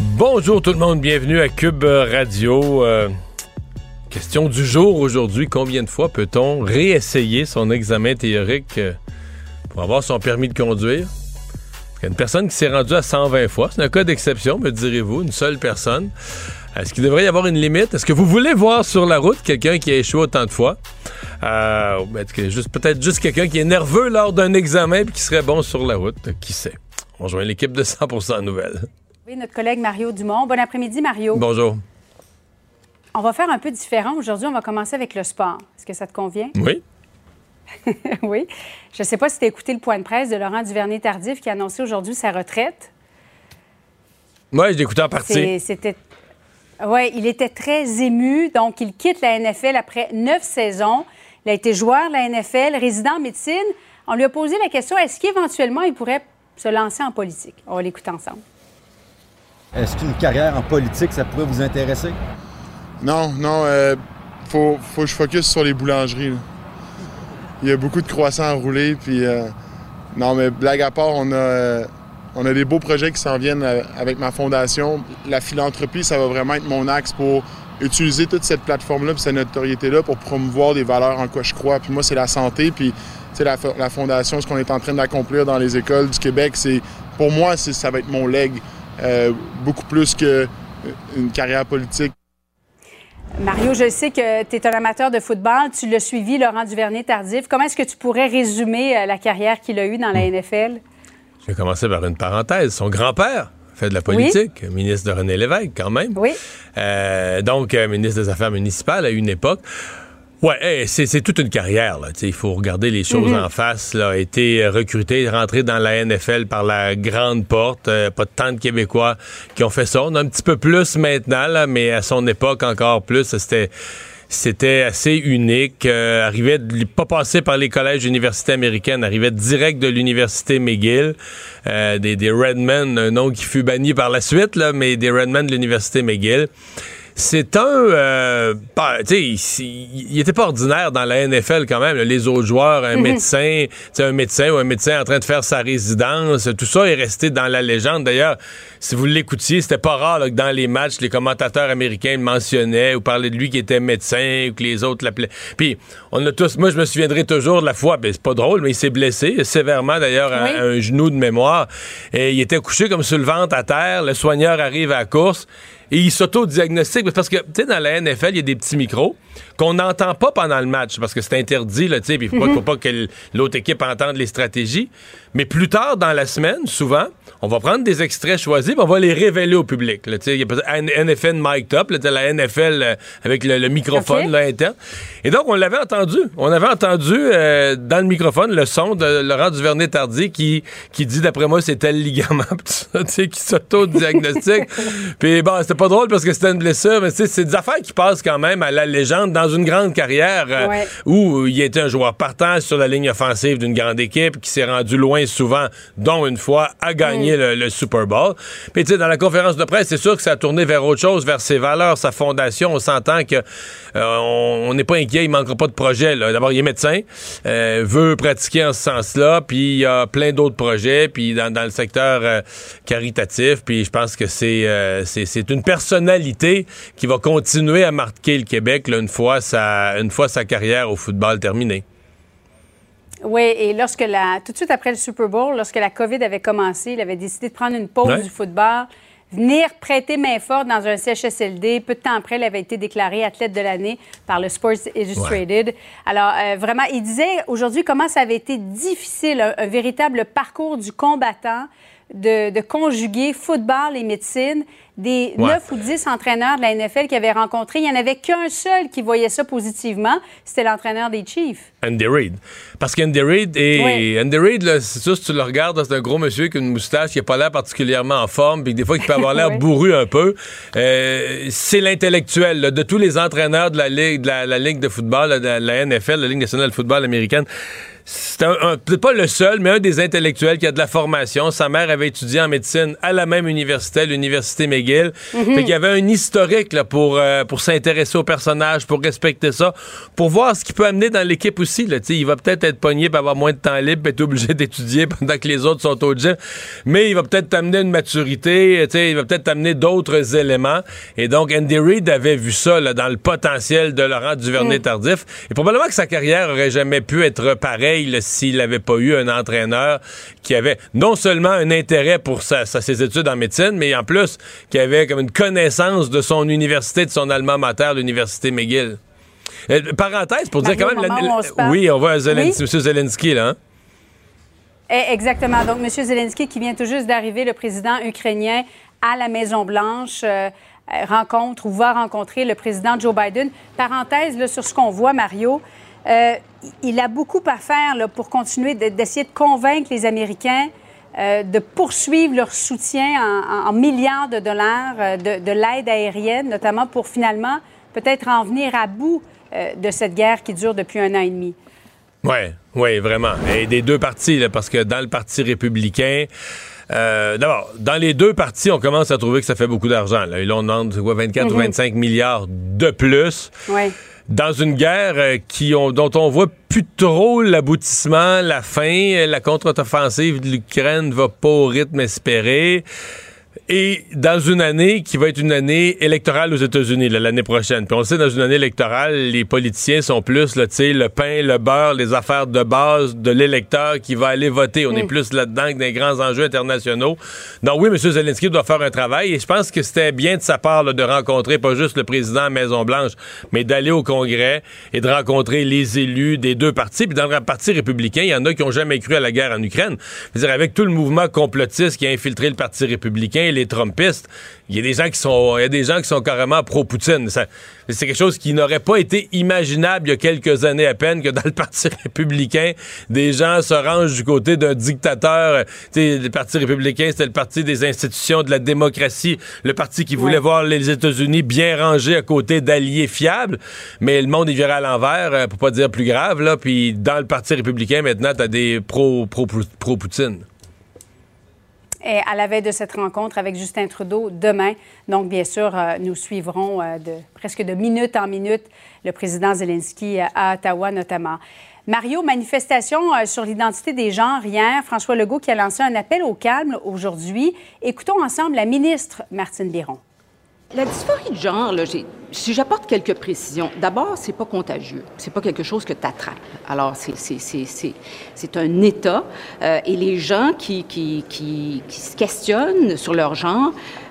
Bonjour tout le monde, bienvenue à Cube Radio. Euh, question du jour aujourd'hui, combien de fois peut-on réessayer son examen théorique euh, pour avoir son permis de conduire? Il y a une personne qui s'est rendue à 120 fois, c'est un cas d'exception, me direz-vous, une seule personne. Est-ce qu'il devrait y avoir une limite? Est-ce que vous voulez voir sur la route quelqu'un qui a échoué autant de fois? Euh, peut-être juste quelqu'un qui est nerveux lors d'un examen et qui serait bon sur la route, qui sait? On rejoint l'équipe de 100% Nouvelles. Oui, notre collègue Mario Dumont. Bon après-midi, Mario. Bonjour. On va faire un peu différent. Aujourd'hui, on va commencer avec le sport. Est-ce que ça te convient? Oui. oui. Je ne sais pas si tu as écouté le point de presse de Laurent Duvernay-Tardif qui a annoncé aujourd'hui sa retraite. Oui, j'ai écouté en partie. C'était. Oui, il était très ému. Donc, il quitte la NFL après neuf saisons. Il a été joueur de la NFL, résident en médecine. On lui a posé la question est-ce qu'éventuellement il pourrait se lancer en politique? On va l'écouter ensemble. Est-ce qu'une carrière en politique, ça pourrait vous intéresser? Non, non. Euh, faut, que je focus sur les boulangeries. Il y a beaucoup de croissants à rouler. Puis, euh, non, mais blague à part, on a, euh, on a des beaux projets qui s'en viennent avec ma fondation. La philanthropie, ça va vraiment être mon axe pour utiliser toute cette plateforme-là et cette notoriété-là pour promouvoir des valeurs en quoi je crois. Puis moi, c'est la santé. Puis, la, la fondation, ce qu'on est en train d'accomplir dans les écoles du Québec, c'est pour moi, ça va être mon leg. Euh, beaucoup plus qu'une euh, carrière politique. Mario, je sais que tu es un amateur de football. Tu l'as suivi, Laurent Duvernay-Tardif. Comment est-ce que tu pourrais résumer euh, la carrière qu'il a eue dans la NFL? Je vais commencer par une parenthèse. Son grand-père fait de la politique, ministre de René Lévesque, quand même. Oui. donc, ministre des Affaires municipales à une époque. Ouais, c'est toute une carrière. Là. Il faut regarder les choses mhm. en face. Là. A été recruté, rentré dans la NFL par la grande porte. Euh, pas tant de Québécois qui ont fait ça. On a un petit peu plus maintenant, là, mais à son époque encore plus. C'était c'était assez unique. Euh, arrivait de, pas passer par les collèges universités américaines, arrivait direct de l'université McGill, euh, des, des Redmen, un nom qui fut banni par la suite, là, mais des Redmen de l'université McGill c'est un. Euh, tu sais, il était pas ordinaire dans la NFL quand même. les autres joueurs, un mhm. médecin, un médecin ou un médecin en train de faire sa résidence, tout ça est resté dans la légende. D'ailleurs, si vous l'écoutiez, c'était pas rare que dans les matchs, les commentateurs américains le mentionnaient ou parlaient de lui qui était médecin ou que les autres l'appelaient. Puis, on a tous. Moi, je me souviendrai toujours de la fois, ben, c'est pas drôle, mais il s'est blessé sévèrement d'ailleurs à, un genou de mémoire. Et il était couché comme sur le ventre à terre. Le soigneur arrive à la course et il s'auto-diagnostique. Parce que, tu sais, dans la NFL, il y a des petits micros qu'on n'entend pas pendant le match parce que c'est interdit, là, tu sais, il faut, faut, pas que l'autre équipe entende les stratégies. Mais plus tard dans la semaine, souvent, on va prendre des extraits choisis, on va les révéler au public. Il y a NFL mic top, là, la NFL euh, avec le, microphone là, interne. Et donc, on l'avait entendu. On avait entendu euh, dans le microphone le son de Laurent Duvernay-Tardy qui, qui dit, d'après moi, c'était le ligament, qui s'auto-diagnostique. Puis bon, c'était pas drôle parce que c'était une blessure, mais c'est des affaires qui passent quand même à la légende dans une grande carrière euh, où il était un joueur partant sur la ligne offensive d'une grande équipe qui s'est rendu loin souvent, dont une fois, à gagner mm. le, Super Bowl. Puis tu sais, dans la conférence de presse, c'est sûr que ça a tourné vers autre chose, vers ses valeurs, sa fondation. On s'entend que euh, on n'est pas inquiet, il manquera pas de projet. D'abord, il est médecin, euh, veut pratiquer en ce sens-là, puis il y a plein d'autres projets, puis dans, le secteur caritatif, puis je pense que c'est c'est une personnalité qui va continuer à marquer le Québec une fois sa, une fois sa carrière au football terminée. Oui, et lorsque la, tout de suite après le Super Bowl, lorsque la COVID avait commencé, il avait décidé de prendre une pause du football, venir prêter main forte dans un CHSLD. Peu de temps après, il avait été déclaré athlète de l'année par le Sports Illustrated. Alors, euh, vraiment, il disait aujourd'hui comment ça avait été difficile, un, véritable parcours du combattant de, conjuguer football et médecine. Des neuf ou dix entraîneurs de la NFL qui avaient rencontré, il n'y en avait qu'un seul qui voyait ça positivement. C'était l'entraîneur des Chiefs. Andy Reid. Parce qu'Andy Reid, est... Andy Reid, c'est ça, si tu le regardes, c'est un gros monsieur qui a une moustache qui n'a pas l'air particulièrement en forme, puis des fois, il peut avoir l'air bourru un peu. Euh, c'est l'intellectuel de tous les entraîneurs de la Ligue de, la, Ligue de football, de la NFL, la Ligue nationale de football américaine c'est un, peut-être pas le seul, mais un des intellectuels qui a de la formation. Sa mère avait étudié en médecine à la même université, l'université McGill. Mhm. Fait qu'il y avait un historique là, pour, euh, pour s'intéresser au personnage, pour respecter ça, pour voir ce qu'il peut amener dans l'équipe aussi. Là. il va peut-être être pogné pour avoir moins de temps libre, être obligé d'étudier pendant que les autres sont au gym, mais il va peut-être t'amener une maturité, il va peut-être t'amener d'autres éléments. Et donc, Andy Reid avait vu ça là, dans le potentiel de Laurent Duvernay-Tardif. Mm. Et probablement que sa carrière aurait jamais pu être pareille s'il n'avait pas eu un entraîneur qui avait non seulement un intérêt pour ses études en médecine, mais en plus qui avait comme une connaissance de son université, de son alma mater, l'université McGill. Euh, parenthèse pour dire quand même. oui, on voit M. Zelensky là. Hein? Eh, exactement. Donc, M. Zelensky qui vient tout juste d'arriver, le président ukrainien à la Maison Blanche. Euh, euh, rencontre ou va rencontrer le président Joe Biden. Parenthèse là, sur ce qu'on voit, Mario. Euh, il a beaucoup à faire là, pour continuer d'essayer de, convaincre les Américains euh, de poursuivre leur soutien en, milliards de dollars euh, de, l'aide aérienne, notamment pour finalement peut-être en venir à bout de cette guerre qui dure depuis un an et demi. Oui, oui, vraiment. Et des deux partis, parce que dans le Parti républicain, D'abord, dans les deux partis, on commence à trouver que ça fait beaucoup d'argent. Là. on demande 24 ou 25 mm-hmm. milliards de plus. Oui dans une guerre euh, dont on voit plus trop l'aboutissement, la fin. La contre-offensive de l'Ukraine va pas au rythme espéré et dans une année qui va être une année électorale aux États-Unis l'année prochaine. Puis on le sait, dans une année électorale, les politiciens sont plus là, le pain, le beurre, les affaires de base de l'électeur qui va aller voter. On est mm. plus là-dedans que des grands enjeux internationaux. Donc oui, M. Zelensky doit faire un travail et je pense que c'était bien de sa part de rencontrer pas juste le président à Maison-Blanche, mais d'aller au Congrès et de rencontrer les élus des deux partis. Puis dans le parti républicain, il y en a qui ont jamais cru à la guerre en Ukraine. Je veux dire, avec tout le mouvement complotiste qui a infiltré le parti républicain, les Trumpistes, il y a des gens qui sont, il y a des gens qui sont carrément pro-Poutine. C'est quelque chose qui n'aurait pas été imaginable il y a quelques années à peine que dans le Parti républicain, des gens se rangent du côté d'un dictateur. sais, le Parti républicain, c'était le parti des institutions, de la démocratie, le parti qui voulait voir les États-Unis bien rangés à côté d'alliés fiables. Mais le monde, il virait à l'envers, euh, pour pas dire plus grave. Là. Puis dans le Parti républicain, maintenant, tu as des pro-Poutine. pro poutine et à la veille de cette rencontre avec Justin Trudeau demain. Donc, bien sûr, euh, nous suivrons euh, de, presque de minute en minute le président Zelensky euh, à Ottawa notamment. Mario, manifestation sur l'identité des genres hier. François Legault qui a lancé un appel au calme aujourd'hui. Écoutons ensemble la ministre Martine Biron. La dysphorie de genre, si j'apporte quelques précisions, d'abord, c'est pas contagieux. C'est pas quelque chose que tu attrapes. Alors, c'est un état. Euh, et les gens qui, se questionnent sur leur genre,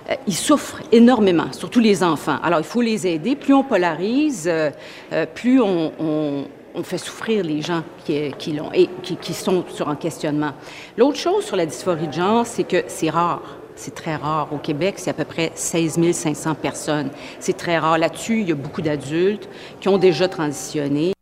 euh, ils souffrent énormément, surtout les enfants. Alors, il faut les aider. Plus on polarise, euh, plus on, fait souffrir les gens qui, qui sont sur un questionnement. L'autre chose sur la dysphorie de genre, c'est que c'est rare. C'est très rare. Au Québec, c'est à peu près 16 500 personnes. C'est très rare. Là-dessus, il y a beaucoup d'adultes qui ont déjà transitionné.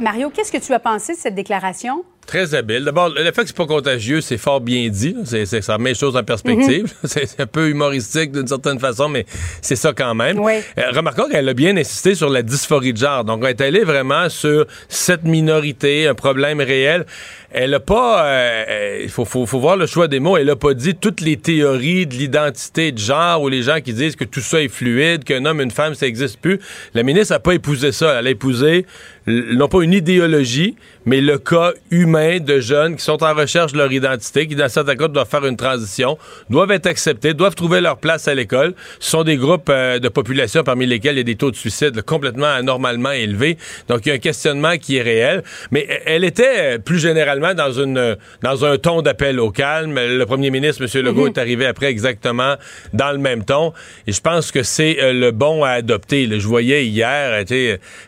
Mario, qu'est-ce que tu as pensé de cette déclaration? Très habile. D'abord, le fait que c'est pas contagieux, c'est fort bien dit. C'est, ça met les choses en perspective. Mhm. c'est un peu humoristique d'une certaine façon, mais c'est ça quand même. Oui. Euh, remarquons qu'elle a bien insisté sur la dysphorie de genre. Donc, elle est allée vraiment sur cette minorité, un problème réel. Elle a pas, euh, euh, il faut, faut, voir le choix des mots. Elle a pas dit toutes les théories de l'identité de genre ou les gens qui disent que tout ça est fluide, qu'un homme, une femme, ça existe plus. La ministre a pas épousé ça. Elle a épousé non pas une idéologie, mais le cas humain de jeunes qui sont en recherche de leur identité, qui dans certains cas doivent faire une transition, doivent être acceptés, doivent trouver leur place à l'école. Ce sont des groupes euh, de population parmi lesquels il y a des taux de suicide complètement anormalement élevés. Donc il y a un questionnement qui est réel. Mais elle était plus généralement dans une dans un ton d'appel au calme. Le premier ministre, M. Legault, mhm. est arrivé après exactement dans le même ton. Et je pense que c'est euh, le bon à adopter. Je voyais hier,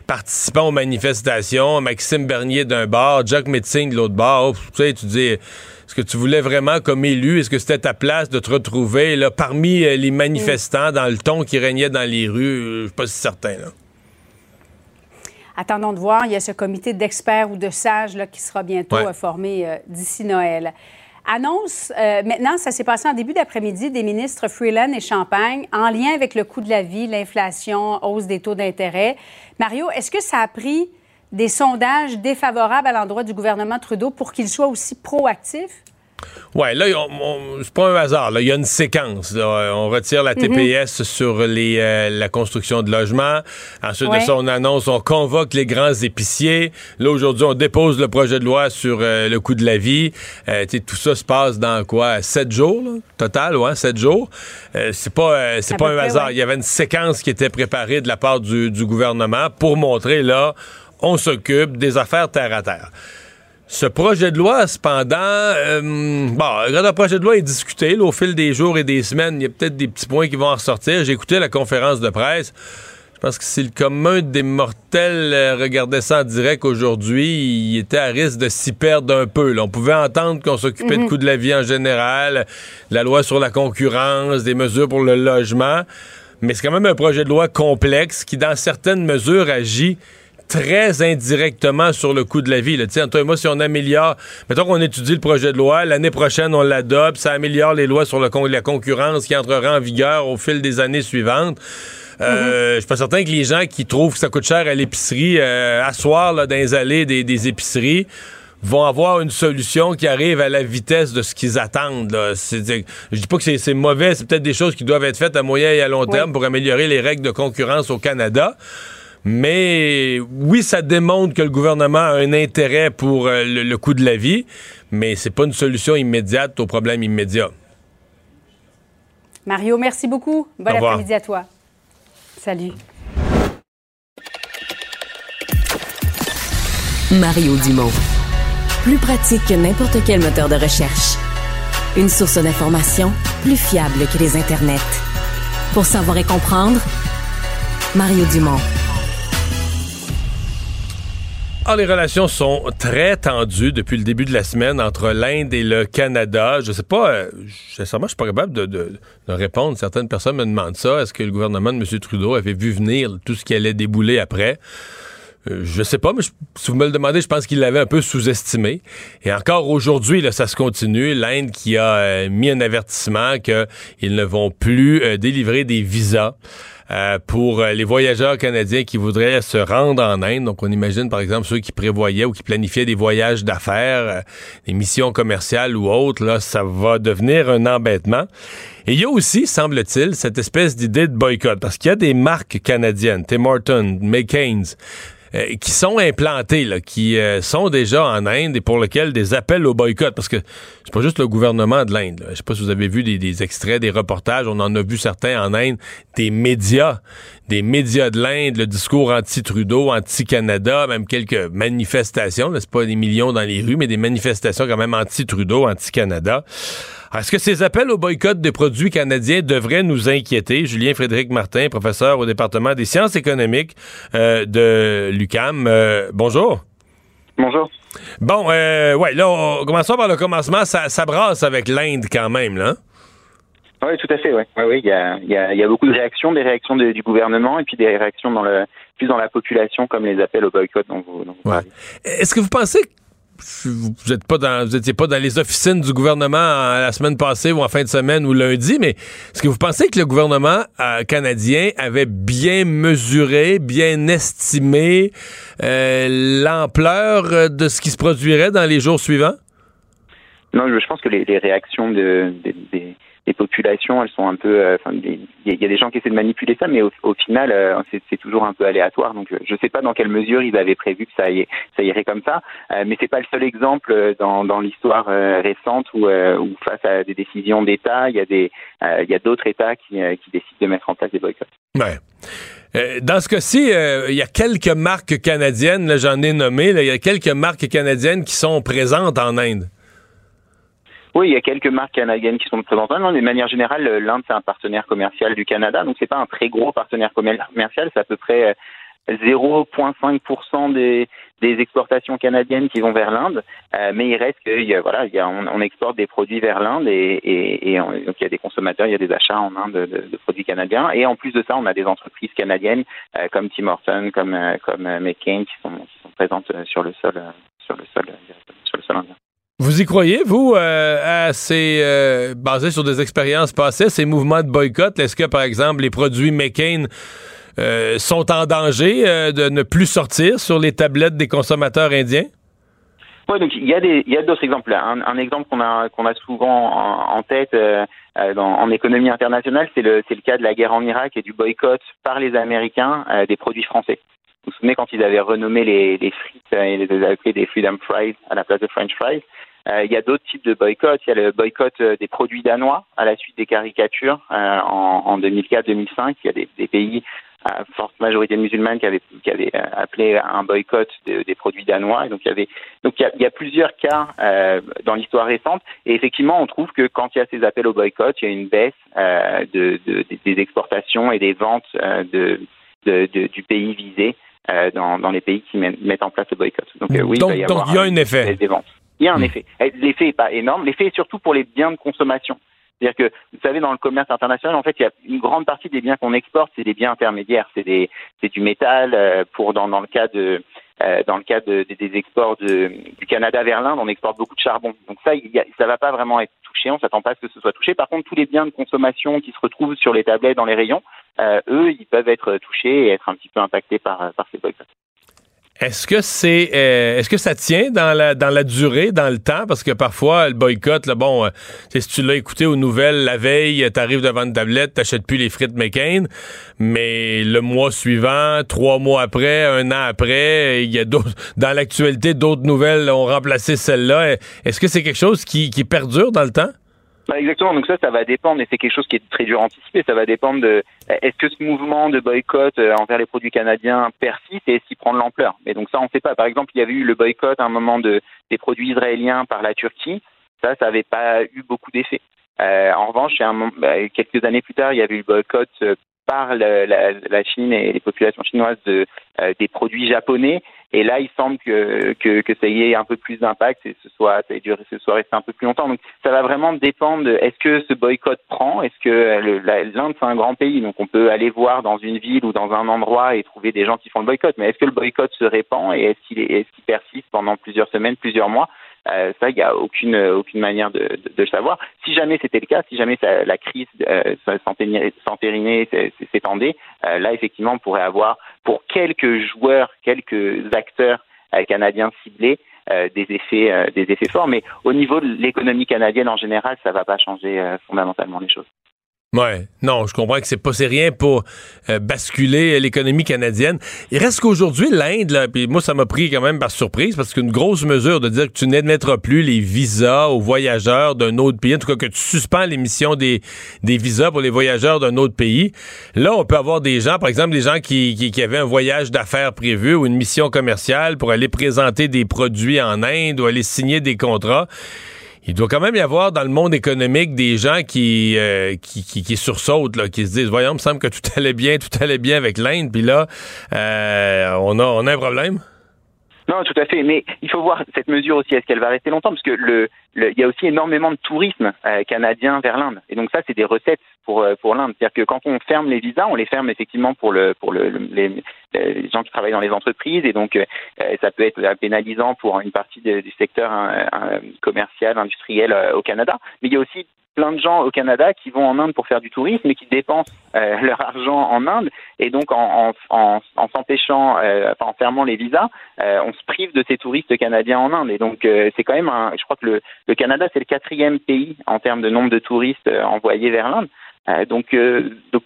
participant aux manifestations, Maxime Bernier d'un bar, Jack Metzing de l'autre bar. tu sais, tu dis ce que tu voulais vraiment comme élu? Est-ce que c'était ta place de te retrouver là, parmi euh, les manifestants dans le ton qui régnait dans les rues? Je suis pas si certain. Là. Attendons de voir. Il y a ce comité d'experts ou de sages là, qui sera bientôt formé d'ici Noël. Annonce, euh, maintenant, ça s'est passé en début d'après-midi, des ministres Freeland et Champagne en lien avec le coût de la vie, l'inflation, hausse des taux d'intérêt. Mario, est-ce que ça a pris des sondages défavorables à l'endroit du gouvernement Trudeau pour qu'il soit aussi proactif? Oui, là, c'est pas un hasard. Il y a une séquence. On retire la TPS mhm. sur les, euh, la construction de logements. Ensuite de ça, on annonce, on convoque les grands épiciers. Là, aujourd'hui, on dépose le projet de loi sur euh, le coût de la vie. Euh, tout ça se passe dans quoi? Sept jours, total, ouais, sept jours. c'est pas, c'est pas un hasard. Il y avait une séquence qui était préparée de la part du, du gouvernement pour montrer, là, on s'occupe des affaires terre à terre. Ce projet de loi, cependant, euh, bon, le projet de loi est discuté au fil des jours et des semaines, il y a peut-être des petits points qui vont en ressortir. J'ai écouté la conférence de presse. Je pense que si le commun des mortels euh, regardait ça en direct aujourd'hui, il était à risque de s'y perdre un peu. On pouvait entendre qu'on s'occupait de mhm. coût de la vie en général, la loi sur la concurrence, des mesures pour le logement. Mais c'est quand même un projet de loi complexe qui, dans certaines mesures, agit très indirectement sur le coût de la vie. Là. Toi et moi, si on améliore, mettons qu'on étudie le projet de loi, l'année prochaine, on l'adopte, ça améliore les lois sur le la concurrence qui entrera en vigueur au fil des années suivantes. Euh, Je suis pas certain que les gens qui trouvent que ça coûte cher à l'épicerie, euh, asseoir là, dans les allées des, épiceries, vont avoir une solution qui arrive à la vitesse de ce qu'ils attendent. Là. je dis pas que c'est mauvais, c'est peut-être des choses qui doivent être faites à moyen et à long terme pour améliorer les règles de concurrence au Canada. Mais oui, ça démontre que le gouvernement a un intérêt pour euh, le, coût de la vie, mais c'est pas une solution immédiate au problème immédiat. Mario, merci beaucoup. Bon après-midi à toi. Salut. Mario Dumont. Plus pratique que n'importe quel moteur de recherche. Une source d'information plus fiable que les internets. Pour savoir et comprendre, Mario Dumont. Ah, les relations sont très tendues depuis le début de la semaine entre l'Inde et le Canada. Je sais pas, euh, sincèrement, je suis pas capable de, répondre. Certaines personnes me demandent ça. Est-ce que le gouvernement de M. Trudeau avait vu venir tout ce qui allait débouler après? Euh, je sais pas, mais si vous me le demandez, je pense qu'il l'avait un peu sous-estimé. Et encore aujourd'hui, ça se continue. L'Inde qui a euh, mis un avertissement qu'ils ne vont plus délivrer des visas euh, pour euh, les voyageurs canadiens qui voudraient se rendre en Inde. Donc, on imagine, par exemple, ceux qui prévoyaient ou qui planifiaient des voyages d'affaires, euh, des missions commerciales ou autres, là, ça va devenir un embêtement. Et il y a aussi, semble-t-il, cette espèce d'idée de boycott, parce qu'il y a des marques canadiennes, Tim Hortons, McCain's, euh, qui sont implantés, là, qui euh, sont déjà en Inde et pour lesquels des appels au boycott, parce que c'est pas juste le gouvernement de l'Inde. Je sais pas si vous avez vu des, extraits, des reportages, on en a vu certains en Inde, des médias, des médias de l'Inde, le discours anti-Trudeau, anti-Canada, même quelques manifestations, c'est pas des millions dans les rues, mais des manifestations quand même anti-Trudeau, anti-Canada. Est-ce que ces appels au boycott des produits canadiens devraient nous inquiéter? Julien Frédéric Martin, professeur au département des sciences économiques euh, de l'UCAM. Euh, bonjour. Bonjour. Bon, euh, ouais, là, on, commençons par le commencement. Ça, brasse avec l'Inde quand même, là. Oui, tout à fait. Oui, oui, il y a, y, a, beaucoup de réactions, des réactions du gouvernement et puis des réactions dans le plus dans la population, comme les appels au boycott dont vous, Est-ce que vous pensez vous n'étiez pas dans vous étiez pas dans les officines du gouvernement la semaine passée ou en fin de semaine ou lundi, mais est-ce que vous pensez que le gouvernement euh, canadien avait bien mesuré, bien estimé euh, l'ampleur de ce qui se produirait dans les jours suivants? Non, je pense que les, réactions de, des les populations, elles sont un peu. Euh, il y, a des gens qui essaient de manipuler ça, mais au, final, euh, c'est toujours un peu aléatoire. Donc, je ne sais pas dans quelle mesure ils avaient prévu que ça, irait comme ça. Euh, mais c'est pas le seul exemple dans, l'histoire récente où, face à des décisions d'État, il y a d'autres États qui, décident de mettre en place des boycotts. Dans ce cas-ci, il y a quelques marques canadiennes, j'en ai nommé, il y a quelques marques canadiennes qui sont présentes en Inde. Oui, il y a quelques marques canadiennes qui sont présentes. mais de manière générale, l'Inde, c'est un partenaire commercial du Canada. Donc, c'est pas un très gros partenaire commercial. C'est à peu près 0,5% des, des exportations canadiennes qui vont vers l'Inde, euh, mais il reste que voilà, il y a, on, exporte des produits vers l'Inde et, et, et donc il y a des consommateurs, il y a des achats en Inde de, de, produits canadiens et en plus de ça, on a des entreprises canadiennes euh, comme Tim Horton, comme euh, comme McCain qui sont qui sont présentes sur le sol sur le sol sur le sol indien. Vous y croyez, vous, euh, à ces, euh, basé sur des expériences passées, ces mouvements de boycott? Est-ce que, par exemple, les produits McCain euh, sont en danger de ne plus sortir sur les tablettes des consommateurs indiens? Oui, donc il y a des, il y a d'autres exemples. Un, exemple qu'on a qu'on a souvent en, tête en économie internationale, c'est le c'est le cas de la guerre en Irak et du boycott par les Américains des produits français. Vous vous souvenez quand ils avaient renommé les, frites et les avaient appelés des Freedom Fries à la place de French Fries? euh, il y a d'autres types de boycotts. Il y a le boycott euh, des produits danois à la suite des caricatures euh, en, en 2004-2005. Il y a des, des pays à forte majorité musulmane qui avaient, qui avaient appelé à un boycott des produits danois. Et donc il y avait donc il y a, il y a plusieurs cas euh, dans l'histoire récente. Et effectivement, on trouve que quand il y a ces appels au boycott, il y a une baisse euh, de, de, des exportations et des ventes de, du pays visé dans, dans, les pays qui mettent en place le boycott. Donc oui, donc, il, y donc il y a un effet. Des ventes. Il y a un hmm. effet. L'effet n'est pas énorme. L'effet est surtout pour les biens de consommation. C'est-à-dire que, vous savez, dans le commerce international, en fait, il y a une grande partie des biens qu'on exporte, c'est des biens intermédiaires. C'est des, c'est du métal. Euh, pour dans, dans le cas de, euh, dans le cas de, des exports de, du Canada vers l'Inde, on exporte beaucoup de charbon. Donc ça, il y a, ça va pas vraiment être touché. On s'attend pas à ce que ce soit touché. Par contre, tous les biens de consommation qui se retrouvent sur les tablettes dans les rayons, euh, eux, ils peuvent être touchés et être un petit peu impactés par, par ces boycotts. Est-ce que c'est euh, est-ce que ça tient dans la dans la durée, dans le temps? Parce que parfois le boycott là, bon euh, si tu l'as écouté aux nouvelles la veille, tu arrives devant une tablette, t'achètes plus les frites McCain, mais le mois suivant, trois mois après, un an après, il y a d'autres dans l'actualité d'autres nouvelles ont remplacé celle-là. Est-ce que c'est quelque chose qui perdure dans le temps? Bah, exactement. Donc ça, ça va dépendre, et c'est quelque chose qui est très dur à anticiper. Ça va dépendre de est-ce que ce mouvement de boycott euh, envers les produits canadiens persiste et qu'il prend de l'ampleur? Mais donc ça, on ne sait pas. Par exemple, il y avait eu le boycott à un moment de des produits israéliens par la Turquie. Ça, ça n'avait pas eu beaucoup d'effet. Euh, en revanche, un, bah, quelques années plus tard, il y avait eu le boycott euh, par la, la, la, Chine et les populations chinoises de, euh, des produits japonais. Et là, il semble que, que, que ça y ait un peu plus d'impact et ce soit, ça ait duré, ce soit resté un peu plus longtemps. Donc, ça va vraiment dépendre de est-ce que ce boycott prend? Est-ce que l'Inde, c'est un grand pays, donc on peut aller voir dans une ville ou dans un endroit et trouver des gens qui font le boycott. Mais est-ce que le boycott se répand et est-ce qu'il est, est qu'il persiste pendant plusieurs semaines, plusieurs mois? Euh, ça, il n'y a aucune aucune manière de, de, de, le savoir. Si jamais c'était le cas, si jamais ça, la crise euh, s'entérinait, s'étendait, euh, là effectivement, on pourrait avoir pour quelques joueurs, quelques acteurs euh, canadiens ciblés euh, des effets des effets forts. Mais au niveau de l'économie canadienne en général, ça ne va pas changer fondamentalement les choses. Ouais, non, je comprends que c'est pas c'est rien pour euh, basculer l'économie canadienne. Il reste qu'aujourd'hui l'Inde là, puis moi ça m'a pris quand même par surprise parce qu'une grosse mesure de dire que tu n'admettras plus les visas aux voyageurs d'un autre pays, en tout cas que tu suspends l'émission des des visas pour les voyageurs d'un autre pays. Là, on peut avoir des gens, par exemple, des gens qui qui, qui avaient un voyage d'affaires prévu ou une mission commerciale pour aller présenter des produits en Inde ou aller signer des contrats il doit quand même y avoir dans le monde économique des gens qui, euh, qui, qui, qui, sursautent, là, qui se disent Voyons, il me semble que tout allait bien, tout allait bien avec l'Inde, puis là, euh, on, a, on a un problème. Non, tout à fait. Mais il faut voir cette mesure aussi. Est-ce qu'elle va rester longtemps Parce que il y a aussi énormément de tourisme euh, canadien vers l'Inde. Et donc ça, c'est des recettes pour euh, pour l'Inde. C'est-à-dire que quand on ferme les visas, on les ferme effectivement pour le pour le, les, gens qui travaillent dans les entreprises. Et donc euh, ça peut être pénalisant pour une partie du secteur commercial, industriel au Canada. Mais il y a aussi plein de gens au Canada qui vont en Inde pour faire du tourisme et qui dépensent euh, leur argent en Inde et donc en, en, en, s'empêchant, euh, en fermant les visas, euh, on se prive de ces touristes canadiens en Inde et donc c'est quand même, un, je crois que le, le Canada c'est le quatrième pays en termes de nombre de touristes envoyés vers l'Inde. donc, donc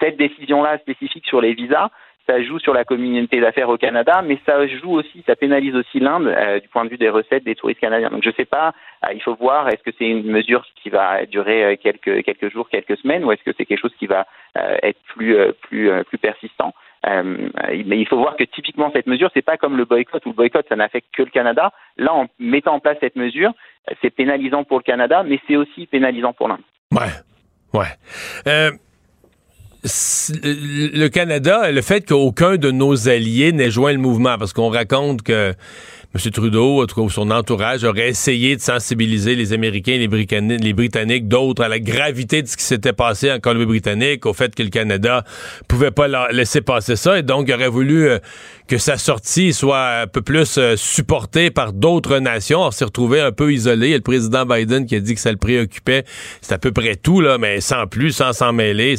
cette décision-là spécifique sur les visas, ça joue sur la communauté d'affaires au Canada, mais ça joue aussi, ça pénalise aussi l'Inde euh, du point de vue des recettes des touristes canadiens. Donc je ne sais pas, euh, il faut voir, est-ce que c'est une mesure qui va durer euh, quelques jours, quelques semaines, ou est-ce que c'est quelque chose qui va être plus plus plus persistant? mais il faut voir que typiquement cette mesure, c'est pas comme le boycott où le boycott ça n'affecte que le Canada. Là, en mettant en place cette mesure, c'est pénalisant pour le Canada, mais c'est aussi pénalisant pour l'Inde. Ouais, ouais le Canada, le fait qu'aucun de nos alliés n'ait joint le mouvement, parce qu'on raconte que M. Trudeau, cas son entourage, aurait essayé de sensibiliser les Américains, les Britanniques, d'autres à la gravité de ce qui s'était passé en Colombie-Britannique, au fait que le Canada pouvait pas laisser passer ça, et donc aurait voulu euh, que sa sortie soit un peu plus euh, supportée par d'autres nations. On s'est retrouvé un peu isolé. le président Biden qui a dit que ça le préoccupait. C'est à peu près tout, là, mais sans plus, sans s'en mêler.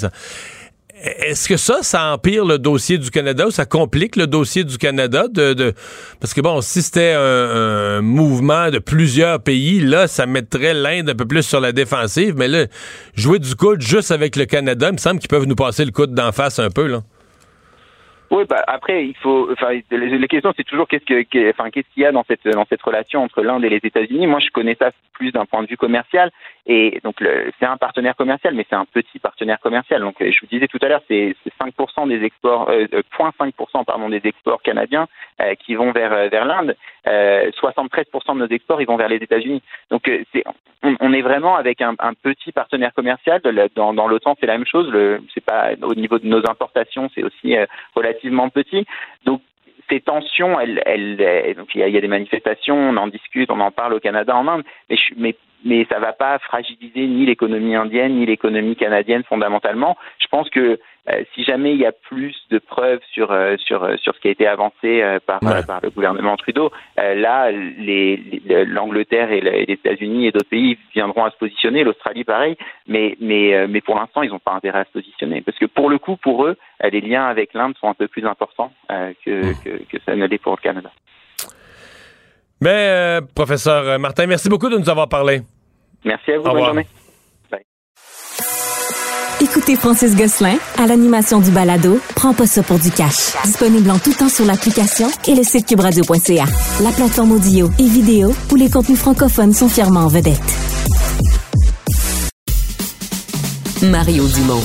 Est-ce que ça, ça empire le dossier du Canada ou ça complique le dossier du Canada? De, Parce que bon, si c'était un, mouvement de plusieurs pays, là, ça mettrait l'Inde un peu plus sur la défensive. Mais là, jouer du coude juste avec le Canada, il me semble qu'ils peuvent nous passer le coude d'en face un peu, là. Oui, bah après il faut. Enfin, la question c'est toujours qu'est-ce que, qu'est-ce qu'il y a dans cette dans cette relation entre l'Inde et les États-Unis. Moi, je connais ça plus d'un point de vue commercial et donc c'est un partenaire commercial, mais c'est un petit partenaire commercial. Donc je vous disais tout à l'heure, c'est 5% des exports, euh, 0,5% euh, pardon des exports canadiens euh, qui vont vers euh, vers l'Inde. 73% de nos exports ils vont vers les États-Unis. Donc c'est on, est vraiment avec un, un petit partenaire commercial. Dans, dans l'OTAN, c'est la même chose. Le, c'est pas au niveau de nos importations, c'est aussi relativement petit. Donc ces tensions, elles, elles, donc il y, a, des manifestations, on en discute, on en parle au Canada, en Inde, mais, mais, mais ça ne va pas fragiliser ni l'économie indienne ni l'économie canadienne fondamentalement. Je pense que euh, si jamais il y a plus de preuves sur euh, sur euh, sur ce qui a été avancé par par le gouvernement Trudeau, là les l'Angleterre et les États-Unis et d'autres pays viendront à se positionner, l'Australie pareil, mais mais mais pour l'instant ils n'ont pas intérêt à se positionner parce que pour le coup pour eux les liens avec l'Inde sont un peu plus importants que, mmh. que, que ça ne l'est pour le Canada. Mais professeur Martin, merci beaucoup de nous avoir parlé. Merci à vous. bonne journée. Écoutez Francis Gosselin à l'animation du balado Prends pas ça pour du cash. Disponible en tout temps sur l'application et le site cubradio.ca. La plateforme audio et vidéo où les contenus francophones sont fièrement en vedette. Mario Dumont.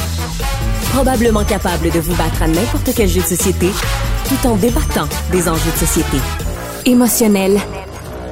Probablement capable de vous battre à n'importe quel jeu de société tout en débattant des enjeux de société. Émotionnel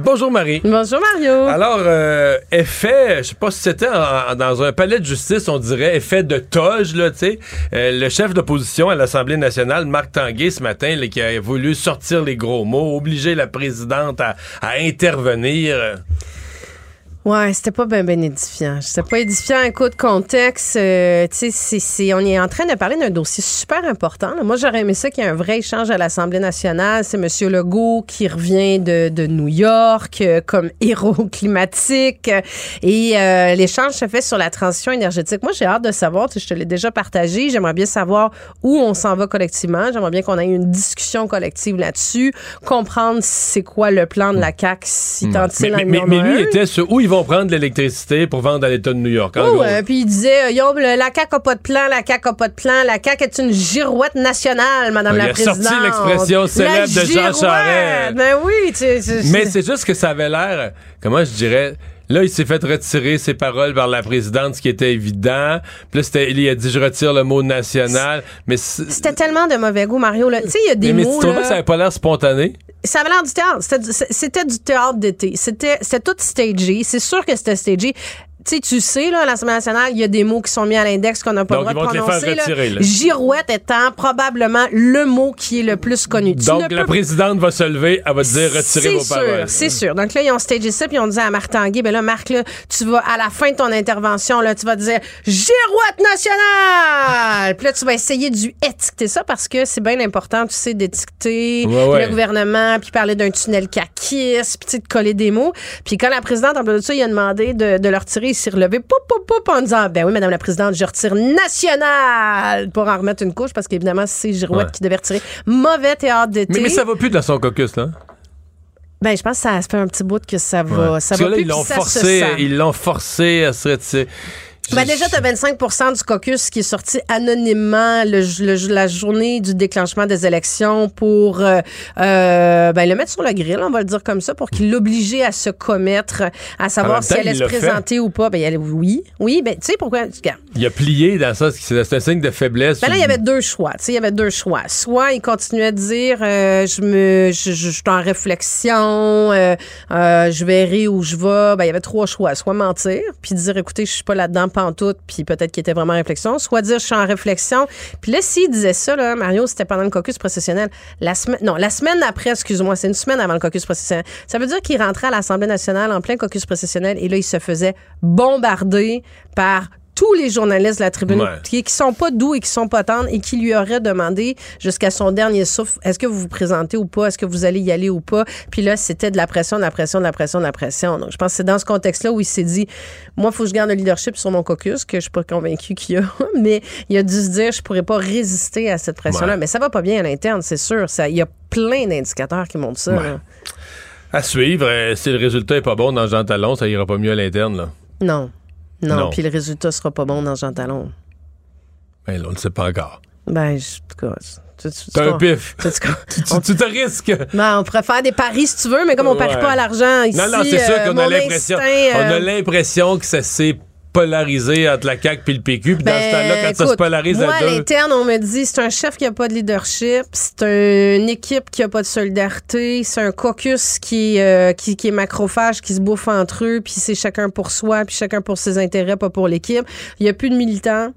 Bonjour Marie. Bonjour Mario. Alors, euh, effet, je sais pas si c'était dans un palais de justice, on dirait effet de toge, là, tu sais. Euh, le chef d'opposition à l'Assemblée nationale, Marc Tanguay, ce matin, qui a voulu sortir les gros mots, obliger la présidente à, à intervenir. Ouais, c'était pas bien ben édifiant. C'était pas édifiant. Écoute, contexte, euh, tu sais, on est en train de parler d'un dossier super important. Moi, j'aurais aimé ça qu'il y ait un vrai échange à l'Assemblée nationale. C'est M. Legault qui revient de, de New York euh, comme héros climatique. Et euh, l'échange se fait sur la transition énergétique. Moi, j'ai hâte de savoir, je te l'ai déjà partagé, j'aimerais bien savoir où on s'en va collectivement. J'aimerais bien qu'on ait une discussion collective là-dessus, comprendre c'est quoi le plan de la CAQ, si tant mais, mais, mais, lui était où ils vont prendre de l'électricité pour vendre à l'État de New York. Oh, puis il disait, yo, la CAQ n'a pas de plan, la CAQ n'a pas de plan, la CAQ est une girouette nationale, Madame la Présidente. Il a sorti l'expression célèbre de Jean Charest. Ben oui. Mais c'est juste que ça avait l'air, comment je dirais... Là, il s'est fait retirer ses paroles par la présidente, ce qui était évident. Puis là, il a dit je retire le mot national. Mais c'était tellement de mauvais goût, Mario. Tu sais, il y a des mais, mots. Mais tu que ça n'avait pas l'air spontané? Ça avait l'air du théâtre. C'était du théâtre d'été. C'était tout stagé. C'est sûr que c'était stagé tu sais, là, à l'Assemblée nationale, il y a des mots qui sont mis à l'index qu'on n'a pas le droit de prononcer. Girouette étant probablement le mot qui est le plus connu. Donc, la présidente va se lever, elle va te dire retirer vos paroles. C'est sûr. Donc là, ils ont stagé ça, puis on dit à Marc Tanguay, ben là, Marc, là, tu vas, à la fin de ton intervention, là, tu vas dire Girouette nationale! Puis là, tu vas essayer du étiqueter ça parce que c'est bien important, tu sais, d'étiqueter le gouvernement, puis parler d'un tunnel caquiste, puis de coller des mots. Puis quand la présidente, en plus de ça, il a demandé de, de le retirer, s'est relevé pop, pop, pop, en disant Ben oui, Madame la Présidente, je retire national pour en remettre une couche parce qu'évidemment, c'est Girouette qui devait retirer. Mauvais théâtre d'été. Mais, mais ça va plus dans son caucus, là. Ben, je pense que ça, fait un petit bout que ça va. Ça va là, ils l'ont forcé, ils l'ont forcé à se retirer. Ben déjà, tu as 25% du caucus qui est sorti anonymement le, la journée du déclenchement des élections pour euh, euh, ben, le mettre sur le grill, on va le dire comme ça, pour qu'il l'oblige à se commettre, à savoir si elle allait se présenter ou pas. Ben, elle, oui, oui, ben, tu sais pourquoi. Il a plié dans ça, c'est un signe de faiblesse. Ben là, il y avait deux choix. Il y avait deux choix. Soit il continuait à dire euh, je me je, je, suis en réflexion, je verrai où je vais. Ben, il y avait trois choix. Soit mentir, puis dire écoutez, je suis pas là-dedans tout, puis peut-être qu'il était vraiment en réflexion, soit dire je suis en réflexion. Puis là, s'il disait ça, là, Mario, c'était pendant le caucus processionnel. La semaine, non, la semaine après, excuse-moi, c'est une semaine avant le caucus processionnel. Ça veut dire qu'il rentrait à l'Assemblée nationale en plein caucus processionnel et là, il se faisait bombarder par tous les journalistes de la tribune qui, qui sont pas doux et qui sont pas tendres et qui lui auraient demandé jusqu'à son dernier souffle est-ce que vous vous présentez ou pas? Est-ce que vous allez y aller ou pas? Puis là c'était de la pression de la pression de la pression de la pression. Donc je pense que c'est dans ce contexte-là où il s'est dit moi il faut que je garde le leadership sur mon caucus que je suis pas convaincu qu'il y a mais il a dû se dire je pourrais pas résister à cette pression-là. Mais ça va pas bien à l'interne c'est sûr. Ça il y a plein d'indicateurs qui montrent ça à suivre euh, si le résultat est pas bon dans Jean Talon ça ira pas mieux à l'interne là. Non non, puis le résultat sera pas bon dans Jean Talon. Ben, on le sait pas encore. Ben, en tout cas. Tu, un pif. Tu, te risques. Ben, on pourrait faire des paris si tu veux, mais comme on ne parie pas à l'argent ici. Non, non, c'est sûr qu'on a l'impression. On a euh, l'impression que ça s'est polarisé entre la CAQ et le PQ. Puis dans ce ben, temps-là, quand ça se polarise moi, à deux... à l'interne, on me dit c'est un chef qui n'a pas de leadership, c'est une équipe qui n'a pas de solidarité, c'est un caucus qui, euh, qui, qui, est macrophage, qui se bouffe entre eux, puis c'est chacun pour soi, puis chacun pour ses intérêts, pas pour l'équipe. Il n'y a plus de militants.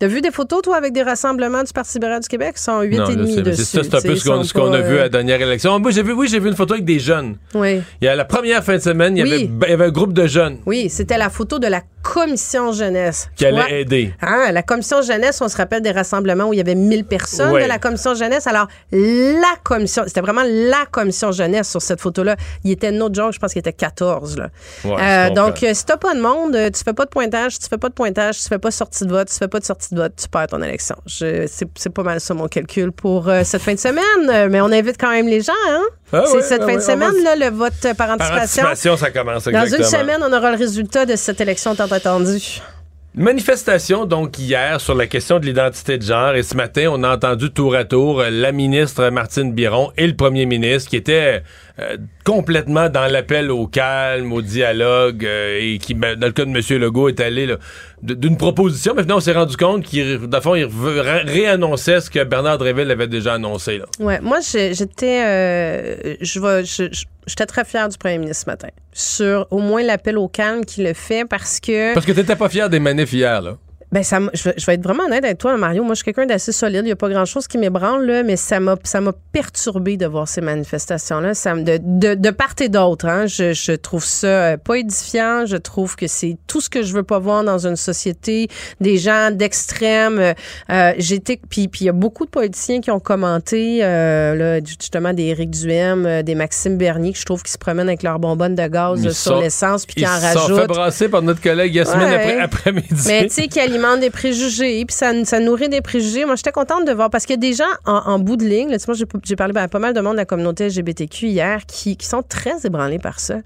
T'as vu des photos, toi, avec des rassemblements du Parti libéral du Québec? Ils sont 8,5 dessus. C'est ça, c'est un peu ce qu'on a vu à la dernière élection. Moi, j'ai vu, oui, j'ai vu une photo avec des jeunes. Oui. Il y a la première fin de semaine, il y, avait, il y avait un groupe de jeunes. Oui, c'était la photo de la commission jeunesse. Qui allait aider. Ah, la commission jeunesse, on se rappelle des rassemblements où il y avait 1000 personnes de la commission jeunesse. Alors, la commission, c'était vraiment la commission jeunesse sur cette photo-là. Il était notre genre, je pense qu'il était 14. Là. Euh, donc, euh, si t'as pas de monde, euh, tu fais pas de pointage, tu fais pas de pointage, tu fais pas de sortie de vote, tu fais pas de sortie tu perds ton élection. C'est pas mal ça mon calcul pour cette fin de semaine. Mais on invite quand même les gens, hein? Ah c'est cette ah fin de semaine, là, le vote par anticipation. Par anticipation, ça commence Dans une semaine, on aura le résultat de cette élection tant attendue. Manifestation donc hier sur la question de l'identité de genre et ce matin on a entendu tour à tour la ministre Martine Biron et le premier ministre qui étaient euh, complètement dans l'appel au calme, au dialogue euh, et qui ben, dans le cas de M. Legault est allé d'une proposition mais finalement on s'est rendu compte qu'il fond il réannonçait ce que Bernard Dréville avait déjà annoncé là. Ouais, moi j'étais euh, je vais J'étais très fière du premier ministre ce matin sur au moins l'appel au calme qu'il le fait parce que. Parce que t'étais pas fier des manifs hier, là. Ben ça, je, vais être vraiment honnête avec toi, Mario. Moi, je suis quelqu'un d'assez solide. Il n'y a pas grand-chose qui m'ébranle, là, mais ça m'a, ça m'a perturbé de voir ces manifestations-là. Ça de, de, de part et d'autre, hein, je, je trouve ça euh, pas édifiant. Je trouve que c'est tout ce que je veux pas voir dans une société. Des gens d'extrême. Euh, euh j'étais, puis il y a beaucoup de politiciens qui ont commenté, euh, là, justement, des Éric Duhem, euh, des Maxime Bernier, que je trouve qui se promènent avec leur bonbonne de gaz sur l'essence, puis qui en rajoutent. Ils sont fait brasser par notre collègue Yasmine après, après-midi. Mais tu sais, des préjugés, puis ça, nourrit des préjugés. Moi, j'étais contente de voir, parce qu'il y a des gens en, bout de ligne, là, moi, j'ai parlé à pas mal de monde de la communauté LGBTQ hier qui, qui sont très ébranlés par ça.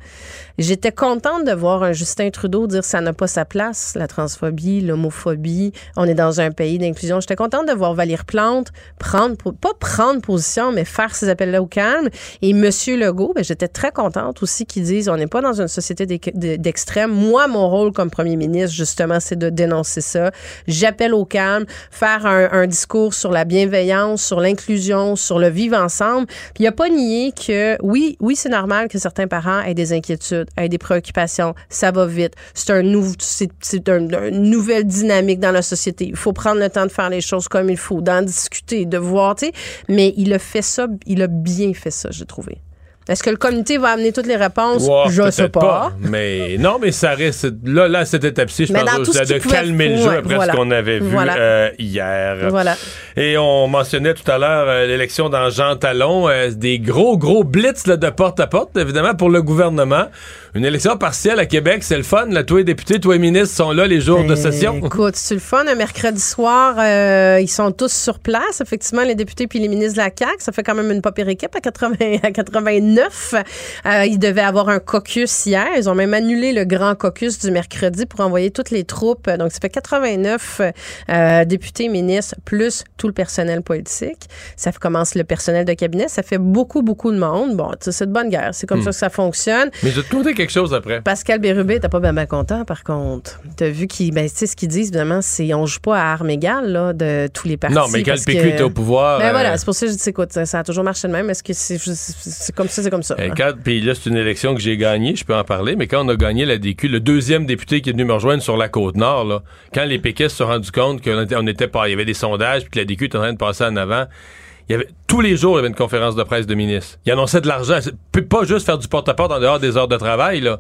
J'étais contente de voir un Justin Trudeau dire ça n'a pas sa place, la transphobie, l'homophobie. On est dans un pays d'inclusion. J'étais contente de voir Valérie Plante prendre, pas prendre position, mais faire ces appels-là au calme. Et Monsieur Legault, ben, j'étais très contente aussi qu'ils disent on n'est pas dans une société d'extrême. Moi, mon rôle comme premier ministre, justement, c'est de dénoncer ça. J'appelle au calme, faire un, discours sur la bienveillance, sur l'inclusion, sur le vivre ensemble. Puis il a pas nié que oui, oui, c'est normal que certains parents aient des inquiétudes avec des préoccupations, ça va vite. C'est un c'est, une nouvelle dynamique dans la société. Il faut prendre le temps de faire les choses comme il faut, d'en discuter, de voir, tu sais. Mais il a fait ça, il a bien fait ça, j'ai trouvé. Est-ce que le comité va amener toutes les réponses? je ne sais pas. Mais non, mais ça reste. Là, là cette étape-ci, je pense que de calmer le jeu après ce qu'on avait vu euh, hier. Voilà. Et on mentionnait tout à l'heure euh, l'élection dans Jean Talon, euh, des gros, gros blitz de porte à porte, évidemment, pour le gouvernement. Une élection partielle à Québec, c'est le fun. Là, tous les députés, tous les ministres sont là les jours de ben, session. Écoute, c'est le fun. Un mercredi soir, ils sont tous sur place. Effectivement, les députés puis les ministres de la CAQ, ça fait quand même une pas équipe à 80, à 89 89. Euh, il devait avoir un caucus hier. Ils ont même annulé le grand caucus du mercredi pour envoyer toutes les troupes. Donc, ça fait 89 euh, députés, ministres, plus tout le personnel politique. Ça commence le personnel de cabinet. Ça fait beaucoup, beaucoup de monde. Bon, c'est de bonne guerre. C'est comme Hmm. ça que ça fonctionne. Mais je te quelque chose après. Pascal Bérubé, t'as pas bien ben content, par contre. T'as vu qu'ils, ben, tu sais, ce qu'ils disent, évidemment, c'est on joue pas à armes égales, là, de tous les partis. Non, mais quand le PQ que- était au pouvoir. Ben euh, voilà, c'est pour ça que je dis, écoute, ça, ça a toujours marché de même. Est-ce que c'est, c'est comme ça, c'est comme ça? euh, hein? quand- puis là, c'est une élection que j'ai gagnée, je peux en parler, mais quand on a gagné la DQ, le deuxième député qui est venu me rejoindre sur la Côte-Nord, là, quand les péquistes se sont rendus compte qu'on était, on était pas, il y avait des sondages, puis que la DQ était en train de passer en avant, il y avait, tous les jours, il y avait une conférence de presse de ministres. Il annonçait de l'argent. Pas juste faire du porte-à-porte en dehors des heures de travail, là.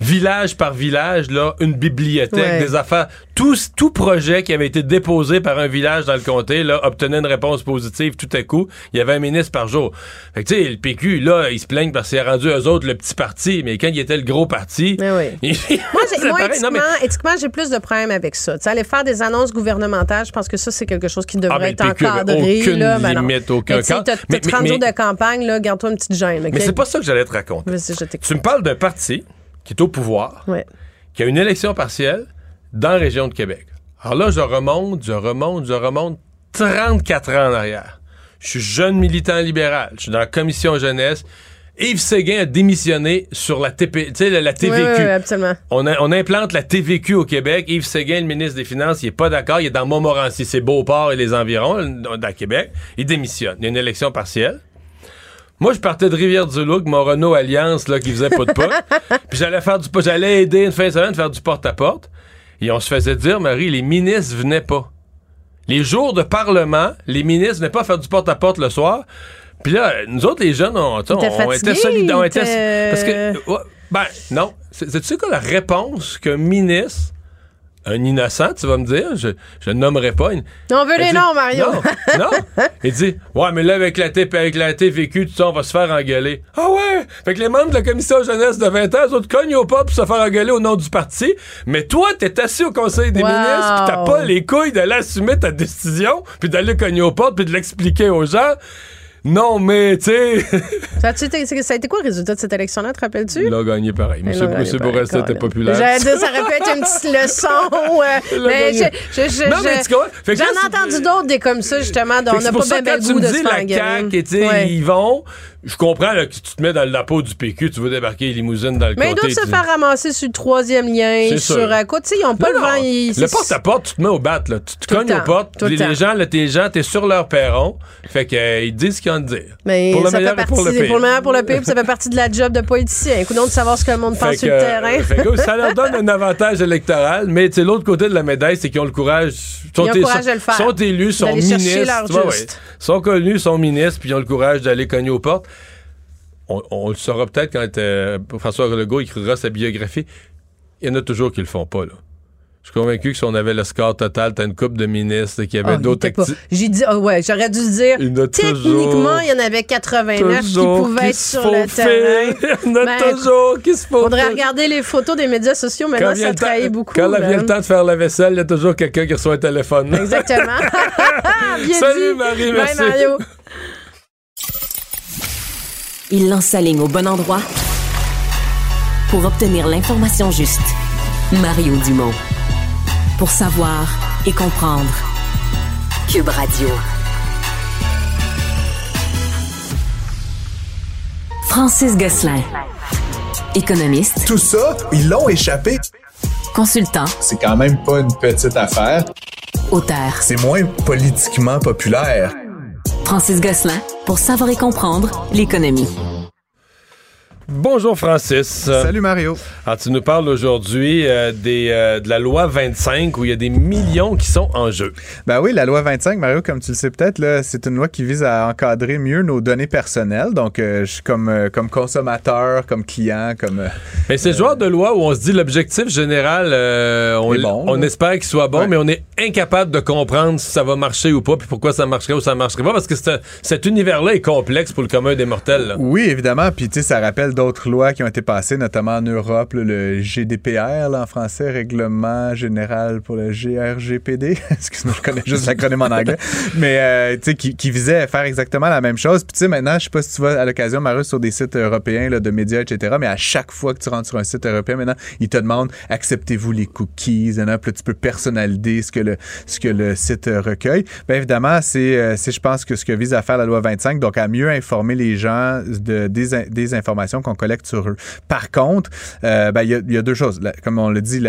Village par village, là, une bibliothèque, Ouais. des affaires. Tout, tout projet qui avait été déposé par un village dans le comté, là, obtenait une réponse positive tout à coup. Il y avait un ministre par jour. Fait que, tu sais, le PQ, là, ils se plaignent parce qu'il a rendu eux autres le petit parti, mais quand il était le gros parti. Mais oui. Moi, éthiquement, mais- j'ai plus de problèmes avec ça. Tu sais, aller faire des annonces gouvernementales, je pense que ça, c'est quelque chose qui devrait Ah, ben, être PQ encadré. aucune là. Ben limite, aucun Mais cadre. T'as, t'as Mais- 30 mais- jours de campagne, là, garde-toi une petite gêne. Mais c'est pas ça que j'allais te raconter. Je. Tu me parles d'un parti qui est au pouvoir, Ouais. qui a une élection partielle dans la région de Québec. Alors là, je remonte, je remonte, je remonte 34 ans en arrière. Je suis jeune militant libéral. Je suis dans la commission jeunesse. Yves Séguin a démissionné sur la, TP, la, la TVQ. Oui, oui, oui, absolument. On, a- on implante la TVQ au Québec. Yves Séguin, le ministre des Finances, il est pas d'accord. Il est dans Montmorency, c'est Beauport et les environs, dans Québec. Il démissionne. Il y a une élection partielle. Moi, je partais de Rivière-du-Loup, mon Renault Alliance, là, qui faisait pas de pas. Puis j'allais faire du, j'allais aider une fin de semaine, faire du porte-à-porte. Et on se faisait dire, Marie, les ministres venaient pas. Les jours de parlement, les ministres venaient pas faire du porte-à-porte le soir. Puis là, nous autres, les jeunes, on, était solidaires. on était- Parce que, ouais, ben, non. C'est- Sais-tu quoi la réponse qu'un ministre, un innocent, tu vas me dire, je, je ne nommerai pas. une- On veut elle les dit- noms, Mario. Non, non. Il dit, ouais, mais là, avec la, TP, avec la TVQ, tout ça, on va se faire engueuler. Ah ouais? Fait que les membres de la commission jeunesse de 20 ans, eux autres cognent au pas pour se faire engueuler au nom du parti. Mais toi, t'es assis au conseil des Wow. ministres, pis t'as pas les couilles d'aller assumer ta décision, puis d'aller cogner aux portes, puis de l'expliquer aux gens. Non, mais, tu sais, Ça a été quoi le résultat de cette élection-là, te rappelles-tu? il a gagné pareil. Monsieur, monsieur Bourassa était populaire. J'allais dire, ça aurait pu être une petite leçon. euh, mais gagné. je- je- je- Non, mais tu J'en ai entendu d'autres des comme ça, justement, on n'a pas bien le goût de se la. CAQ, et tu sais, ils vont, je comprends là, que tu te mets dans la peau du PQ, tu veux débarquer les limousines dans le Mais ils doivent se faire ramasser sur le troisième lien, sur sûr. à côté. Tu sais, Ils n'ont pas Non, le vent. ils- Le porte-à-porte, tu te mets au bat, là. Tu te cognes aux portes, le les, gens, là, tes gens, t'es sur leur perron. Fait que, euh, disent ce qu'ils ont à dire. Mais pour le ça meilleur fait et pour le pire. pour le meilleur, pour le pire, ça fait partie de la job de politicien. Coup de savoir ce que le monde pense Fait sur que, le euh, terrain. fait que, ça leur donne un avantage électoral, mais tu sais, l'autre côté de la médaille, c'est qu'ils ont le courage. Sont, Ils ont le courage de le faire. sont élus, sont ministres. sont connus, sont ministres, puis ils ont le courage d'aller cogner aux portes. On, on le saura peut-être quand euh, François Legault écrira sa biographie. Il y en a toujours qui le font pas, là. Je suis convaincu que si on avait le score total, t'as une coupe de ministres, qu'il y avait Ah, d'autres J'ai dit, ah ouais, j'aurais dû dire. Il Techniquement, il y en avait 89 toujours qui pouvaient être sur le terrain. Il y en a Ben, toujours qui se font. Faudrait regarder les photos des médias sociaux. Maintenant, vient ça trahit beaucoup. Quand là. vient le temps de faire la vaisselle, il y a toujours quelqu'un qui reçoit un téléphone. Exactement. Salut, dit. Marie, Bye, merci. Mario. Il lance sa ligne au bon endroit pour obtenir l'information juste. Mario Dumont. Pour savoir et comprendre. Cube Radio. Francis Gosselin. Économiste, Tout ça, ils l'ont échappé. consultant, C'est quand même pas une petite affaire. auteur. C'est moins politiquement populaire. Francis Gosselin. Pour savoir et comprendre l'économie. Bonjour Francis. Salut Mario. Alors, tu nous parles aujourd'hui euh, des, euh, de la loi 25 où il y a des millions qui sont en jeu. Ben oui, la loi 25, Mario, comme tu le sais peut-être, c'est une loi qui vise à encadrer mieux nos données personnelles. Donc, euh, je suis comme, comme consommateur, comme client, comme. Mais c'est le genre de loi où on se dit l'objectif général, on, bon, espère qu'il soit bon, Ouais. mais on est incapable de comprendre si ça va marcher ou pas, puis pourquoi ça marcherait ou ça marcherait pas, parce que cet univers-là est complexe pour le commun des mortels. là. Oui, évidemment. Puis, tu sais, ça rappelle d'autres lois qui ont été passées, notamment en Europe, le GDPR là, en français, Règlement général pour le GRGPD. Excuse-moi, je connais juste l'acronyme en anglais. Mais euh, tu sais, qui, visait à faire exactement la même chose. Puis tu sais, maintenant, je sais pas si tu vas à l'occasion, Marius, sur des sites européens là, de médias, etc. Mais à chaque fois que tu rentres sur un site européen, maintenant, ils te demandent acceptez-vous les cookies, puis là, tu peux personnaliser ce que le, ce que le site recueille. Bien évidemment, euh, c'est, je pense, que ce que vise à faire la loi 25, donc à mieux informer les gens de, des, des informations qu'on collecte sur eux. Par contre, euh, ben, il y, a, y, a, deux choses. comme on le dit,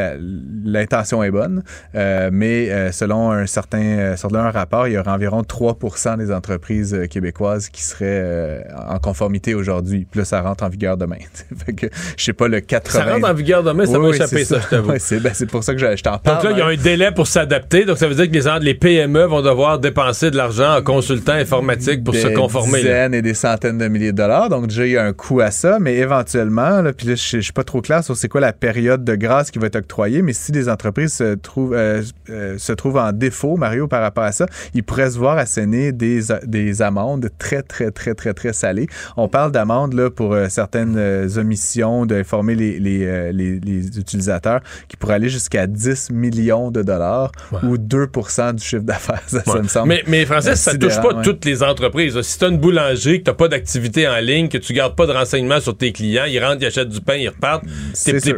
l'intention est bonne, euh, mais euh, selon un certain selon un rapport, il y aura environ 3% des entreprises québécoises qui seraient en conformité aujourd'hui. Puis là, ça rentre en vigueur demain. fait que, je sais pas, le 80... Ça rentre en vigueur demain, ça oui, va échapper, ça, je t'avoue. Oui, c'est, ben, c'est pour ça que je, je t'en parle. Donc là, il y a un délai pour s'adapter. Donc ça veut dire que les, les PME vont devoir dépenser de l'argent en consultant informatique pour des se conformer. Des dizaines et des centaines de milliers de dollars. Donc déjà, il y a un coût à ça, mais éventuellement, là, puis là, je, je suis pas trop clair sur c'est quoi la période de grâce qui va être octroyée, mais si les entreprises se trouvent, euh, euh, se trouvent en défaut, Mario, par rapport à ça, ils pourraient se voir asséner des, des amendes très, très, très, très, très salées. On parle d'amendes là, pour euh, certaines omissions d'informer les, les, les, les, utilisateurs qui pourraient aller jusqu'à 10 millions de dollars ouais. ou 2% du chiffre d'affaires. Ça, ouais. ça, me semble. Mais, mais Francis, ça touche pas toutes les entreprises. Si tu as une boulangerie, que tu n'as pas d'activité en ligne, que tu gardes pas de renseignements sur tes clients, ils rentrent, ils achètent du pain, ils repartent,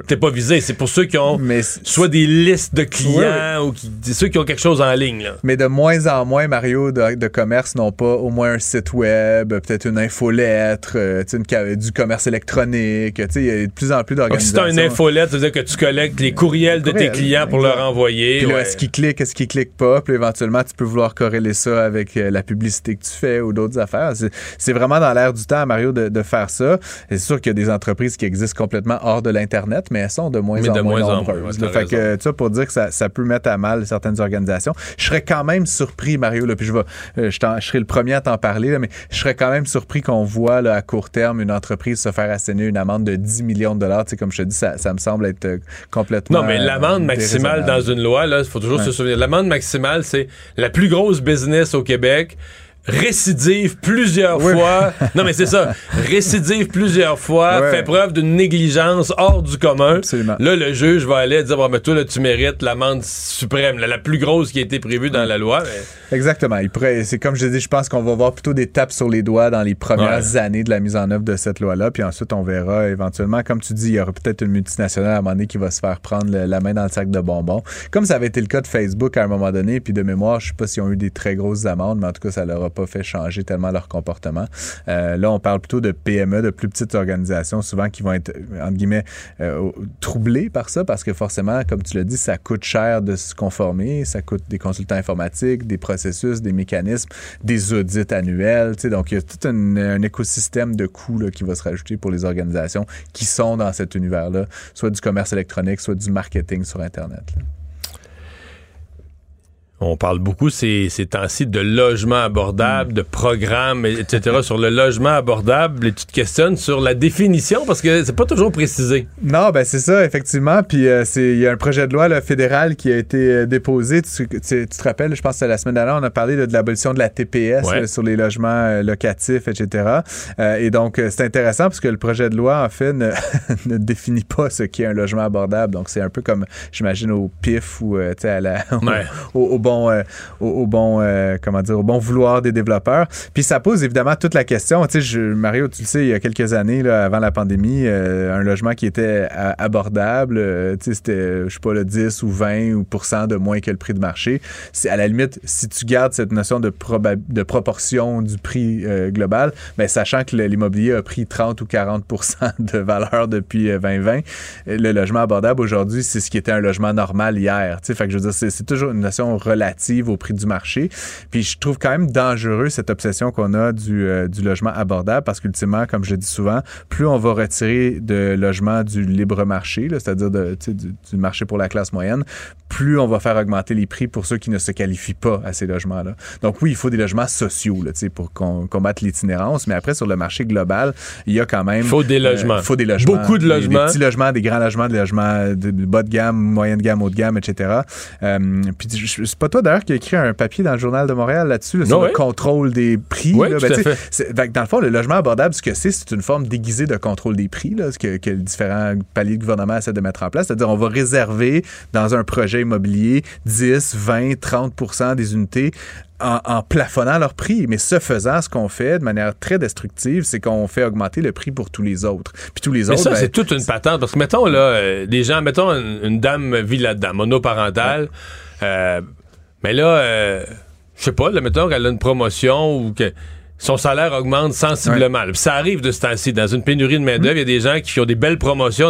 t'es pas visé. C'est pour ceux qui ont mais soit des listes de clients ou qui, ceux qui ont quelque chose en ligne. Là. Mais de moins en moins, Mario, de, de commerce n'ont pas au moins un site web, peut-être une infolettre, euh, une, du commerce électronique. Il y a de plus en plus d'organisations. Si tu as une infolettre, ça veut dire que tu collectes les courriels de tes clients pour leur envoyer. Puis là, ouais. est-ce qu'ils cliquent, est-ce qu'ils cliquent pas? Puis éventuellement, tu peux vouloir corréler ça avec euh, la publicité que tu fais ou d'autres affaires. C'est vraiment dans l'air du temps, Mario, de, de faire ça. Sûr qu'il y a des entreprises qui existent complètement hors de l'Internet, mais elles sont de moins mais en de moins, moins nombreuses. En moins, fait que, ça, pour dire que ça, ça, peut mettre à mal certaines organisations. Je serais quand même surpris, Mario, là, puis je, vais, euh, je, je, serai le premier à t'en parler, là, mais je serais quand même surpris qu'on voit là, à court terme une entreprise se faire asséner une amende de 10 millions de dollars. Tu sais, comme je te dis, ça, ça me semble être euh, complètement. Non, mais l'amende maximale dans une loi, il faut toujours ouais. se souvenir. L'amende maximale, c'est la plus grosse business au Québec récidive plusieurs oui. fois. Non, mais c'est ça. Récidive plusieurs fois, ouais. fait preuve d'une négligence hors du commun. Absolument. Là, le juge va aller dire, bon, mais toi, là, tu mérites l'amende suprême, là, la plus grosse qui a été prévue dans la loi. Mais... Exactement. C'est comme je dis, je pense qu'on va voir plutôt des tapes sur les doigts dans les premières ouais. années de la mise en œuvre de cette loi-là. Puis ensuite, on verra éventuellement, comme tu dis, il y aura peut-être une multinationale à un moment donné qui va se faire prendre le, la main dans le sac de bonbons. Comme ça avait été le cas de Facebook à un moment donné. Puis de mémoire, je sais pas s'ils ont eu des très grosses amendes, mais en tout cas, ça leur a pas fait changer tellement leur comportement. Euh, là, on parle plutôt de PME, de plus petites organisations, souvent qui vont être, entre guillemets, euh, troublées par ça, parce que forcément, comme tu l'as dit, ça coûte cher de se conformer, ça coûte des consultants informatiques, des processus, des mécanismes, des audits annuels. Donc, il y a tout un, écosystème de coûts là, qui va se rajouter pour les organisations qui sont dans cet univers-là, soit du commerce électronique, soit du marketing sur Internet. On parle beaucoup ces, ces temps-ci de logement abordable, mmh. de programmes, etc. sur le logement abordable. Et tu te questionnes sur la définition parce que c'est pas toujours précisé. Non, ben c'est ça, effectivement. Puis euh, il y a un projet de loi là, fédéral qui a été euh, déposé. Tu, tu, tu, te rappelles, je pense que la semaine dernière, on a parlé de l'abolition de la TPS ouais. là, sur les logements euh, locatifs, etc. et donc, c'est intéressant parce que le projet de loi, en fait, ne, ne définit pas ce qu'est un logement abordable. Donc, c'est un peu comme, j'imagine, au PIF ou à la, ouais. au, au, au euh, au, bon euh, comment dire au bon vouloir des développeurs. Puis ça pose évidemment toute la question. Tu Mario, tu le sais, il y a quelques années, avant la pandémie, euh, un logement qui était abordable, tu sais, c'était, je sais pas, le 10 ou 20 ou de moins que le prix de marché. À la limite, si tu gardes cette notion de, proportion du prix global, ben, sachant que l'immobilier a pris 30 ou 40 de valeur depuis 2020, le logement abordable aujourd'hui, c'est ce qui était un logement normal hier. Tu sais, fait je veux dire, c'est toujours une notion relative au prix du marché. Puis je trouve quand même dangereux cette obsession qu'on a du, euh, du logement abordable parce qu'ultimement, comme je dis souvent, plus on va retirer de logements du libre marché, c'est-à-dire du, du marché pour la classe moyenne, plus on va faire augmenter les prix pour ceux qui ne se qualifient pas à ces logements-là. Donc oui, il faut des logements sociaux là, pour combattre l'itinérance, mais après, sur le marché global, il y a quand même... Il faut des logements. Euh, faut des logements. Beaucoup de logements. Des, des, petits logements, des grands logements, des logements de bas de gamme, moyenne gamme, haut de gamme, etc. Euh, puis c'est pas pas toi d'ailleurs qui a écrit un papier dans le Journal de Montréal là-dessus, là, sur Oui. le contrôle des prix. Oui, là. tout à fait. que dans le fond, le logement abordable, ce que c'est, c'est une forme déguisée de contrôle des prix, là, ce que, que les différents paliers de gouvernement essaient de mettre en place. C'est-à-dire, on va réserver dans un projet immobilier 10, 20, 30% des unités en, en plafonnant leur prix. Mais ce faisant, ce qu'on fait de manière très destructive, c'est qu'on fait augmenter le prix pour tous les autres. Puis tous les Mais autres, ça, ben, c'est toute une patente. Parce que, mettons, là, euh, des gens, mettons, une, une dame vit là-dedans, monoparentale. euh, mais là, euh, je sais pas, là, mettons qu'elle a une promotion ou que son salaire augmente sensiblement. Ça arrive de ce temps-ci. Dans une pénurie de main-d'œuvre, il y a des gens qui ont des belles promotions.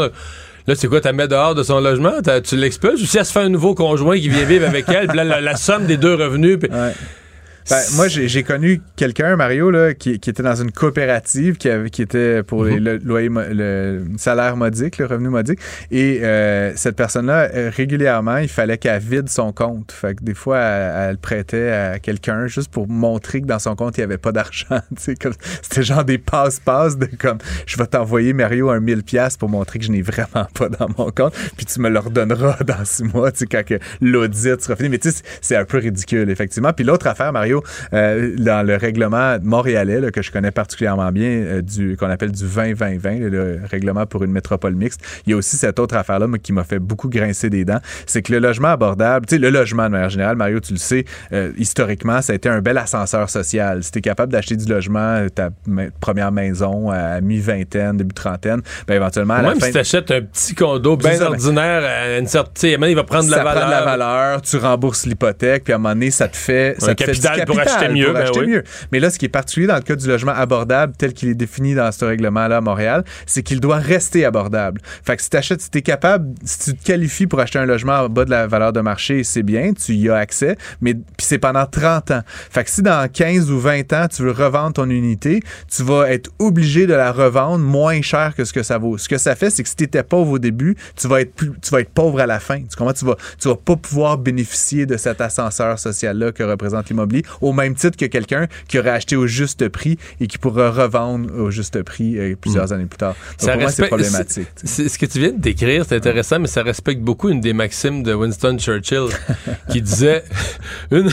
Là, c'est quoi, t'as mets dehors de son logement? Tu l'expulses? Ou si elle se fait un nouveau conjoint qui vient vivre avec elle, puis là, la, la somme des deux revenus. Ouais. Ben, moi, j'ai connu quelqu'un, Mario, là, qui, qui était dans une coopérative qui, avait, qui était pour les, le, loyer le salaire modique, le revenu modique. Et euh, cette personne-là, euh, régulièrement, il fallait qu'elle vide son compte. Fait que des fois, elle, elle prêtait à quelqu'un juste pour montrer que dans son compte, il n'y avait pas d'argent. C'était genre des passe-passe de comme je vais t'envoyer, Mario, un 1000$ piastres pour montrer que je n'ai vraiment pas dans mon compte. Puis tu me le redonneras dans six mois, tu sais, quand que l'audit sera fini. Mais tu sais, c'est un peu ridicule, effectivement. Puis l'autre affaire, Mario, euh, dans le règlement montréalais, là, que je connais particulièrement bien, euh, du qu'on appelle du 20-20-20, le règlement pour une métropole mixte, il y a aussi cette autre affaire-là qui m'a fait beaucoup grincer des dents. C'est que le logement abordable, tu sais, le logement de manière générale, Mario, tu le sais, euh, historiquement, ça a été un bel ascenseur social. Si tu es capable d'acheter du logement, euh, ta première maison à mi-vingtaine, début trentaine, ben éventuellement, à la Même fin... si t'achètes un petit condo bien ben- ordinaire, à une certaine, tu il va prendre de la ça valeur. prend de la valeur, tu rembourses l'hypothèque, puis à un moment donné, ça te fait, ça Un te fait capital pour acheter mieux, ben oui. mieux. Mais là, ce qui est particulier dans le cas du logement abordable, tel qu'il est défini dans ce règlement-là à Montréal, c'est qu'il doit rester abordable. Fait que si t'achètes, si t'es capable, si tu te qualifies pour acheter un logement en bas de la valeur de marché, c'est bien, tu y as accès, mais puis c'est pendant 30 ans. Fait que si dans 15 ou 20 ans, tu veux revendre ton unité, tu vas être obligé de la revendre moins cher que ce que ça vaut. Ce que ça fait, c'est que si tu étais pauvre au début, tu vas être plus, tu vas être pauvre à la fin. Tu comprends? Tu vas, tu vas pas pouvoir bénéficier de cet ascenseur social-là que représente l'immobilier, au même titre que quelqu'un qui aurait acheté au juste prix et qui pourra revendre au juste prix euh, plusieurs années plus tard. Donc, Ça pour moi, c'est problématique. c'est- c'est- Ce que tu viens de décrire, c'est intéressant, mais ça respecte beaucoup une des maximes de Winston Churchill qui disait une-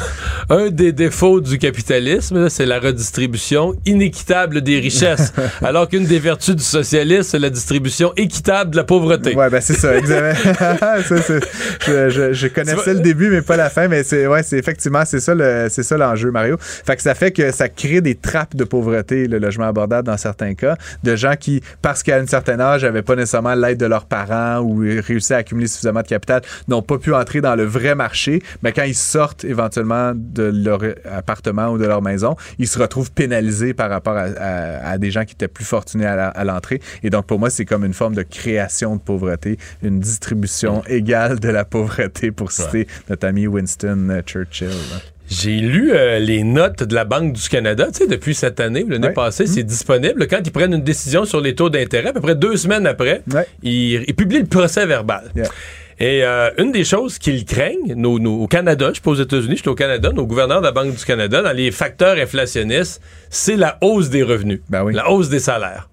un des défauts du capitalisme, là, c'est la redistribution inéquitable des richesses, alors qu'une des vertus du socialisme, c'est la distribution équitable de la pauvreté. Ouais, ben c'est ça, exactement. Ça, c'est- je, je- je connaissais le début, mais pas la fin, mais c'est ouais, c'est effectivement c'est ça le c'est ça l'enjeu, Mario. Fait que ça fait que ça crée des trappes de pauvreté, le logement abordable dans certains cas, de gens qui, parce qu'à un certain âge, n'avaient pas nécessairement l'aide de leurs parents ou réussi à accumuler suffisamment de capital, n'ont pas pu entrer dans le vrai marché, mais quand ils sortent éventuellement de leur appartement ou de leur maison, ils se retrouvent pénalisés par rapport à, à- à des gens qui étaient plus fortunés à l'entrée. Et donc, pour moi, c'est comme une forme de création de pauvreté, une distribution égale de la pauvreté, pour citer notre ami Winston Churchill. J'ai lu euh, les notes de la Banque du Canada, tu sais, depuis cette année l'année passée, c'est disponible. Quand ils prennent une décision sur les taux d'intérêt, à peu près deux semaines après, ils, ils publient le procès verbal. Yeah. Et euh, une des choses qu'ils craignent, nos, nos- au Canada, je suis pas aux États-Unis, je suis au Canada, nos gouverneurs de la Banque du Canada, dans les facteurs inflationnistes, c'est la hausse des revenus, Ben oui. la hausse des salaires.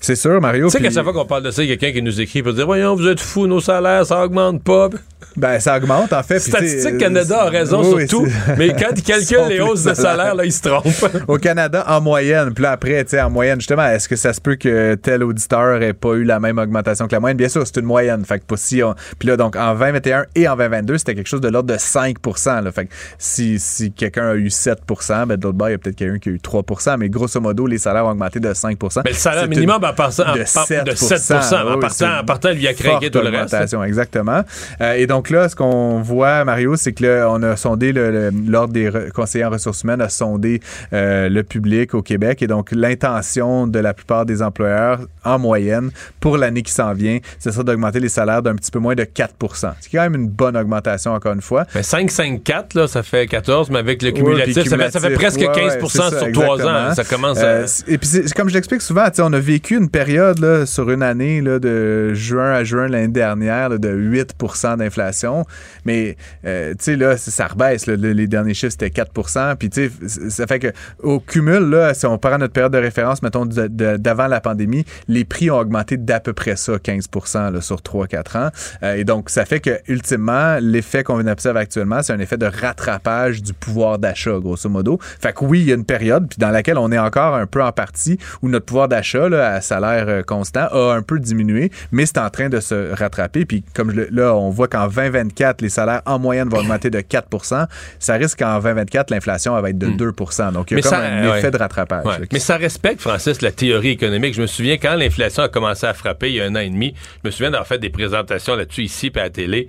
C'est sûr, Mario. Tu sais qu'à chaque fois qu'on parle de ça, il y a quelqu'un qui nous écrit pour dire Voyons, vous êtes fous, nos salaires, ça augmente pas. Ben, ça augmente, en fait. Statistique euh, Canada a raison oui, sur tout, mais quand ils calculent les hausses de salaire, là, ils se trompent. Au Canada, en moyenne. Puis là, après, tu sais, en moyenne, justement, est-ce que ça se peut que tel auditeur ait pas eu la même augmentation que la moyenne? Bien sûr, c'est une moyenne. Fait que pas si on- Puis là, donc, en 2021 et en 2022, c'était quelque chose de l'ordre de 5 là. Fait que si, si quelqu'un a eu 7 ben, de l'autre bord, il y a peut-être quelqu'un qui a eu 3% Mais grosso modo, les salaires ont augmenté de 5 Mais le salaire minimum en partant, en de par- 7 de 7 en, Oui, c'est partant, en partant, lui a craqué tout le reste. exactement. Euh, et donc là, ce qu'on voit, Mario, c'est que là, on a sondé, l'Ordre des conseillers en ressources humaines a sondé euh, le public au Québec. Et donc, l'intention de la plupart des employeurs, en moyenne, pour l'année qui s'en vient, ce sera d'augmenter les salaires d'un petit peu moins de 4 Ce qui est quand même une bonne augmentation, encore une fois. Mais 5, 5, 4, là, ça fait 14, mais avec le cumulatif, ça, fait, ça presque Ouais, 15 ouais, c'est sur ça, 3 ans. Ça commence Euh, à... c- et puis, c'est- comme je l'explique souvent, on a vécu vécu une période sur une année de juin à juin l'année dernière de 8% d'inflation. Mais euh, tu sais, là, ça rebaisse. Les derniers chiffres, c'était 4% Puis tu sais, ça fait que au cumul, là, si on prend notre période de référence, mettons, d'avant la pandémie, les prix ont augmenté d'à peu près ça, 15 là, sur 3-4 ans. Euh, et donc, ça fait que, ultimement, l'effet qu'on observe actuellement, c'est un effet de rattrapage du pouvoir d'achat, grosso modo. Fait que oui, il y a une période puis dans laquelle on est encore un peu en partie où notre pouvoir d'achat à salaire euh, constant a un peu diminué, mais c'est en train de se rattraper. Puis comme là, on voit qu'en 2024, les salaires en moyenne vont augmenter de 4% ça risque qu'en 2024, l'inflation va être de 2% hmm. Donc, il y a comme un effet de rattrapage. mais ça respecte, Francis, la théorie économique. Je me souviens quand l'inflation a commencé à frapper il y a un an et demi, je me souviens d'avoir fait des présentations là-dessus ici et à la télé.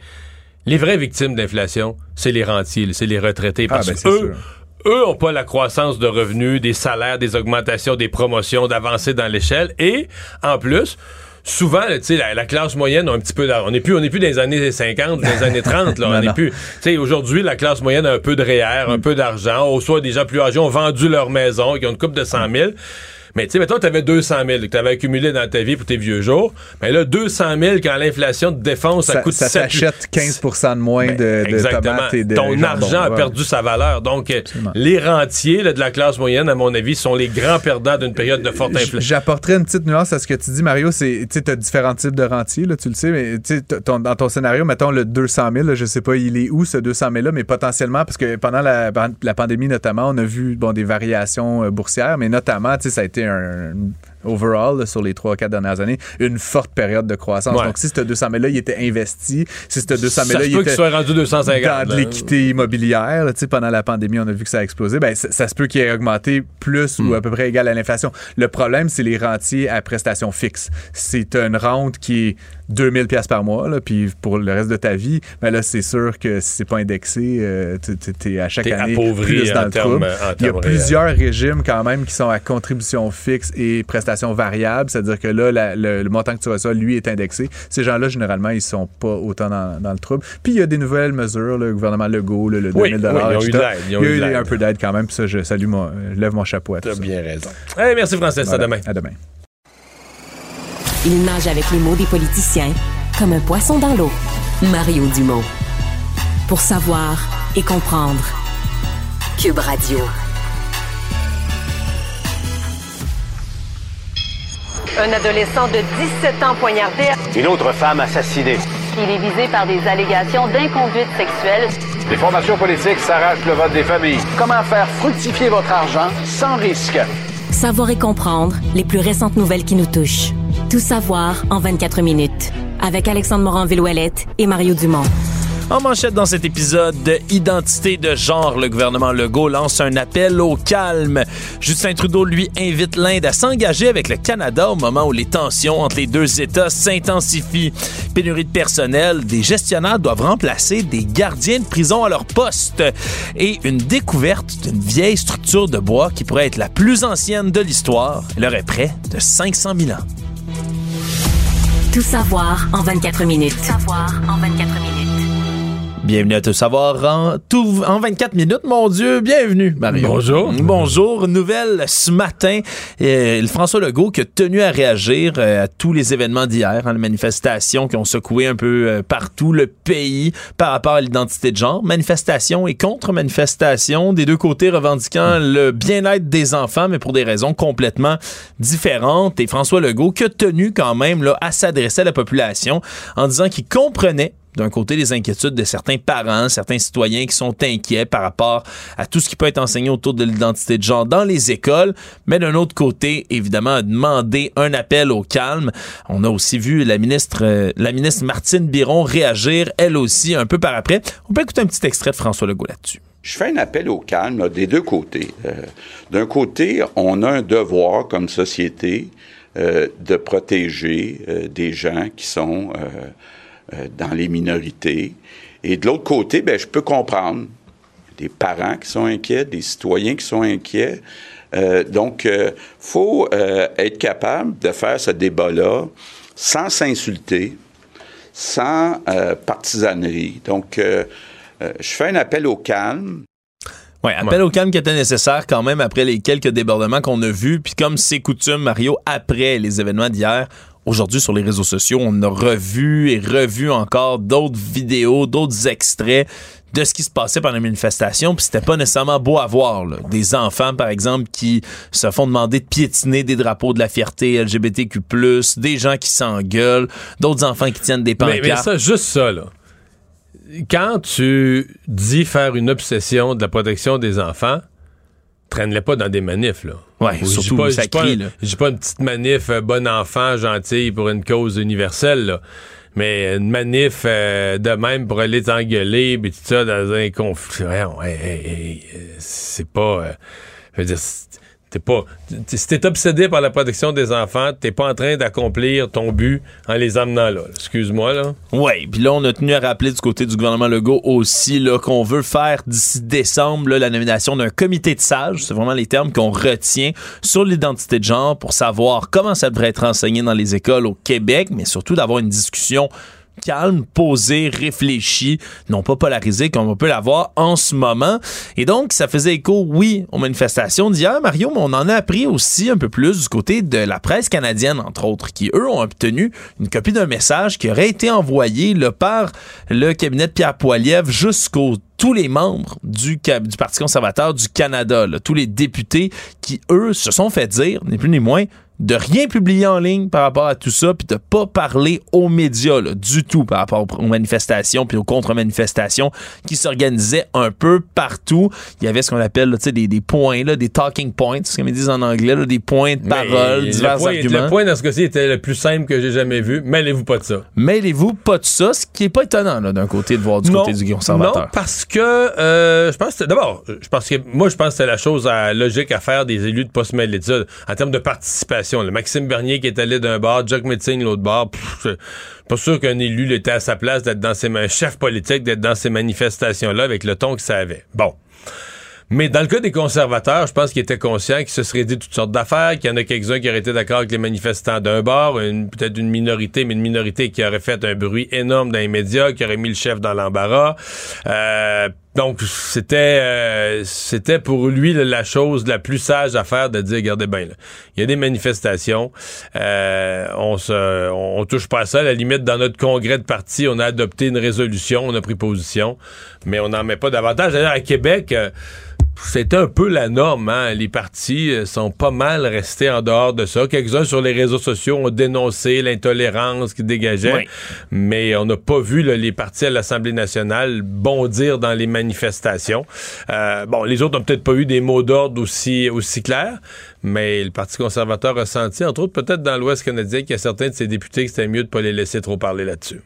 Les vraies victimes d'inflation, c'est les rentiers, c'est les retraités. Parce ah, ben, que eux, eux n'ont pas la croissance de revenus, des salaires, des augmentations, des promotions, d'avancer dans l'échelle. Et, en plus, souvent, la, la classe moyenne a un petit peu On n'est plus, on est plus dans les années 50, dans les années 30. Là, on est plus. aujourd'hui, la classe moyenne a un peu de REER, un mm. peu d'argent. Au soit des gens plus âgés ont vendu leur maison, qui ont une coupe de 100 000. Mais tu sais, mettons, tu avais 200 000 que tu avais accumulé dans ta vie pour tes vieux jours. Mais là, 200 000, quand l'inflation te défonce, ça, coûte Ça t'achète 15% de moins ben, de, tomates et de Ton argent a perdu sa valeur. Donc, euh, les rentiers de la classe moyenne, à mon avis, sont les grands perdants d'une période de forte inflation. J'apporterais une petite nuance à ce que tu dis, Mario. Tu as différents types de rentiers, là, tu le sais, mais dans ton scénario, mettons le 200 000, je sais pas, il est où ce 200 000-là, mais potentiellement, parce que pendant la, la, pandémie notamment, on a vu bon, des variations euh, boursières, mais notamment, ça a été un overall sur les 3-4 dernières années, une forte période de croissance. Donc, si ce 200 000-là, il était investi, si ce 200 000-là, il était soit rendu 250, dans de l'équité immobilière, là, pendant la pandémie, on a vu que ça a explosé, ben, ça, se peut qu'il ait augmenté plus ou hmm. à peu près égal à l'inflation. Le problème, c'est les rentiers à prestations fixes. C'est une rente qui est 2000 pièces par mois, là, puis pour le reste de ta vie, ben là, c'est sûr que si c'est pas indexé, euh, tu es à chaque année plus dans le trouble. Il y a plusieurs régimes quand même qui sont à contribution fixe et prestations variables, c'est-à-dire que là, le, montant que tu reçois, lui, est indexé. Ces gens-là, généralement, ils sont pas autant dans, le trouble. Puis il y a des nouvelles mesures, le gouvernement Legault, le, le 2000 oui, il y a eu un peu d'aide quand même, puis ça, je salue mon, lève mon chapeau à tout ça. bien raison. Hey, merci Francis, à demain. À demain. Il nage avec les mots des politiciens comme un poisson dans l'eau. Mario Dumont. Pour savoir et comprendre. Cube Radio. Un adolescent de 17 ans poignardé. Une autre femme assassinée. Il est visé par des allégations d'inconduite sexuelle. Les formations politiques s'arrachent le vote des familles. Comment faire fructifier votre argent sans risque? Savoir et comprendre les plus récentes nouvelles qui nous touchent. Tout savoir en 24 minutes. Avec Alexandre Morin-Villouellette et Mario Dumont. En manchette dans cet épisode de Identité de genre, le gouvernement Legault lance un appel au calme. Justin Trudeau lui invite l'Inde à s'engager avec le Canada au moment où les tensions entre les deux États s'intensifient. Pénurie de personnel, des gestionnaires doivent remplacer des gardiens de prison à leur poste. Et une découverte d'une vieille structure de bois qui pourrait être la plus ancienne de l'histoire. Elle aurait près de 500 000 ans. Tout savoir en 24 minutes. Tout savoir en 24 minutes. Bienvenue à Tout savoir en, tout, en 24 minutes. Mon Dieu, bienvenue, Mario. Bonjour. Bonjour. Nouvelle ce matin. Euh, François Legault qui a tenu à réagir euh, à tous les événements d'hier, hein, les manifestations qui ont secoué un peu euh, partout le pays par rapport à l'identité de genre. Manifestations et contre-manifestations des deux côtés revendiquant le bien-être des enfants, mais pour des raisons complètement différentes. Et François Legault qui a tenu quand même là, à s'adresser à la population en disant qu'il comprenait d'un côté les inquiétudes de certains parents, certains citoyens qui sont inquiets par rapport à tout ce qui peut être enseigné autour de l'identité de genre dans les écoles, mais d'un autre côté, évidemment, demander un appel au calme. On a aussi vu la ministre, euh, la ministre Martine Biron réagir, elle aussi, un peu par après. On peut écouter un petit extrait de François Legault là-dessus. Je fais un appel au calme des deux côtés. Euh, d'un côté, on a un devoir comme société euh, de protéger des gens qui sont euh, dans les minorités. Et de l'autre côté, ben, je peux comprendre des parents qui sont inquiets, des citoyens qui sont inquiets. Euh, donc, il euh, faut être capable de faire ce débat-là sans s'insulter, sans partisanerie. Donc, je fais un appel au calme. Oui, appel au calme qui était nécessaire quand même après les quelques débordements qu'on a vus. Puis comme c'est coutume, Mario, après les événements d'hier, aujourd'hui sur les réseaux sociaux, on a revu et revu encore d'autres vidéos, d'autres extraits de ce qui se passait pendant la manifestation, puis c'était pas nécessairement beau à voir. là. Des enfants, par exemple, qui se font demander de piétiner des drapeaux de la fierté LGBTQ+, des gens qui s'engueulent, d'autres enfants qui tiennent des pancartes. Mais, mais ça, juste ça, là. Quand tu dis faire une obsession de la protection des enfants, traîne-les pas dans des manifs, là. Ouais, surtout pas, je dis pas- une petite manif euh, bon enfant, gentille pour une cause universelle, là. Mais une manif euh, de même pour aller t'engueuler, puis tout ça, dans un conflit. Ouais, ouais, c'est pas. euh, je veux dire, t'es pas. t'es- obsédé par la protection des enfants, t'es pas en train d'accomplir ton but en les amenant là. Excuse-moi, là. Oui, puis là, on a tenu à rappeler du côté du gouvernement Legault aussi qu'on veut faire d'ici décembre la nomination d'un comité de sages. C'est vraiment les termes qu'on retient sur l'identité de genre pour savoir comment ça devrait être enseigné dans les écoles au Québec, mais surtout d'avoir une discussion calme, posée, réfléchie, non pas polarisée comme on peut l'avoir en ce moment. Et donc, ça faisait écho, oui, aux manifestations d'hier, Mario, mais on en a appris aussi un peu plus du côté de la presse canadienne, entre autres, qui, eux, ont obtenu une copie d'un message qui aurait été envoyé là, par le cabinet de Pierre Poilievre jusqu'aux tous les membres du, du Parti conservateur du Canada, tous les députés qui, eux, se sont fait dire, ni plus ni moins, de rien publier en ligne par rapport à tout ça, puis de pas parler aux médias là, du tout par rapport aux- manifestations puis aux contre-manifestations qui s'organisaient un peu partout. Il y avait ce qu'on appelle là, tu sais, des, des points, là, des talking points, ce qu'ils disent en anglais, là, des points de parole, Mais divers le point, arguments. Le point dans ce cas-ci était le plus simple que j'ai jamais vu. Mêlez-vous pas de ça. Mêlez-vous pas de ça, ce qui est pas étonnant là, d'un côté de voir du Non, côté du conservateur. Non, parce que euh, je pense que d'abord, je pense que moi je pense que c'est la chose à- logique à faire des élus de pas se mêler de ça en termes de participation. Le Maxime Bernier qui est allé d'un bar, Jack Metzing l'autre bar. pff, pas sûr qu'un élu était à sa place d'être dans ses un chef politique d'être dans ces manifestations là avec le ton que ça avait. Bon. Mais dans le cas des conservateurs, je pense qu'ils étaient conscients qu'ils se seraient dit toutes sortes d'affaires, qu'il y en a quelques-uns qui auraient été d'accord avec les manifestants d'un bord, peut-être une minorité, mais une minorité qui aurait fait un bruit énorme dans les médias, qui aurait mis le chef dans l'embarras. Euh, donc, c'était euh, c'était pour lui la chose la plus sage à faire de dire, regardez bien, il y a des manifestations, euh, on se touche pas à ça. La limite, dans notre congrès de parti, on a adopté une résolution, on a pris position, mais on n'en met pas davantage. D'ailleurs, à Québec... euh, c'était un peu la norme. Hein? Les partis euh, sont pas mal restés en dehors de ça. Quelques-uns sur les réseaux sociaux ont dénoncé l'intolérance qui dégageait, Oui. mais on n'a pas vu là, les partis à l'Assemblée nationale bondir dans les manifestations. Euh, bon, les autres n'ont peut-être pas eu des mots d'ordre aussi, aussi clairs, mais le Parti conservateur a senti, entre autres peut-être dans l'Ouest canadien, qu'il y a certains de ses députés que c'était mieux de pas les laisser trop parler là-dessus.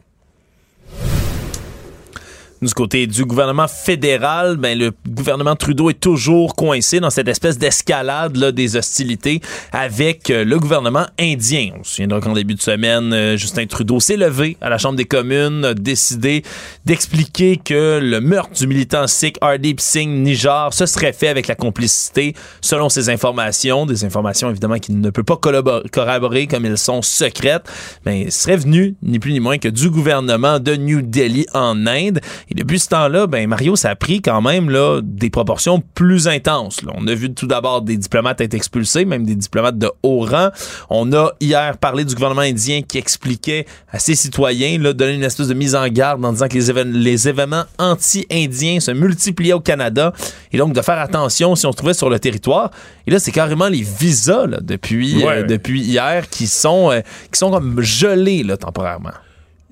Du côté du gouvernement fédéral, ben le gouvernement Trudeau est toujours coincé dans cette espèce d'escalade là, des hostilités avec euh, le gouvernement indien. On se souviendra qu'en début de semaine, euh, Justin Trudeau s'est levé à la Chambre des communes, a décidé d'expliquer que le meurtre du militant sikh Hardeep Singh Nijar se serait fait avec la complicité, selon ses informations, des informations évidemment qu'il ne peut pas corroborer comme elles sont secrètes, mais serait venu ni plus ni moins que du gouvernement de New Delhi en Inde. Et depuis ce temps-là, ben Mario, ça a pris quand même là, des proportions plus intenses. là. On a vu tout d'abord des diplomates être expulsés, même des diplomates de haut rang. On a hier parlé du gouvernement indien qui expliquait à ses citoyens, là, donner une espèce de mise en garde en disant que les, évén- les événements anti-indiens se multipliaient au Canada et donc de faire attention si on se trouvait sur le territoire. Et là, c'est carrément les visas là, depuis, Ouais, euh, ouais. depuis hier qui sont, euh, qui sont comme gelés là, temporairement.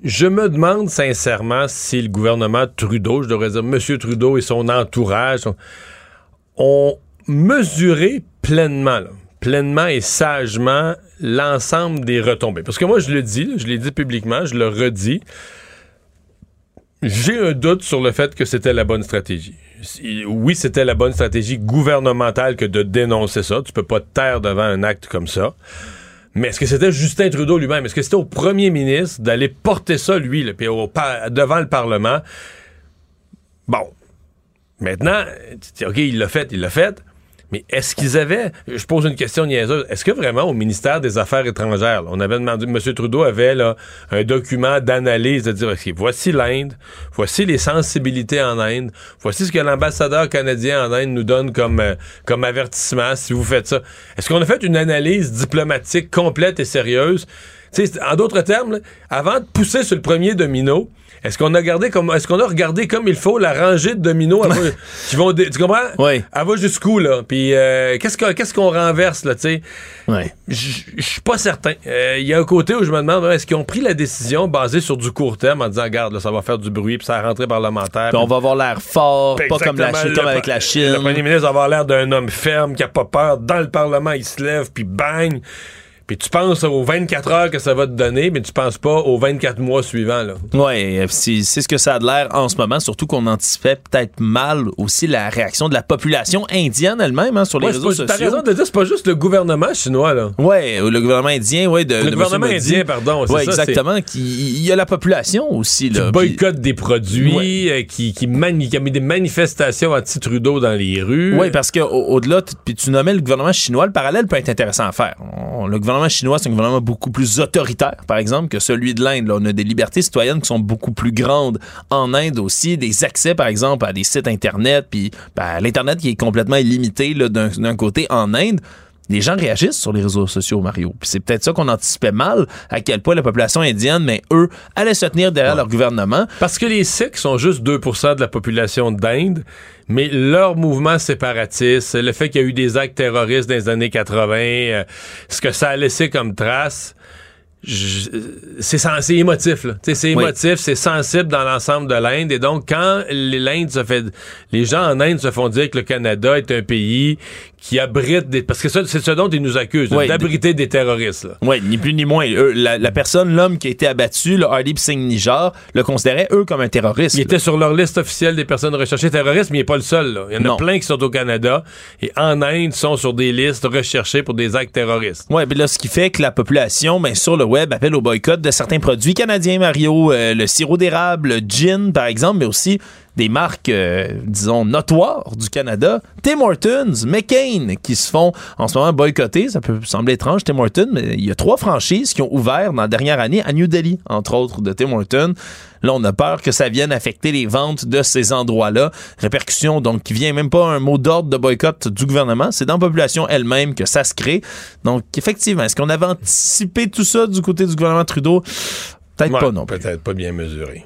Je me demande sincèrement si le gouvernement Trudeau, je devrais dire M. Trudeau et son entourage, ont, mesuré pleinement, pleinement et sagement l'ensemble des retombées. Parce que moi, je le dis, je l'ai dit publiquement, je le redis, j'ai un doute sur le fait que c'était la bonne stratégie. Oui, c'était la bonne stratégie gouvernementale que de dénoncer ça. Tu peux pas te taire devant un acte comme ça. Mais est-ce que c'était Justin Trudeau lui-même? Est-ce que c'était au premier ministre d'aller porter ça, lui, par- devant le Parlement? Bon. Maintenant, OK, il l'a fait, il l'a fait. Mais est-ce qu'ils avaient, je pose une question niaiseuse, est-ce que vraiment au ministère des Affaires étrangères, on avait demandé, M. Trudeau avait là, un document d'analyse de dire, OK, voici l'Inde, voici les sensibilités en Inde, voici ce que l'ambassadeur canadien en Inde nous donne comme, euh, comme avertissement si vous faites ça. Est-ce qu'on a fait une analyse diplomatique complète et sérieuse? En d'autres termes, avant de pousser sur le premier domino, est-ce qu'on a gardé comme est-ce qu'on a regardé comme il faut la rangée de dominos? Va- qui vont tu comprends? Oui. Elle va jusqu'où là? Puis euh, qu'est-ce qu'on qu'est-ce qu'on renverse là, tu sais? Ouais. Je suis pas certain. Euh, Il y a un côté où je me demande est-ce qu'ils ont pris la décision basée sur du court terme en disant regarde là, ça va faire du bruit puis ça va rentrer parlementaire. Puis on va avoir l'air fort, pas comme, la, Exactement, comme avec la Chine. Le premier ministre va avoir l'air d'un homme ferme qui a pas peur. Dans le Parlement, il se lève puis bang. Puis tu penses aux 24 heures que ça va te donner, mais tu penses pas aux 24 mois suivants. Oui, c'est c'est ce que ça a de l'air en ce moment, surtout qu'on anticipait peut-être mal aussi la réaction de la population indienne elle-même hein, sur les Ouais, réseaux pas- sociaux. T'as raison de dire, c'est pas juste le gouvernement chinois, là. Ouais, le gouvernement indien, de Le de gouvernement. Modi. indien, pardon, ça, exactement. Qui, il y a la population aussi Qui là. puis- boycotte des produits, euh, qui, qui, mani- qui a mis des manifestations anti-Trudeau dans les rues. Oui, parce qu'au-delà, puis tu nommais le gouvernement chinois, le parallèle peut être intéressant à faire. On- le gouvernement chinois, c'est un gouvernement beaucoup plus autoritaire, par exemple, que celui de l'Inde. On a des libertés citoyennes qui sont beaucoup plus grandes en Inde aussi, des accès, par exemple, à des sites Internet, puis ben, l'Internet qui est complètement illimité d'un côté en Inde. Les gens réagissent sur les réseaux sociaux, Mario. Puis c'est peut-être ça qu'on anticipait mal, à quel point la population indienne, mais eux, allaient se tenir derrière leur gouvernement. Parce que les Sikhs sont juste 2% de la population d'Inde, mais leur mouvement séparatiste, le fait qu'il y a eu des actes terroristes dans les années 80, euh, ce que ça a laissé comme trace, c'est c'est émotif. là. C'est Oui. émotif, c'est sensible dans l'ensemble de l'Inde. Et donc, quand l'Inde se fait... Les gens en Inde se font dire que le Canada est un pays qui abrite des... Parce que ça, c'est ce dont ils nous accusent, Oui. d'abriter des terroristes. là. Oui, ni plus ni moins. Eux, la, la personne, l'homme qui a été abattu, le Hardeep Singh Nijar, le considérait, eux, comme un terroriste. Il était sur leur liste officielle des personnes recherchées terroristes, mais il n'est pas le seul. là. Il y en Non. a plein qui sont au Canada et en Inde sont sur des listes recherchées pour des actes terroristes. Ouais, puis là, ce qui fait que la population, ben, sur le web, appelle au boycott de certains produits canadiens, Mario, euh, le sirop d'érable, le gin, par exemple, mais aussi des marques, euh, disons, notoires du Canada. Tim Hortons, McCain, qui se font en ce moment boycotter. Ça peut sembler étrange, Tim Hortons, mais il y a trois franchises qui ont ouvert dans la dernière année à New Delhi, entre autres, de Tim Hortons. Là, on a peur que ça vienne affecter les ventes de ces endroits-là. Répercussion, donc, qui vient même pas un mot d'ordre de boycott du gouvernement. C'est dans la population elle-même que ça se crée. Donc, effectivement, est-ce qu'on avait anticipé tout ça du côté du gouvernement Trudeau? Peut-être Ouais, pas, non. Peut-être pas bien mesuré.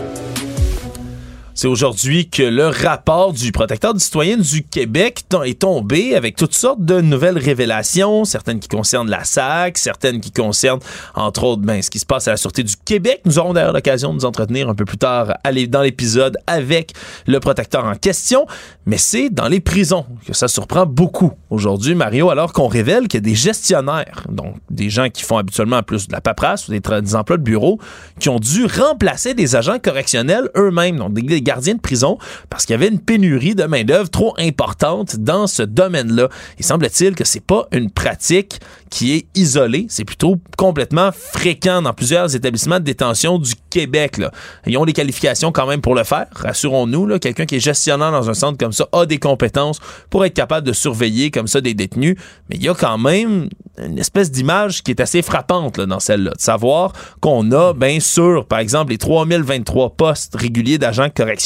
C'est aujourd'hui que le rapport du protecteur du citoyen du Québec est tombé avec toutes sortes de nouvelles révélations, certaines qui concernent la SAC, certaines qui concernent, entre autres, ben, ce qui se passe à la Sûreté du Québec. Nous aurons d'ailleurs l'occasion de nous entretenir un peu plus tard dans l'épisode avec le protecteur en question, mais c'est dans les prisons que ça surprend beaucoup aujourd'hui, Mario, alors qu'on révèle qu'il y a des gestionnaires, donc des gens qui font habituellement plus de la paperasse ou des emplois de bureau, qui ont dû remplacer des agents correctionnels eux-mêmes, donc des, des de prison, parce qu'il y avait une pénurie de main-d'œuvre trop importante dans ce domaine-là. Il semble-t-il que c'est pas une pratique qui est isolée, c'est plutôt complètement fréquent dans plusieurs établissements de détention du Québec. Ils ont les qualifications quand même pour le faire, rassurons-nous. Quelqu'un qui est gestionnaire dans un centre comme ça a des compétences pour être capable de surveiller comme ça des détenus, mais il y a quand même une espèce d'image qui est assez frappante dans celle-là, de savoir qu'on a, bien sûr, par exemple, les 3023 postes réguliers d'agents correctionnels,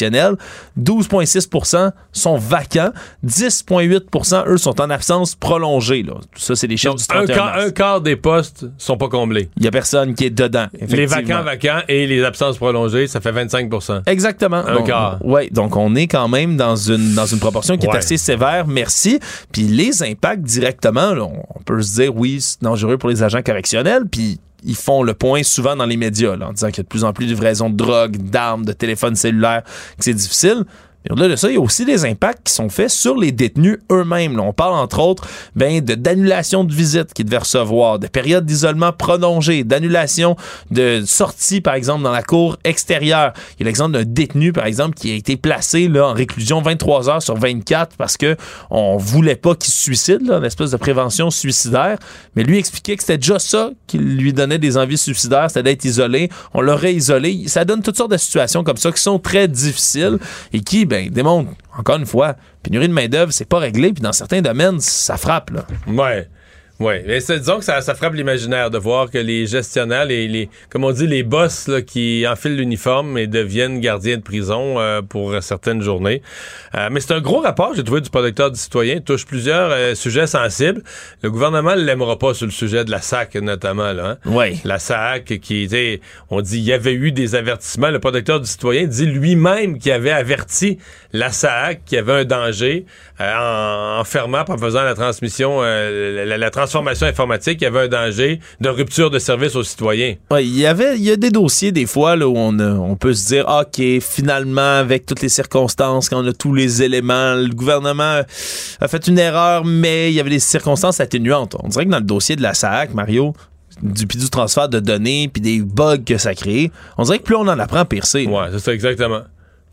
12,6% sont vacants, 10,8% eux, sont en absence prolongée. Là. Tout ça, c'est des chiffres du Un 31 quart, mars. un quart des postes sont pas comblés. Il y a personne qui est dedans. Les vacants vacants et les absences prolongées, ça fait 25% Exactement. Un Donc, quart. Ouais, donc on est quand même dans une, dans une proportion qui Ouais. est assez sévère, merci. Puis les impacts directement, là, on peut se dire, oui, c'est dangereux pour les agents correctionnels, puis ils font le point souvent dans les médias, là, en disant qu'il y a de plus en plus de livraisons de drogue, d'armes, de téléphones cellulaires, que c'est difficile. Et au-delà de ça, il y a aussi des impacts qui sont faits sur les détenus eux-mêmes. On parle entre autres ben, de d'annulation de visites qu'ils devaient recevoir, de périodes d'isolement prolongées, d'annulation de sorties, par exemple, dans la cour extérieure. Il y a l'exemple d'un détenu, par exemple, qui a été placé là, en réclusion 23 heures sur 24 parce que on voulait pas qu'il se suicide, là, une espèce de prévention suicidaire. Mais lui expliquait que c'était déjà ça qui lui donnait des envies suicidaires, c'était d'être isolé. On l'aurait isolé. Ça donne toutes sortes de situations comme ça qui sont très difficiles et qui, ben, démontrent, encore une fois, pénurie de main-d'œuvre, c'est pas réglé, puis dans certains domaines, ça frappe, là. Ouais. Oui, mais c'est- disons que ça, ça frappe l'imaginaire de voir que les gestionnaires, les, les comme on dit, les boss là, qui enfilent l'uniforme et deviennent gardiens de prison euh, pour certaines journées. Euh, mais c'est un gros rapport, j'ai trouvé, du protecteur du citoyen. Il touche plusieurs euh, sujets sensibles. Le gouvernement ne l'aimera pas sur le sujet de la SAC, notamment. Là, hein. Oui. La SAC, qui, sais, on dit, il y avait eu des avertissements. Le protecteur du citoyen dit lui-même qu'il avait averti la SAC qu'il y avait un danger euh, en, en fermant, en faisant la transmission, euh, la, la transformation informatique, il y avait un danger de rupture de service aux citoyens. Ouais, il y avait, il y a des dossiers des fois là, où on, a- on peut se dire, ok, finalement, avec toutes les circonstances, quand on a tous les éléments, le gouvernement a fait une erreur, mais il y avait des circonstances atténuantes. On dirait que dans le dossier de la SAC, Mario, du, puis du transfert de données, puis des bugs que ça crée, on dirait que plus on en apprend, pire c'est. Ouais, c'est ça exactement.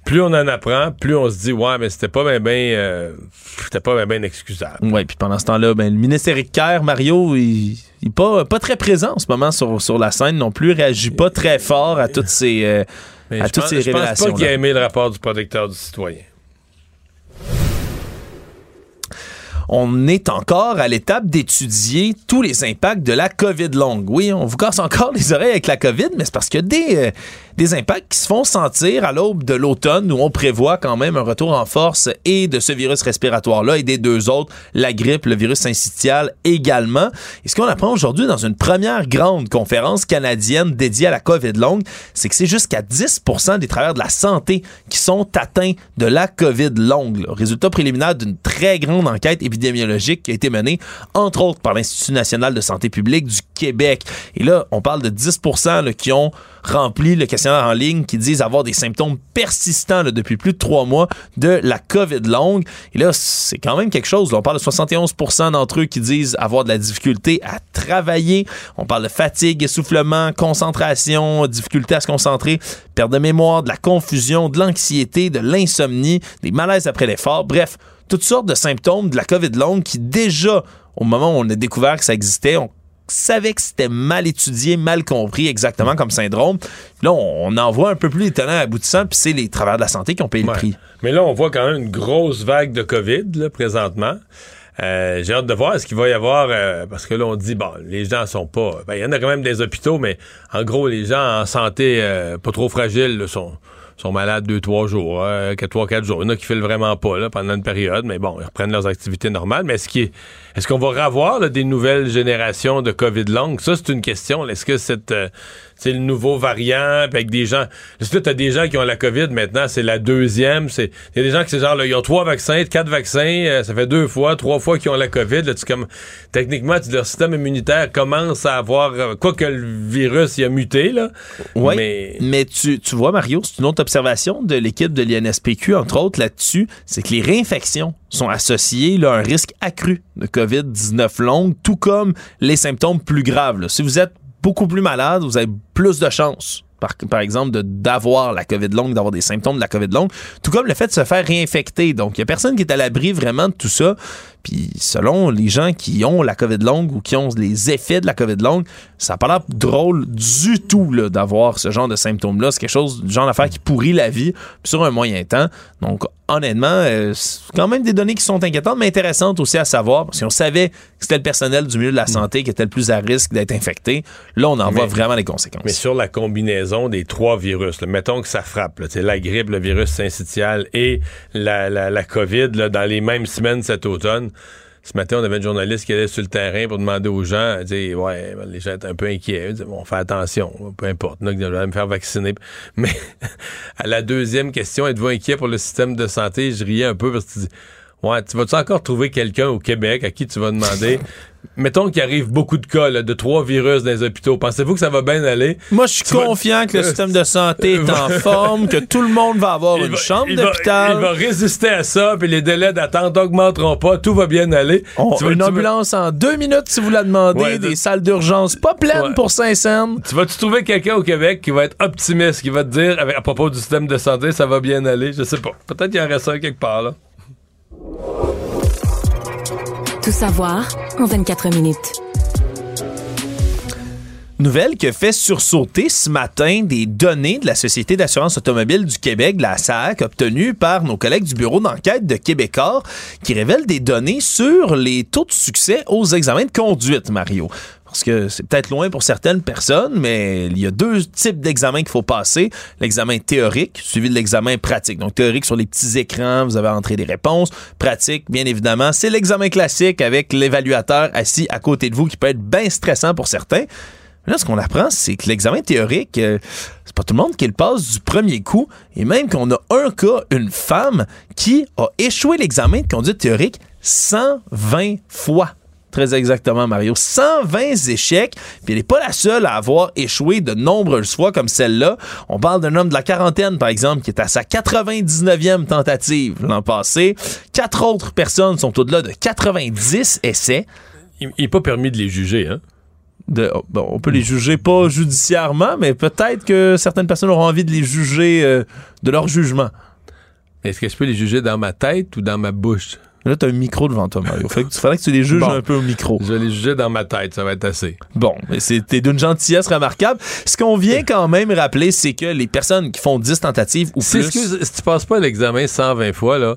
Plus on en apprend, plus on se dit ouais, mais c'était pas bien ben c'était pas bien ben excusable. Ouais, puis pendant ce temps-là, ben, le ministère Éric Kerr, Mario, il, il est pas, pas très présent en ce moment sur, sur la scène non plus, réagit pas très fort à toutes ces, euh, à toutes pense, ces je pense révélations. pas qu'il a aimé le rapport du protecteur du citoyen. On est encore à l'étape d'étudier tous les impacts de la COVID longue. Oui, on vous casse encore les oreilles avec la COVID, mais c'est parce qu'il y a des, impacts qui se font sentir à l'aube de l'automne où on prévoit quand même un retour en force et de ce virus respiratoire-là et des deux autres, la grippe, le virus syncytial également. Et ce qu'on apprend aujourd'hui dans une première grande conférence canadienne dédiée à la COVID longue, c'est que c'est jusqu'à 10% des travailleurs de la santé qui sont atteints de la COVID longue. Résultat préliminaire d'une très grande enquête qui a été menée, entre autres, par l'Institut national de santé publique du Québec. Et là, on parle de 10 là, qui ont rempli le questionnaire en ligne, qui disent avoir des symptômes persistants depuis plus de trois mois de la COVID longue. Et là, c'est quand même quelque chose. On parle de 71% d'entre eux qui disent avoir de la difficulté à travailler. On parle de fatigue, essoufflement, concentration, difficulté à se concentrer, perte de mémoire, de la confusion, de l'anxiété, de l'insomnie, des malaises après l'effort. Bref, toutes sortes de symptômes de la COVID longue qui déjà, au moment où on a découvert que ça existait, on savait que c'était mal étudié, mal compris exactement comme syndrome. Là, on, en voit un peu plus les tenants aboutissants, puis c'est les travailleurs de la santé qui ont payé le prix. Mais là, on voit quand même une grosse vague de COVID là, présentement. Euh, J'ai hâte de voir ce qu'il va y avoir, euh, parce que là, on dit, bon, les gens sont pas... ben, Il y en a quand même des hôpitaux, mais en gros, les gens en santé euh, pas trop fragiles là, sont, sont malades deux, trois jours, quatre, trois, quatre jours. Il y en a qui filent vraiment pas là, pendant une période, mais bon, ils reprennent leurs activités normales. Mais est-ce qu'il est- est-ce qu'on va revoir là, des nouvelles générations de COVID longue? Ça, c'est une question. Est-ce que euh, c'est le nouveau variant, puis avec des gens... Est-ce que tu as des gens qui ont la COVID maintenant, c'est la deuxième, c'est... Il y a des gens qui, c'est genre, là, ils ont trois vaccins, quatre vaccins, euh, ça fait deux fois, trois fois qu'ils ont la COVID. Là, tu, comme, techniquement, tu- leur système immunitaire commence à avoir... euh, Quoi que le virus, il a muté, là. Oui, Mais... mais, tu, tu vois, Mario, c'est une autre observation de l'équipe de l'INSPQ, entre autres, là-dessus, c'est que les réinfections sont associées là, à un risque accru de COVID-19 longue, tout comme les symptômes plus graves. Si vous êtes beaucoup plus malade, vous avez plus de chances. Par, par exemple, d'avoir la COVID longue, d'avoir des symptômes de la COVID longue, tout comme le fait de se faire réinfecter. Donc, il n'y a personne qui est à l'abri vraiment de tout ça. Puis, selon les gens qui ont la COVID longue ou qui ont les effets de la COVID longue, ça n'a pas l'air drôle du tout là, d'avoir ce genre de symptômes-là. C'est quelque chose, du genre d'affaire qui pourrit la vie sur un moyen temps. Donc, honnêtement, euh, c'est quand même des données qui sont inquiétantes, mais intéressantes aussi à savoir. Si on savait que c'était le personnel du milieu de la santé qui était le plus à risque d'être infecté, là, on en voit vraiment les conséquences. Mais sur la combinaison des trois virus, là, mettons que ça frappe, là, la grippe, le virus syncytial et la, la, la COVID là, dans les mêmes semaines cet automne. Ce matin, on avait une journaliste qui allait sur le terrain pour demander aux gens, dit, ouais, les gens étaient un peu inquiets. Dit, bon, fait attention, peu importe, là, je me faire vacciner. Mais à la deuxième question, êtes-vous inquiet pour le système de santé? Je riais un peu parce que tu dis, ouais, tu vas-tu encore trouver quelqu'un au Québec à qui tu vas demander, mettons qu'il arrive beaucoup de cas là, de trois virus dans les hôpitaux. Pensez-vous que ça va bien aller? Moi, je suis vas- confiant que le système de santé est en forme, que tout le monde va avoir Il une va- chambre d'hôpital. Il va résister à ça, puis les délais d'attente n'augmenteront pas, tout va bien aller. On- Tu une tu ambulance en deux minutes si vous la demandez, Ouais, des de- salles d'urgence pas pleines Ouais. pour Saint-Saëns. Tu vas-tu trouver quelqu'un au Québec qui va être optimiste, qui va te dire, avec- à propos du système de santé, ça va bien aller? Je sais pas. Peut-être qu'il y en reste un quelque part, là. Tout savoir en 24 minutes. Nouvelle qui a fait sursauter ce matin des données de la Société d'assurance automobile du Québec, la SAC, obtenues par nos collègues du bureau d'enquête de Québecor, qui révèlent des données sur les taux de succès aux examens de conduite, Mario. Parce que c'est peut-être loin pour certaines personnes, mais il y a deux types d'examens qu'il faut passer. L'examen théorique, suivi de l'examen pratique. Donc, théorique sur les petits écrans, vous avez entré des réponses. Pratique, bien évidemment, c'est l'examen classique avec l'évaluateur assis à côté de vous qui peut être bien stressant pour certains. Mais Là, ce qu'on apprend, c'est que l'examen théorique, euh, c'est pas tout le monde qui le passe du premier coup. Et même qu'on a un cas, une femme, qui a échoué l'examen de conduite théorique 120 fois. Très exactement, Mario. 120 échecs. Puis elle n'est pas la seule à avoir échoué de nombreuses fois comme celle-là. On parle d'un homme de la quarantaine, par exemple, qui est à sa 99e tentative l'an passé. Quatre autres personnes sont au-delà de 90 essais. Il n'est pas permis de les juger, hein? De, oh, bon, on peut les juger pas judiciairement, mais peut-être que certaines personnes auront envie de les juger euh, de leur jugement. Est-ce que je peux les juger dans ma tête ou dans ma bouche? Là, tu as un micro devant toi, Mario. Fait que tu faudrait que tu les juges Bon. un peu au micro. Je vais les juger dans ma tête, ça va être assez. Bon, mais c'était d'une gentillesse remarquable. Ce qu'on vient quand même rappeler, c'est que les personnes qui font 10 tentatives ou plus... excuse, si tu passes pas l'examen 120 fois, là,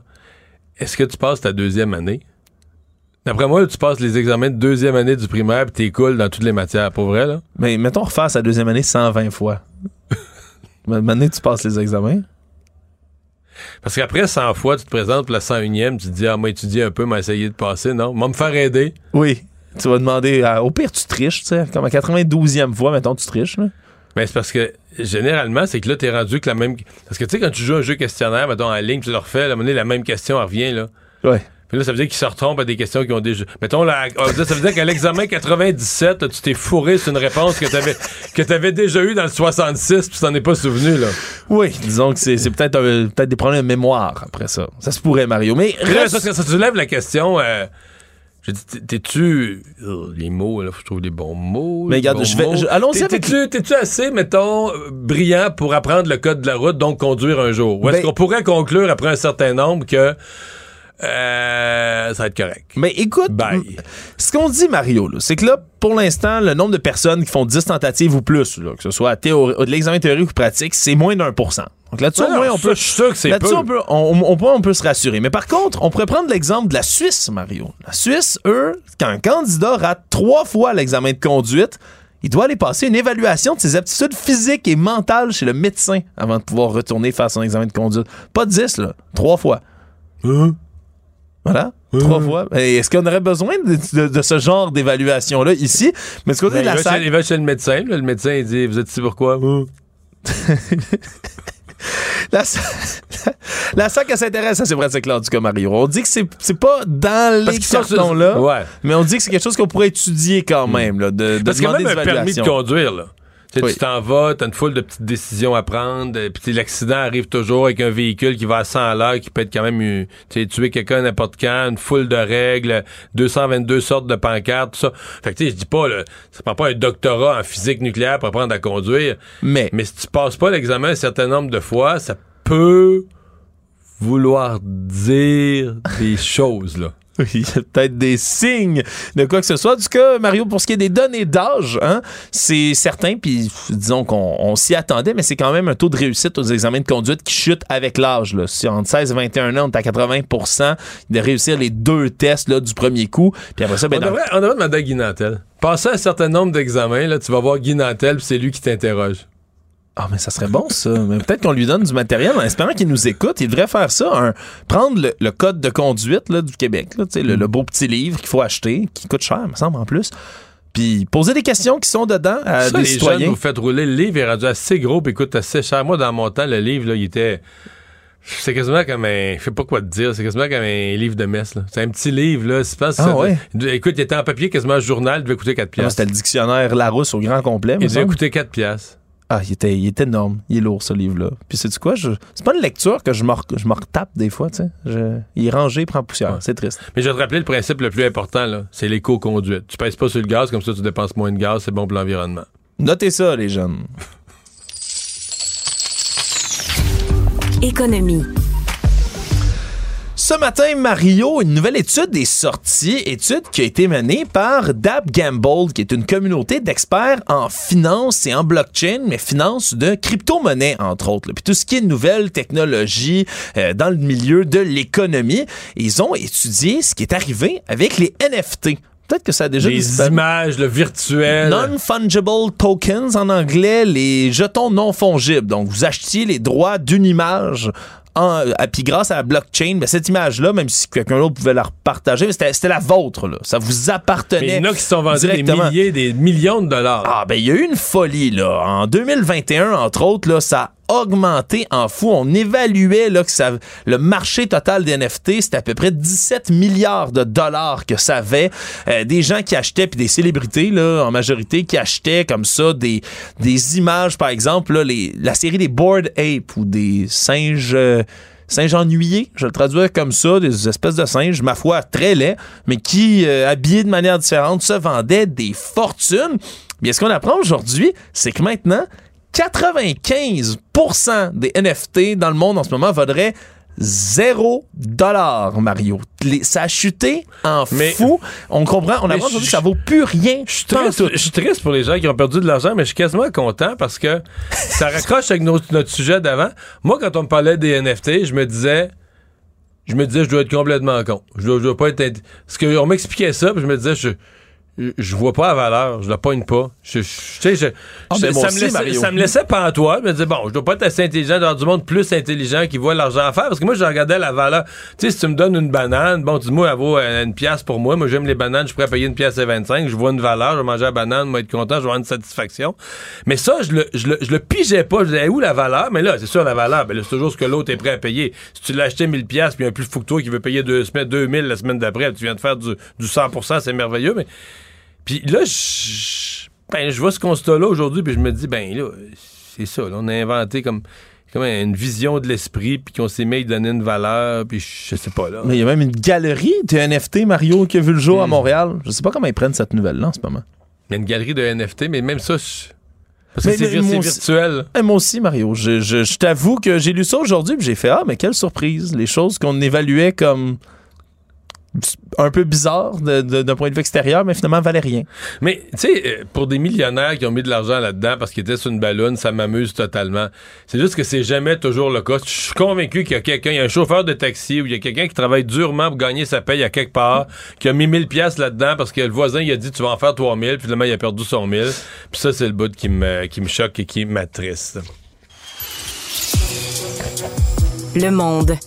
est-ce que tu passes ta deuxième année? D'après moi, là, tu passes les examens de deuxième année du primaire puis t'es cool dans toutes les matières. Pour vrai, là? Mais mettons refaire sa deuxième année 120 fois. Maintenant, tu passes les examens. Parce qu'après 100 fois, tu te présentes pour la 101e, tu te dis, ah, moi, étudier un peu, m'a essayé de passer, non? Moi, me faire aider. Oui. Tu vas demander... à- au pire, tu triches, tu sais. Comme à 92e fois, mettons, tu triches. Là. Mais c'est parce que, généralement, c'est que là, t'es rendu que la même. Parce que, tu sais, quand tu joues un jeu questionnaire, mettons, en ligne, tu le refais, à un moment donné, la même question, elle revient, là. Ouais. Puis là, ça veut dire qu'ils se retrompent à des questions qui ont déjà. Mettons, là, dire- ça veut dire qu'à l'examen 97, là, tu t'es fourré sur une réponse que t'avais, que t'avais déjà eue dans le 66, puis tu t'en es pas souvenu, là. Oui, disons que c'est c'est peut-être peut-être des problèmes de mémoire après ça. Ça se pourrait, Mario. Mais là, reste- ça, ça soulève la question. euh, je dis, t'es-tu. euh, les mots, là, faut que je trouve des bons mots. Mais regarde, je vais- allons-y avec- T'es-tu t'es-tu assez, mettons, brillant pour apprendre le code de la route, donc conduire un jour? Ou est-ce Ben- qu'on pourrait conclure après un certain nombre que. Euh, ça va être correct? Mais écoute, Bye. ce qu'on dit, Mario, c'est que là, pour l'instant, le nombre de personnes qui font 10 tentatives ou plus, là, que ce soit à théorie- de l'examen théorique ou pratique, c'est moins d'un pour cent. Donc là-dessus, au moins, on peut. je suis sûr que c'est Là-dessus, peu. on peut, on, on peut, on peut se rassurer. Mais par contre, on pourrait prendre l'exemple de la Suisse, Mario. La Suisse, eux, quand un candidat rate trois fois l'examen de conduite, il doit aller passer une évaluation de ses aptitudes physiques et mentales chez le médecin avant de pouvoir retourner faire son examen de conduite. Pas 10, là. Trois fois. Voilà. Trois fois. Et Est-ce qu'on aurait besoin de, de- de ce genre d'évaluation-là ici? Mais du côté Ben, de la il, va SAC, chez, il va chez le médecin, là, le médecin, il dit Vous êtes ici pourquoi la, SAC la SAC, elle s'intéresse à ces pratiques-là, en tout cas, Mario. On dit que c'est c'est pas dans les cartons-là, Ouais. mais on dit que c'est quelque chose qu'on pourrait étudier quand même, là, de, de Parce qu'il y a demander même un permis de conduire, là. Tu sais, Oui. Tu t'en vas, t'as une foule de petites décisions à prendre, euh, puis l'accident arrive toujours avec un véhicule qui va à 100 à l'heure, qui peut être quand même, tuer quelqu'un n'importe quand, une foule de règles, 222 sortes de pancartes, tout ça. Fait que tu sais, je dis pas, là, ça prend pas un doctorat en physique nucléaire pour apprendre à conduire, Mais, mais si tu passes pas l'examen un certain nombre de fois, ça peut vouloir dire des choses, là. Oui, il y a peut-être des signes de quoi que ce soit. En tout cas, Mario, pour ce qui est des données d'âge, hein, c'est certain, puis disons qu'on on s'y attendait, mais c'est quand même un taux de réussite aux examens de conduite qui chute avec l'âge. là. Si entre 16 et 21 ans, on est à 80% de réussir les deux tests là, du premier coup. Puis après ça, ben, on, devrait, on devrait demander à Guy Nantel. Passer un certain nombre d'examens, là, tu vas voir Guy Nantel, puis c'est lui qui t'interroge. Ah, mais ça serait bon, ça. Mais peut-être qu'on lui donne du matériel en espérant qu'il nous écoute. Il devrait faire ça. un- prendre le, le code de conduite là, du Québec, là, tu sais, le, le beau petit livre qu'il faut acheter, qui coûte cher, me semble, en plus. Puis poser des questions qui sont dedans à Ça, des les citoyens. jeunes, vous faites rouler. Le livre est rendu assez gros, puis il coûte assez cher. Moi, dans mon temps, le livre, là, il était. C'est quasiment comme un. Je sais pas quoi te dire. C'est quasiment comme un livre de messe. C'est un petit livre, là. C'est pas Ah ça- ouais? Écoute, il était en papier, quasiment un journal, il devait coûter 4 Ah, piastres. C'était le dictionnaire Larousse au grand complet. Il devait coûter 4 piastres. Ah, il était, il est énorme. Il est lourd, ce livre-là. Puis, sais-tu quoi? Je- C'est pas une lecture que je me, je retape des fois, tu sais. Je- Il est rangé, il prend poussière. C'est triste. Mais je vais te rappeler le principe le plus important, là. C'est l'éco-conduite. Tu pèses pas sur le gaz, comme ça tu dépenses moins de gaz, c'est bon pour l'environnement. Notez ça, les jeunes. Économie. Ce matin, Mario, une nouvelle étude est sortie, étude qui a été menée par Dab Gamble, qui est une communauté d'experts en finance et en blockchain, mais finance de crypto-monnaie, entre autres. Puis tout ce qui est nouvelles technologies euh, dans le milieu de l'économie, ils ont étudié ce qui est arrivé avec les NFT. Peut-être que ça a déjà Les disparu. images, le virtuel. Non-fungible tokens en anglais, les jetons non fongibles. Donc, vous achetiez les droits d'une image. En, à- puis grâce à la blockchain, ben, cette image-là, même si quelqu'un d'autre pouvait la repartager, c'était c'était la vôtre. Là. Ça vous appartenait. Mais il y en a qui se sont vendus des milliers, des millions de dollars. Ah, ben, il y a eu une folie, là. En 2021, entre autres, là, ça a augmenté en fou. On évaluait, là, que ça, le marché total des NFT, c'était à peu près 17 milliards de dollars que ça avait. Euh, des gens qui achetaient, puis des célébrités, là, en majorité, qui achetaient comme ça des, des images, par exemple, là, les, la série des Bored Ape ou des singes. euh, Singes ennuyés, je le traduis comme ça, des espèces de singes, ma foi, très laids, mais qui, euh, habillés de manière différente, se vendaient des fortunes. Bien, ce qu'on apprend aujourd'hui, c'est que maintenant, 95% des NFT dans le monde en ce moment vaudraient 0 dollar, Mario. Les- ça a chuté en fou. On comprend, on je- aujourd'hui que ça vaut plus rien. Je suis triste- je suis triste pour les gens qui ont perdu de l'argent, mais je suis quasiment content parce que ça raccroche avec notre, notre sujet d'avant. Moi, quand on me parlait des NFT, je me disais, je me disais, je dois être complètement con. Je dois, je dois pas être. Parce qu'on m'expliquait ça, puis je me disais, je. Je vois pas la valeur, je la pogne pas. Je, je- tu sais, je- Ah, je- ça, me laissait, Mario. ça me laissait pantois. Je me disais, bon, je dois pas être assez intelligent, d'avoir du monde plus intelligent qui voit l'argent à faire. Parce que moi, je regardais la valeur. Tu sais, si tu me donnes une banane, bon, tu dis, moi, elle vaut euh, une pièce pour moi. Moi, j'aime les bananes, je pourrais payer une pièce et 25. Je vois une valeur, je vais manger la banane, moi, être content, je vais avoir une satisfaction. Mais ça, je le, je le, je le pigeais pas. Je disais, où la valeur? Mais là, c'est sûr, la valeur, ben là, c'est toujours ce que l'autre est prêt à payer. Si tu l'as acheté 1000 pièces puis un plus fou que toi qui veut payer deux semaines, 2000 la semaine d'après, tu viens de faire du, du 100%, c'est merveilleux. Mais puis là, je, ben, je vois ce constat-là aujourd'hui, puis je me dis, ben là, c'est ça. là, on a inventé comme, comme une vision de l'esprit, puis qu'on s'est mis à donner une valeur, puis je sais pas là. Mais il y a même une galerie de NFT, Mario, qui a vu le Hmm. jour à Montréal. Je sais pas comment ils prennent cette nouvelle-là en ce moment. Il y a une galerie de NFT, mais même ça, je- parce que c'est vir- aussi- virtuel. Eh, moi aussi, Mario. Je, je- je t'avoue que j'ai lu ça aujourd'hui, puis j'ai fait Ah, mais quelle surprise. Les choses qu'on évaluait comme un peu de- d'un point de vue extérieur, mais finalement valaient rien. Mais, tu sais, euh, pour des millionnaires qui ont mis de l'argent là-dedans parce qu'ils étaient sur une ballonne, ça m'amuse totalement. C'est juste que c'est jamais toujours le cas. Je suis convaincu qu'il y a quelqu'un, il y a un chauffeur de taxi ou il y a quelqu'un qui travaille durement pour gagner sa paye à quelque part, qui a mis 1000 pièces là-dedans parce que le voisin, il a dit, tu vas en faire 3000, puis finalement, il a perdu son 1000. Puis ça, c'est le bout qui me, qui me choque et qui m'attriste. Le monde.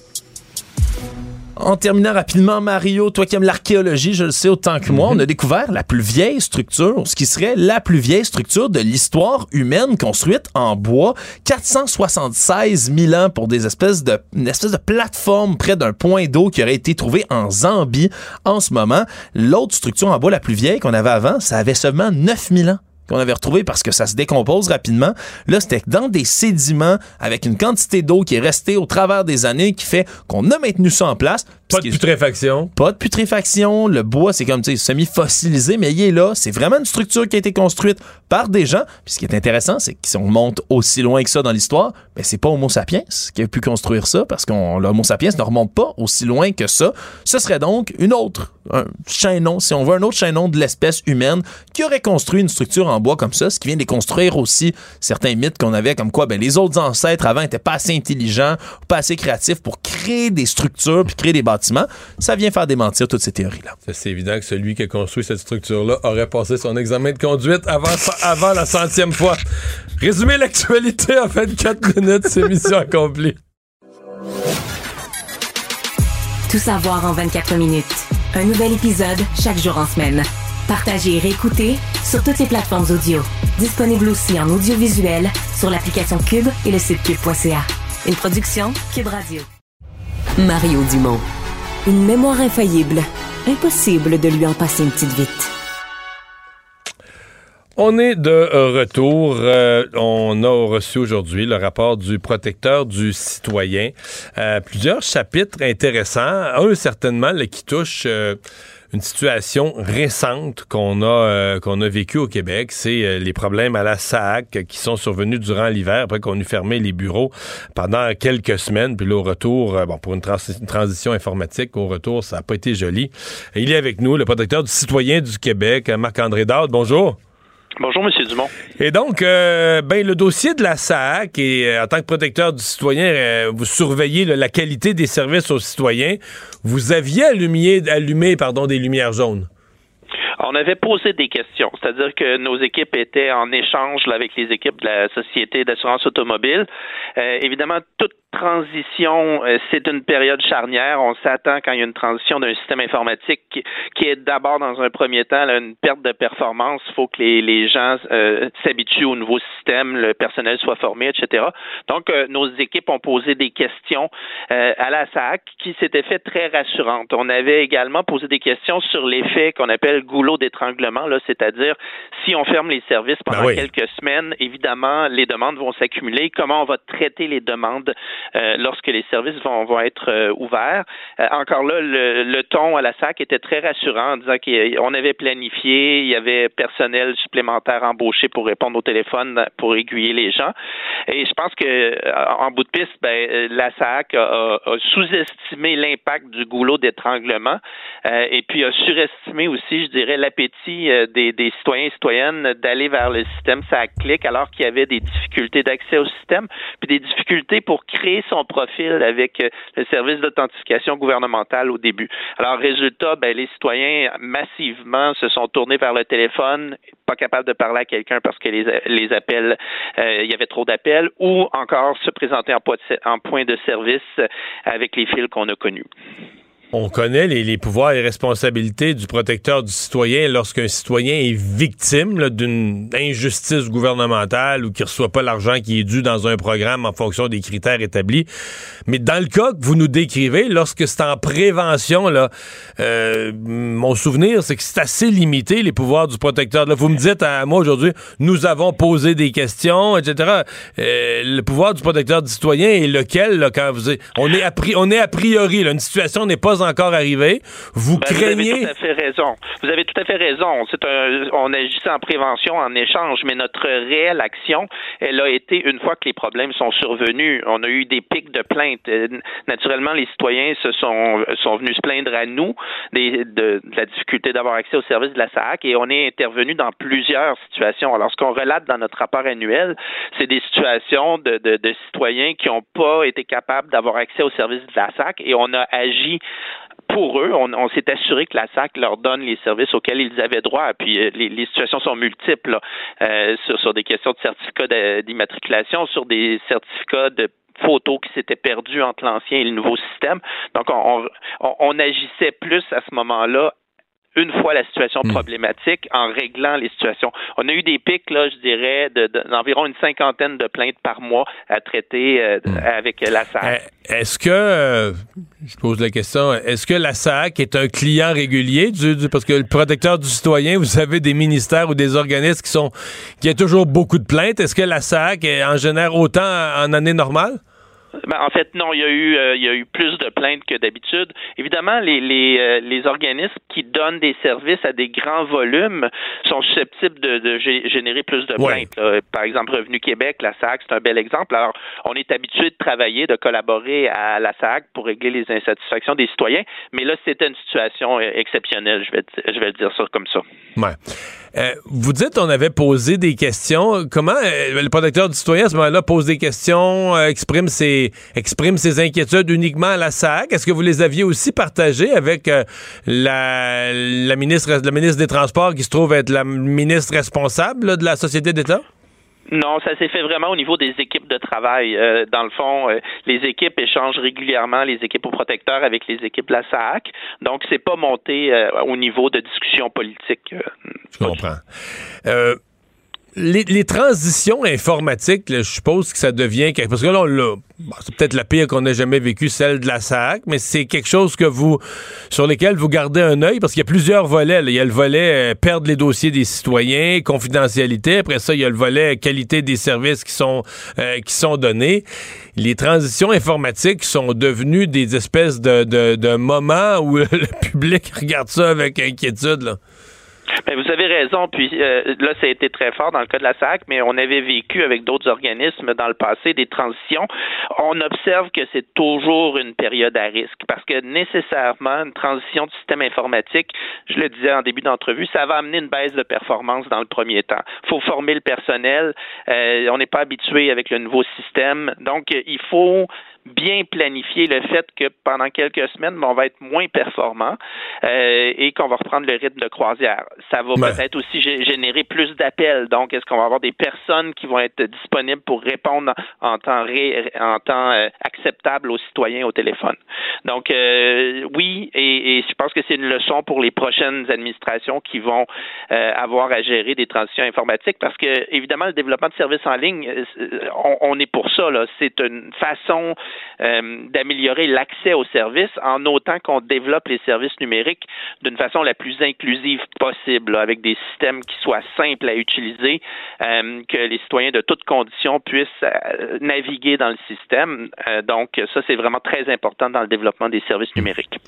En terminant rapidement, Mario, toi qui aimes l'archéologie, je le sais autant que moi, on a découvert la plus vieille structure, ce qui serait la plus vieille structure de l'histoire humaine construite en bois, 476 000 ans pour des espèces de, une espèce de plateforme près d'un point d'eau qui aurait été trouvé en Zambie en ce moment. L'autre structure en bois la plus vieille qu'on avait avant, ça avait seulement 9 000 ans qu'on avait retrouvé parce que ça se décompose rapidement. Là, c'était dans des sédiments avec une quantité d'eau qui est restée au travers des années qui fait qu'on a maintenu ça en place. Pas de putréfaction. Pas de putréfaction. Le bois, c'est comme, tu sais, semi-fossilisé, mais il est là. C'est vraiment une structure qui a été construite par des gens. Puis ce qui est intéressant, c'est que si on monte aussi loin que ça dans l'histoire, ben c'est pas Homo sapiens qui a pu construire ça parce que l'Homo sapiens ne remonte pas aussi loin que ça. Ce serait donc une autre, un chaînon, si on veut, un autre chaînon de l'espèce humaine qui aurait construit une structure en bois comme ça, ce qui vient déconstruire aussi certains mythes qu'on avait comme quoi ben, les autres ancêtres avant étaient pas assez intelligents, pas assez créatifs pour créer des structures puis créer des bâtiments. Ça vient faire démentir toutes ces théories-là. C'est évident que celui qui a construit cette structure-là aurait passé son examen de conduite avant, avant la centième fois. Résumer l'actualité en 24 minutes, c'est mission accomplie. Tout savoir en 24 minutes. Un nouvel épisode chaque jour en semaine. Partagez et réécoutez sur toutes les plateformes audio. Disponible aussi en audiovisuel sur l'application Cube et le site cube.ca. Une production Cube Radio. Mario Dumont. Une mémoire infaillible. Impossible de lui en passer une petite vite. On est de retour. Euh, on a reçu aujourd'hui le rapport du protecteur du citoyen. Euh, plusieurs chapitres intéressants. Un, certainement, le qui touche euh, une situation récente qu'on a, qu'on a vécue au Québec. C'est les problèmes à la SAC qui sont survenus durant l'hiver, après qu'on eut fermé les bureaux pendant quelques semaines. Puis là, au retour, bon, pour une, une, transition informatique, au retour, ça n'a pas été joli. il est avec nous, le protecteur du citoyen du Québec, Marc-André Dard. Bonjour. Bonjour, M. Dumont. Et donc, euh, ben, le dossier de la SAC, et euh, en tant que protecteur du citoyen, euh, vous surveillez la qualité des services aux citoyens. Vous aviez allumé, allumé pardon, des lumières jaunes. On avait posé des questions, c'est-à-dire que nos équipes étaient en échange avec les équipes de la Société d'assurance automobile. évidemment, toute transition, euh, c'est une période charnière. On s'attend quand il y a une transition d'un système informatique qui, est d'abord dans un premier temps une perte de performance. Il faut que les, gens euh, s'habituent au nouveau système, le personnel soit formé, etc. Donc, euh, nos équipes ont posé des questions à la SAC qui s'étaient fait très rassurantes. On avait également posé des questions sur l'effet qu'on appelle goulot d'étranglement, là, c'est-à-dire si on ferme les services pendant ben quelques semaines, évidemment, les demandes vont s'accumuler. Comment on va traiter les demandes euh, lorsque les services vont, vont être euh, ouverts. Euh, encore là, le, ton à la SAC était très rassurant en disant qu'on avait planifié, il y avait personnel supplémentaire embauché pour répondre au téléphone, pour aiguiller les gens. Et je pense que en bout de piste, ben, la SAC a, sous-estimé l'impact du goulot d'étranglement et puis a surestimé aussi, je dirais, l'appétit des, des, citoyens et citoyennes d'aller vers le système SAC Click alors qu'il y avait des difficultés d'accès au système, puis des difficultés pour créer son profil avec euh, le service d'authentification gouvernementale au début. Alors, résultat, ben, les citoyens massivement se sont tournés vers le téléphone, pas capables de parler à quelqu'un parce que les, les appels, euh, il y avait trop d'appels, ou encore se présenter en, en point de service avec les fils qu'on a connus. On connaît les, pouvoirs et responsabilités du protecteur du citoyen lorsqu'un citoyen est victime d'une injustice gouvernementale ou qu'il ne reçoit pas l'argent qui est dû dans un programme en fonction des critères établis. Mais dans le cas que vous nous décrivez, lorsque c'est en prévention, là, euh, mon souvenir, c'est que c'est assez limité les pouvoirs du protecteur. Là, vous me dites à moi aujourd'hui, nous avons posé des questions, etc. Euh, le pouvoir du protecteur du citoyen est lequel là, quand vous on est a, on est a priori là, une situation n'est pas encore arrivé. Vous craignez. Ben, vous avez tout à fait raison. Vous avez tout à fait raison. C'est un, on agissait en prévention, en échange, mais notre réelle action, elle a été une fois que les problèmes sont survenus. On a eu des pics de plaintes. Euh, naturellement, les citoyens se sont, sont venus se plaindre à nous des, de, la difficulté d'avoir accès aux services de la SAC et on est intervenu dans plusieurs situations. Alors, ce qu'on relate dans notre rapport annuel, c'est des situations de, de, de citoyens qui n'ont pas été capables d'avoir accès aux services de la SAC et on a agi pour eux, on, s'est assuré que la SAC leur donne les services auxquels ils avaient droit. Puis euh, les, situations sont multiples euh, sur, des questions de certificats d'immatriculation, sur des certificats de photos qui s'étaient perdues entre l'ancien et le nouveau système. Donc, on agissait plus à ce moment-là une fois la situation hmm. problématique en réglant les situations. On a eu des pics, là, je dirais, d'environ une cinquantaine de plaintes par mois à traiter euh, hmm. avec la SAC. Eh, est-ce que, euh, je pose la question, est-ce que la SAC est un client régulier du, parce que le protecteur du citoyen, vous avez des ministères ou des organismes qui sont, qui a toujours beaucoup de plaintes. Est-ce que la SAC en génère autant en année normale? Ben, en fait, non, il y a eu euh, il y a eu plus de plaintes que d'habitude. Évidemment, les, les, euh, les, organismes qui donnent des services à des grands volumes sont susceptibles de, de générer plus de plaintes. Par exemple, Revenu Québec, la SAC, c'est un bel exemple. Alors, on est habitué de travailler, de collaborer à la SAC pour régler les insatisfactions des citoyens, mais là, c'était une situation euh, exceptionnelle, je vais, je vais dire ça comme ça. Ouais. Euh, vous dites on avait posé des questions. Comment euh, le protecteur du citoyen à ce moment-là pose des questions, euh, exprime ses exprime ses inquiétudes uniquement à la SAC Est-ce que vous les aviez aussi partagées avec la, la ministre la ministre des Transports qui se trouve être la ministre responsable de la société d'État? Non, ça s'est fait vraiment au niveau des équipes de travail. Euh, dans le fond, euh, les équipes échangent régulièrement les équipes aux protecteurs avec les équipes de la SAC. Donc, c'est pas monté euh, au niveau de discussion politique. Je comprends les, transitions informatiques, je suppose que ça devient parce que là, c'est peut-être la pire qu'on ait jamais vécu, celle de la SAC, mais c'est quelque chose que vous sur lesquels vous gardez un œil parce qu'il y a plusieurs volets. Il y a le volet euh, perdre les dossiers des citoyens, confidentialité. Après ça, il y a le volet qualité des services qui sont euh, donnés. Les transitions informatiques sont devenues des espèces de, de, de moments où le public regarde ça avec inquiétude. Là. Ben, vous avez raison. Puis euh, là, ça a été très fort dans le cas de la SAC, mais on avait vécu avec d'autres organismes dans le passé des transitions. On observe que c'est toujours une période à risque parce que nécessairement, une transition du système informatique, je le disais en début d'entrevue, ça va amener une baisse de performance dans le premier temps. Il faut former le personnel. Euh, on n'est pas habitué avec le nouveau système. Donc, il faut bien planifier le fait que pendant quelques semaines, on va être moins performant euh, et qu'on va reprendre le rythme de croisière. Ça va peut-être aussi générer plus d'appels. Donc, est-ce qu'on va avoir des personnes qui vont être disponibles pour répondre en temps, en temps euh, acceptable aux citoyens au téléphone? Donc, euh, oui, et, je pense que c'est une leçon pour les prochaines administrations qui vont avoir à gérer des transitions informatiques parce que, évidemment, le développement de services en ligne, on, on est pour ça. C'est une façon euh, d'améliorer l'accès aux services en autant qu'on développe les services numériques d'une façon la plus inclusive possible, avec des systèmes qui soient simples à utiliser, euh, que les citoyens de toutes conditions puissent euh, naviguer dans le système. donc, ça, c'est vraiment très important dans le développement des services numériques.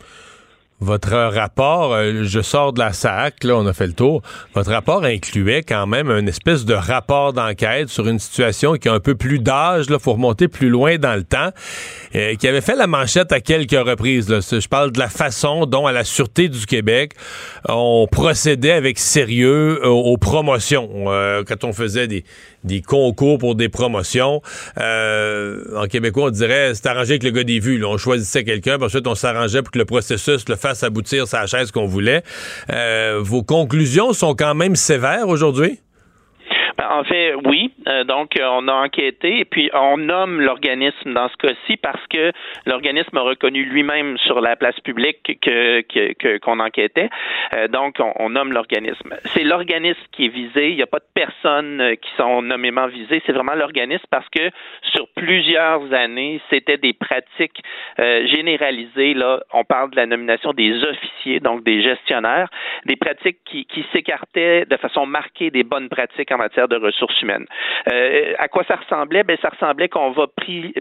Votre rapport, euh, je sors de la SAC, là, on a fait le tour. Votre rapport incluait quand même un espèce de rapport d'enquête sur une situation qui a un peu plus d'âge, là, faut remonter plus loin dans le temps, euh, qui avait fait la manchette à quelques reprises. Là. Je parle de la façon dont, à la Sûreté du Québec, on procédait avec sérieux aux, promotions. Euh, quand on faisait des, des concours pour des promotions. Euh, en québécois, on dirait c'est arrangé avec le gars des vues. On choisissait quelqu'un, puis ensuite on s'arrangeait pour que le processus le fasse aboutir sa chaise qu'on voulait. Euh, vos conclusions sont quand même sévères aujourd'hui? En fait, oui. Euh, donc, euh, on a enquêté et puis on nomme l'organisme dans ce cas-ci parce que l'organisme a reconnu lui-même sur la place publique que qu'on enquêtait. Euh, donc, on, nomme l'organisme. C'est l'organisme qui est visé. Il n'y a pas de personnes qui sont nommément visées. C'est vraiment l'organisme parce que sur plusieurs années, c'était des pratiques généralisées. Là, on parle de la nomination des officiers, donc des gestionnaires, des pratiques qui, qui s'écartaient de façon marquée des bonnes pratiques en matière de ressources humaines. Euh, à quoi ça ressemblait? Ben, ça ressemblait qu'on va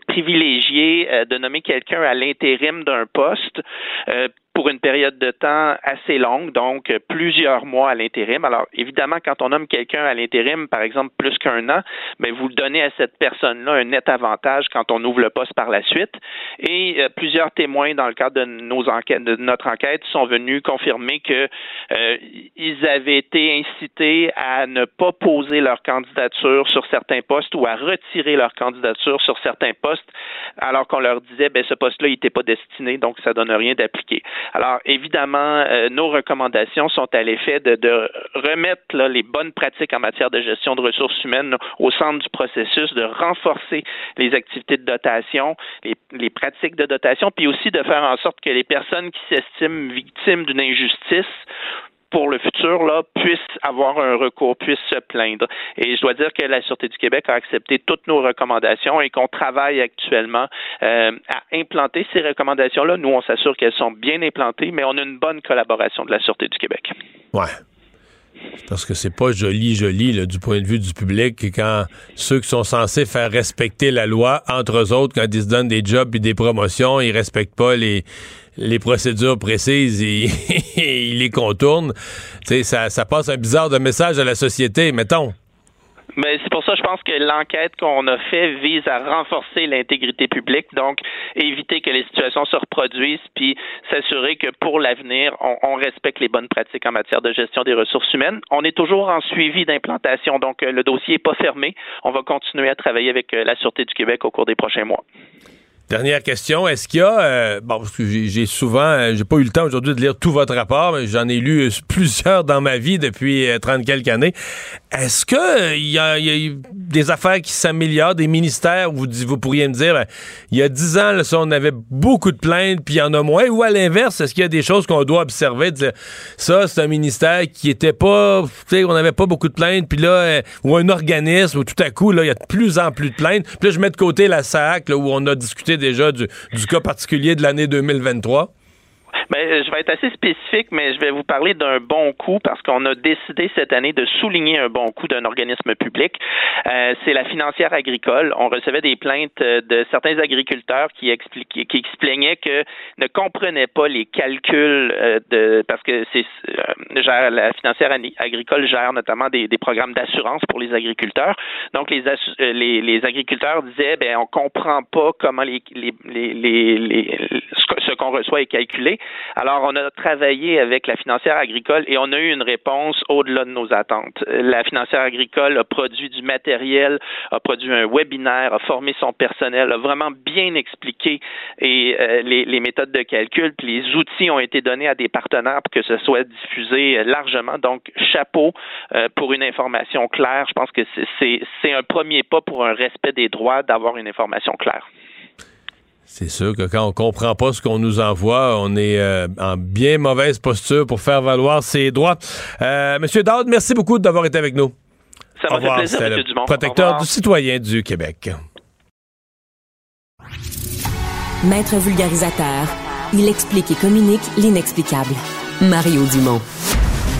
privilégier euh, de nommer quelqu'un à l'intérim d'un poste euh, pour une période de temps assez longue, donc plusieurs mois à l'intérim. Alors, évidemment, quand on nomme quelqu'un à l'intérim, par exemple, plus qu'un an, mais ben, vous donnez à cette personne-là un net avantage quand on ouvre le poste par la suite. Et euh, plusieurs témoins, dans le cadre de nos enquêtes, de notre enquête, sont venus confirmer que euh, ils avaient été incités à ne pas poser leur candidature sur certains postes ou à retirer leur candidature sur certains postes, alors qu'on leur disait, ben ce poste-là, il n'était pas destiné, donc ça donne rien d'appliquer. Alors, évidemment, euh, nos recommandations sont à l'effet de, remettre les bonnes pratiques en matière de gestion de ressources humaines au centre du processus, de renforcer les activités de dotation, les, les pratiques de dotation, puis aussi de faire en sorte que les personnes qui s'estiment victimes d'une injustice pour le futur, là, puissent avoir un recours, puissent se plaindre. Et je dois dire que la Sûreté du Québec a accepté toutes nos recommandations et qu'on travaille actuellement euh, à implanter ces recommandations-là. Nous, on s'assure qu'elles sont bien implantées, mais on a une bonne collaboration de la Sûreté du Québec. Ouais. Parce que c'est pas joli, joli du point de vue du public quand ceux qui sont censés faire respecter la loi, entre eux autres, quand ils se donnent des jobs et des promotions, ils respectent pas les, les procédures précises et, ils les contournent. Ça, ça passe un bizarre de message à la société, mettons. Mais c'est pour ça, je pense que l'enquête qu'on a fait vise à renforcer l'intégrité publique, donc éviter que les situations se reproduisent, puis s'assurer que pour l'avenir, on, respecte les bonnes pratiques en matière de gestion des ressources humaines. On est toujours en suivi d'implantation, donc euh, le dossier n'est pas fermé. On va continuer à travailler avec euh, la Sûreté du Québec au cours des prochains mois. Dernière question, est-ce qu'il y a, euh, bon, parce que j'ai souvent, euh, j'ai pas eu le temps aujourd'hui de lire tout votre rapport, mais j'en ai lu euh, plusieurs dans ma vie depuis 30 quelques années. Est-ce que il y, a, des affaires qui s'améliorent, des ministères où vous, pourriez me dire, il y a 10 ans, là, ça, on avait beaucoup de plaintes, puis il y en a moins, ou à l'inverse, est-ce qu'il y a des choses qu'on doit observer, dire, ça, c'est un ministère qui était pas, tu sais, on n'avait pas beaucoup de plaintes, puis là, ou un organisme où tout à coup, là, il y a de plus en plus de plaintes, puis là, je mets de côté la SAC, là, où on a discuté déjà du, cas particulier de l'année 2023? Ben, je vais être assez spécifique, mais je vais vous parler d'un bon coup parce qu'on a décidé cette année de souligner un bon coup d'un organisme public. Euh, c'est la financière agricole. On recevait des plaintes euh, de certains agriculteurs qui expliquaient, qui explaignaient que ne comprenaient pas les calculs euh, de parce que c'est euh, la financière agricole gère notamment des, des programmes d'assurance pour les agriculteurs. Donc les, les, les agriculteurs disaient ben on comprend pas comment les, les, les, les ce qu'on reçoit est calculé. Alors, on a travaillé avec la financière agricole et on a eu une réponse au-delà de nos attentes. La financière agricole a produit du matériel, a produit un webinaire, a formé son personnel, a vraiment bien expliqué euh, les, méthodes de calcul, puis les outils ont été donnés à des partenaires pour que ce soit diffusé largement. Donc, chapeau euh, pour une information claire. Je pense que c'est un premier pas pour un respect des droits d'avoir une information claire. C'est sûr que quand on comprend pas ce qu'on nous envoie, on est euh, en bien mauvaise posture pour faire valoir ses droits. Euh, Monsieur Dowd, merci beaucoup d'avoir été avec nous. Ça m'a fait plaisir, M. Dumont. Protecteur du citoyen du Québec. Maître vulgarisateur, il explique et communique l'inexplicable. Mario Dumont.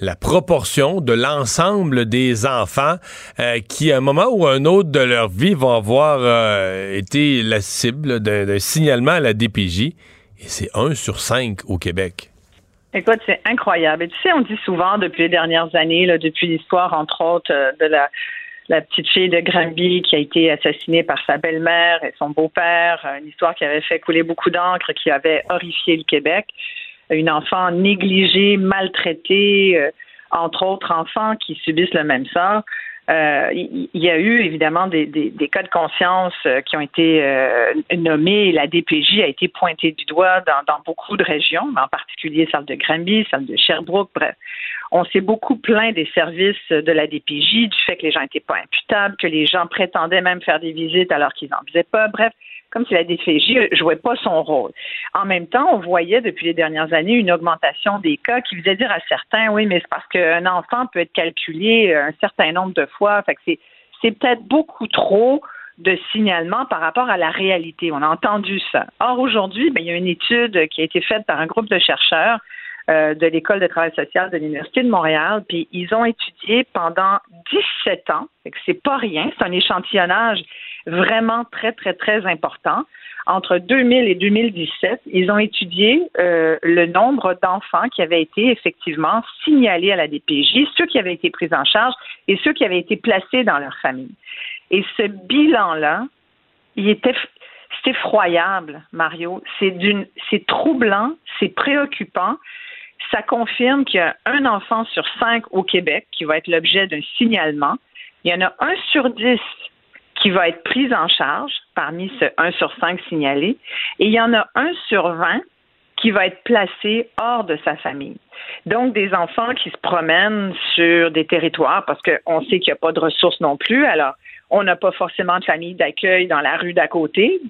la proportion de l'ensemble des enfants euh, qui, à un moment ou un autre de leur vie, vont avoir euh, été la cible d'un signalement à la DPJ. Et c'est un sur cinq au Québec. Écoute, c'est incroyable. Et tu sais, on dit souvent depuis les dernières années, depuis l'histoire, entre autres, euh, de la, la petite fille de Granby qui a été assassinée par sa belle-mère et son beau-père, une histoire qui avait fait couler beaucoup d'encre, qui avait horrifié le Québec une enfant négligée, maltraitée, euh, entre autres enfants qui subissent le même sort. Euh, il y, a eu évidemment des, cas de conscience euh, qui ont été nommés. La DPJ a été pointée du doigt dans, beaucoup de régions, en particulier celle de Granby, celle de Sherbrooke. Bref, on s'est beaucoup plaint des services de la DPJ, du fait que les gens n'étaient pas imputables, que les gens prétendaient même faire des visites alors qu'ils n'en faisaient pas. Bref, comme si la DFJ jouait pas son rôle. En même temps, on voyait depuis les dernières années une augmentation des cas qui faisait dire à certains, oui, mais c'est parce qu'un enfant peut être calculé un certain nombre de fois. C'est, c'est peut-être beaucoup trop de signalements par rapport à la réalité. On a entendu ça. Or, aujourd'hui, ben, il y a une étude qui a été faite par un groupe de chercheurs euh, de l'École de travail social de l'Université de Montréal, puis ils ont étudié pendant 17 ans, c'est pas rien, c'est un échantillonnage vraiment très, très, très important. Entre 2000 et 2017, ils ont étudié euh, le nombre d'enfants qui avaient été effectivement signalés à la DPJ, ceux qui avaient été pris en charge et ceux qui avaient été placés dans leur famille. Et ce bilan-là, il était c'est effroyable, Mario. C'est d'une, c'est troublant, c'est préoccupant. Ça confirme qu'il y a un enfant sur cinq au Québec qui va être l'objet d'un signalement. Il y en a un sur dix qui va être pris en charge parmi ce 1 sur 5 signalé, et il y en a un sur 20 qui va être placé hors de sa famille. Donc, des enfants qui se promènent sur des territoires parce qu'on sait qu'il n'y a pas de ressources non plus. Alors, on n'a pas forcément de famille d'accueil dans la rue d'à côté.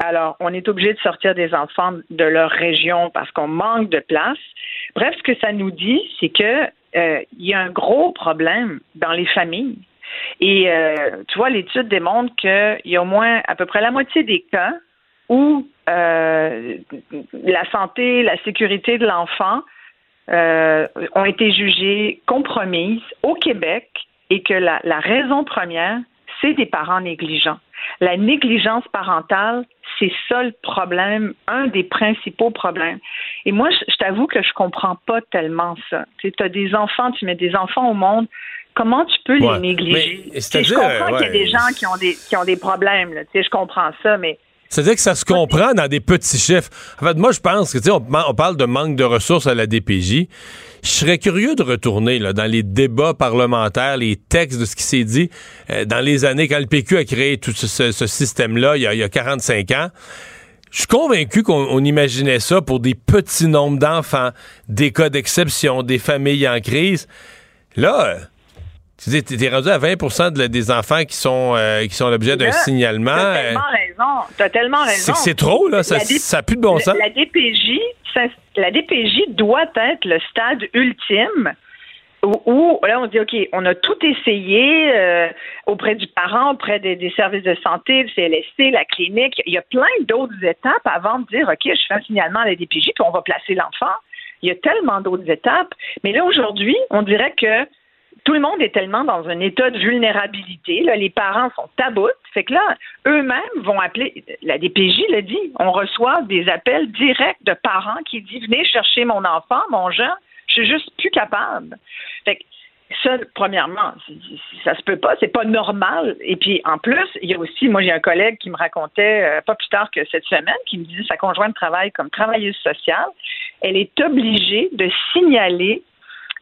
Alors, on est obligé de sortir des enfants de leur région parce qu'on manque de place. Bref, ce que ça nous dit, c'est que euh, il y a un gros problème dans les familles. Et euh, tu vois, l'étude démontre qu'il y a au moins à peu près la moitié des cas où euh, la santé, la sécurité de l'enfant euh, ont été jugées compromises au Québec et que la, raison première, c'est des parents négligents. La négligence parentale, c'est ça le problème, un des principaux problèmes. Et moi, je, t'avoue que je comprends pas tellement ça. Tu as des enfants, tu mets des enfants au monde, comment tu peux les négliger? je comprends qu'il y a des gens qui ont des, qui ont des problèmes, là, je comprends ça, mais c'est-à-dire que ça se comprend dans des petits chiffres. En fait, moi, je pense que, tu sais, on, on, parle de manque de ressources à la DPJ. Je serais curieux de retourner là, dans les débats parlementaires, les textes de ce qui s'est dit euh, dans les années quand le PQ a créé tout ce, système-là, il, il, y a 45 ans. Je suis convaincu qu'on imaginait ça pour des petits nombres d'enfants, des cas d'exception, des familles en crise. Là, tu dis, t'es rendu à 20% des enfants qui sont, euh, qui sont l'objet d'un signalement. T'as tellement raison. T'as tellement raison. C'est trop, là. Ça n'a plus de bon sens. La DPJ, la DPJ doit être le stade ultime où, là, on dit, OK, on a tout essayé euh, auprès du parent, auprès des, services de santé, le CLSC, la clinique. Il y a plein d'autres étapes avant de dire, OK, je fais un signalement à la DPJ, puis on va placer l'enfant. Il y a tellement d'autres étapes. Mais là, aujourd'hui, on dirait que tout le monde est tellement dans un état de vulnérabilité. Là, les parents sont taboutes. Fait que là, eux-mêmes vont appeler. La DPJ l'a dit. On reçoit des appels directs de parents qui disent Venez chercher mon enfant, mon jeune. Je suis juste plus capable. Fait que ça, premièrement, ça se peut pas, c'est pas normal. Et puis, en plus, il y a aussi, moi, j'ai un collègue qui me racontait, euh, pas plus tard que cette semaine, qui me disait sa conjointe travaille comme travailleuse sociale. Elle est obligée de signaler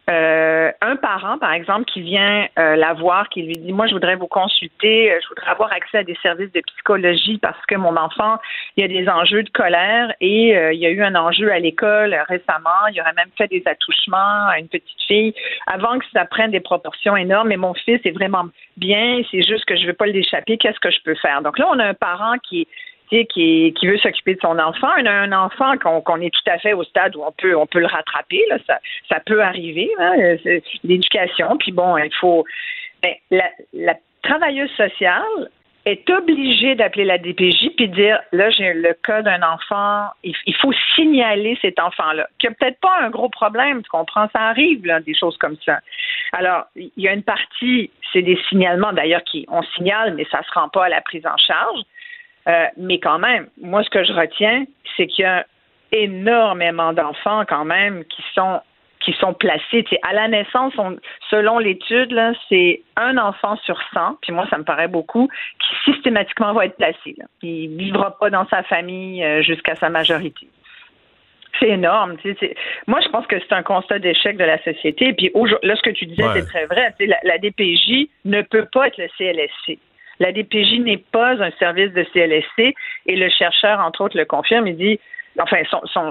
euh, un parent, par exemple, qui vient euh, la voir, qui lui dit Moi, je voudrais vous consulter, euh, je voudrais avoir accès à des services de psychologie parce que mon enfant, il y a des enjeux de colère et il y a eu un enjeu à l'école récemment. Il aurait même fait des attouchements à une petite fille avant que ça prenne des proportions énormes. Mais mon fils est vraiment bien, c'est juste que je veux pas l'échapper. Qu'est-ce que je peux faire? Donc là, on a un parent qui qui, veut s'occuper de son enfant, un, un enfant qu'on est tout à fait au stade où on peut on peut le rattraper, ça, peut arriver, hein, l'éducation. Puis bon, il faut ben, la, travailleuse sociale est obligée d'appeler la DPJ puis dire là j'ai le cas d'un enfant, il, faut signaler cet enfant-là, qui a peut-être pas un gros problème, tu comprends, ça arrive des choses comme ça. Alors il y a une partie, c'est des signalements d'ailleurs qui on signale mais ça se rend pas à la prise en charge. Euh, mais quand même, moi, ce que je retiens, c'est qu'il y a énormément d'enfants quand même qui sont qui sont placés. à la naissance, selon l'étude, c'est un enfant sur 100, puis moi, ça me paraît beaucoup, qui systématiquement va être placé. Il ne vivra pas dans sa famille euh, jusqu'à sa majorité. C'est énorme. Moi, je pense que c'est un constat d'échec de la société. Puis là, ce que tu disais, c'est très vrai. La, la DPJ ne peut pas être le CLSC. La DPJ n'est pas un service de CLSC et le chercheur, entre autres, le confirme. Il dit, enfin,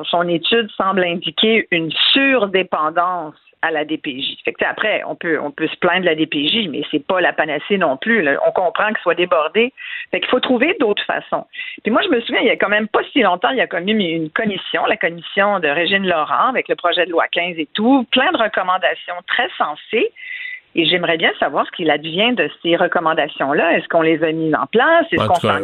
son, étude semble indiquer une surdépendance à la DPJ. Fait après, on peut, on peut se plaindre de la DPJ, mais c'est pas la panacée non plus. On comprend qu'il soit débordé. Fait qu'il faut trouver d'autres façons. Puis moi, je me souviens, il y a quand même pas si longtemps, il y a quand même une commission, la commission de Régine Laurent, avec le projet de loi 15 et tout, plein de recommandations très sensées. Et j'aimerais bien savoir ce qu'il advient de ces recommandations-là. Est-ce qu'on les a mises en place?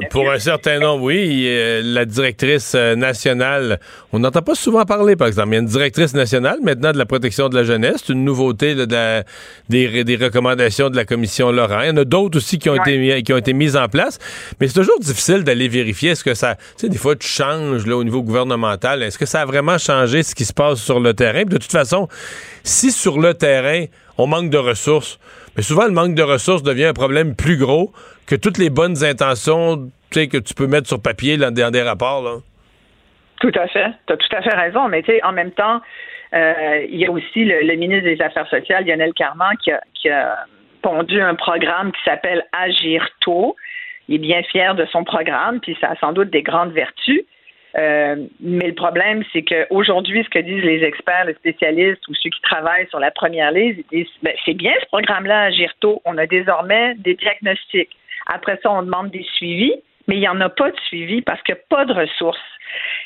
pour un certain nombre, oui. la directrice euh, nationale, on n'entend pas souvent parler, par exemple. Il y a une directrice nationale maintenant de la protection de la jeunesse. C'est une nouveauté des, recommandations de la commission Laurent. Il y en a d'autres aussi qui ont, été, qui ont été mises en place. Mais c'est toujours difficile d'aller vérifier est-ce que ça. Tu sais, des fois, tu changes là, au niveau gouvernemental. Est-ce que ça a vraiment changé ce qui se passe sur le terrain? de toute façon, si sur le terrain, on manque de ressources. Mais souvent, le manque de ressources devient un problème plus gros que toutes les bonnes intentions que tu peux mettre sur papier dans, des rapports. Tout à fait. Tu as tout à fait raison. Mais en même temps, euh, il y a aussi le, ministre des Affaires sociales, Lionel Carman, qui a, qui a pondu un programme qui s'appelle Agir tôt. Il est bien fier de son programme, puis ça a sans doute des grandes vertus. Euh, mais le problème, c'est qu'aujourd'hui, ce que disent les experts, les spécialistes ou ceux qui travaillent sur la première liste, ils disent ben, c'est bien ce programme-là à Girto. On a désormais des diagnostics. Après ça, on demande des suivis, mais il n'y en a pas de suivi parce qu'il n'y a pas de ressources.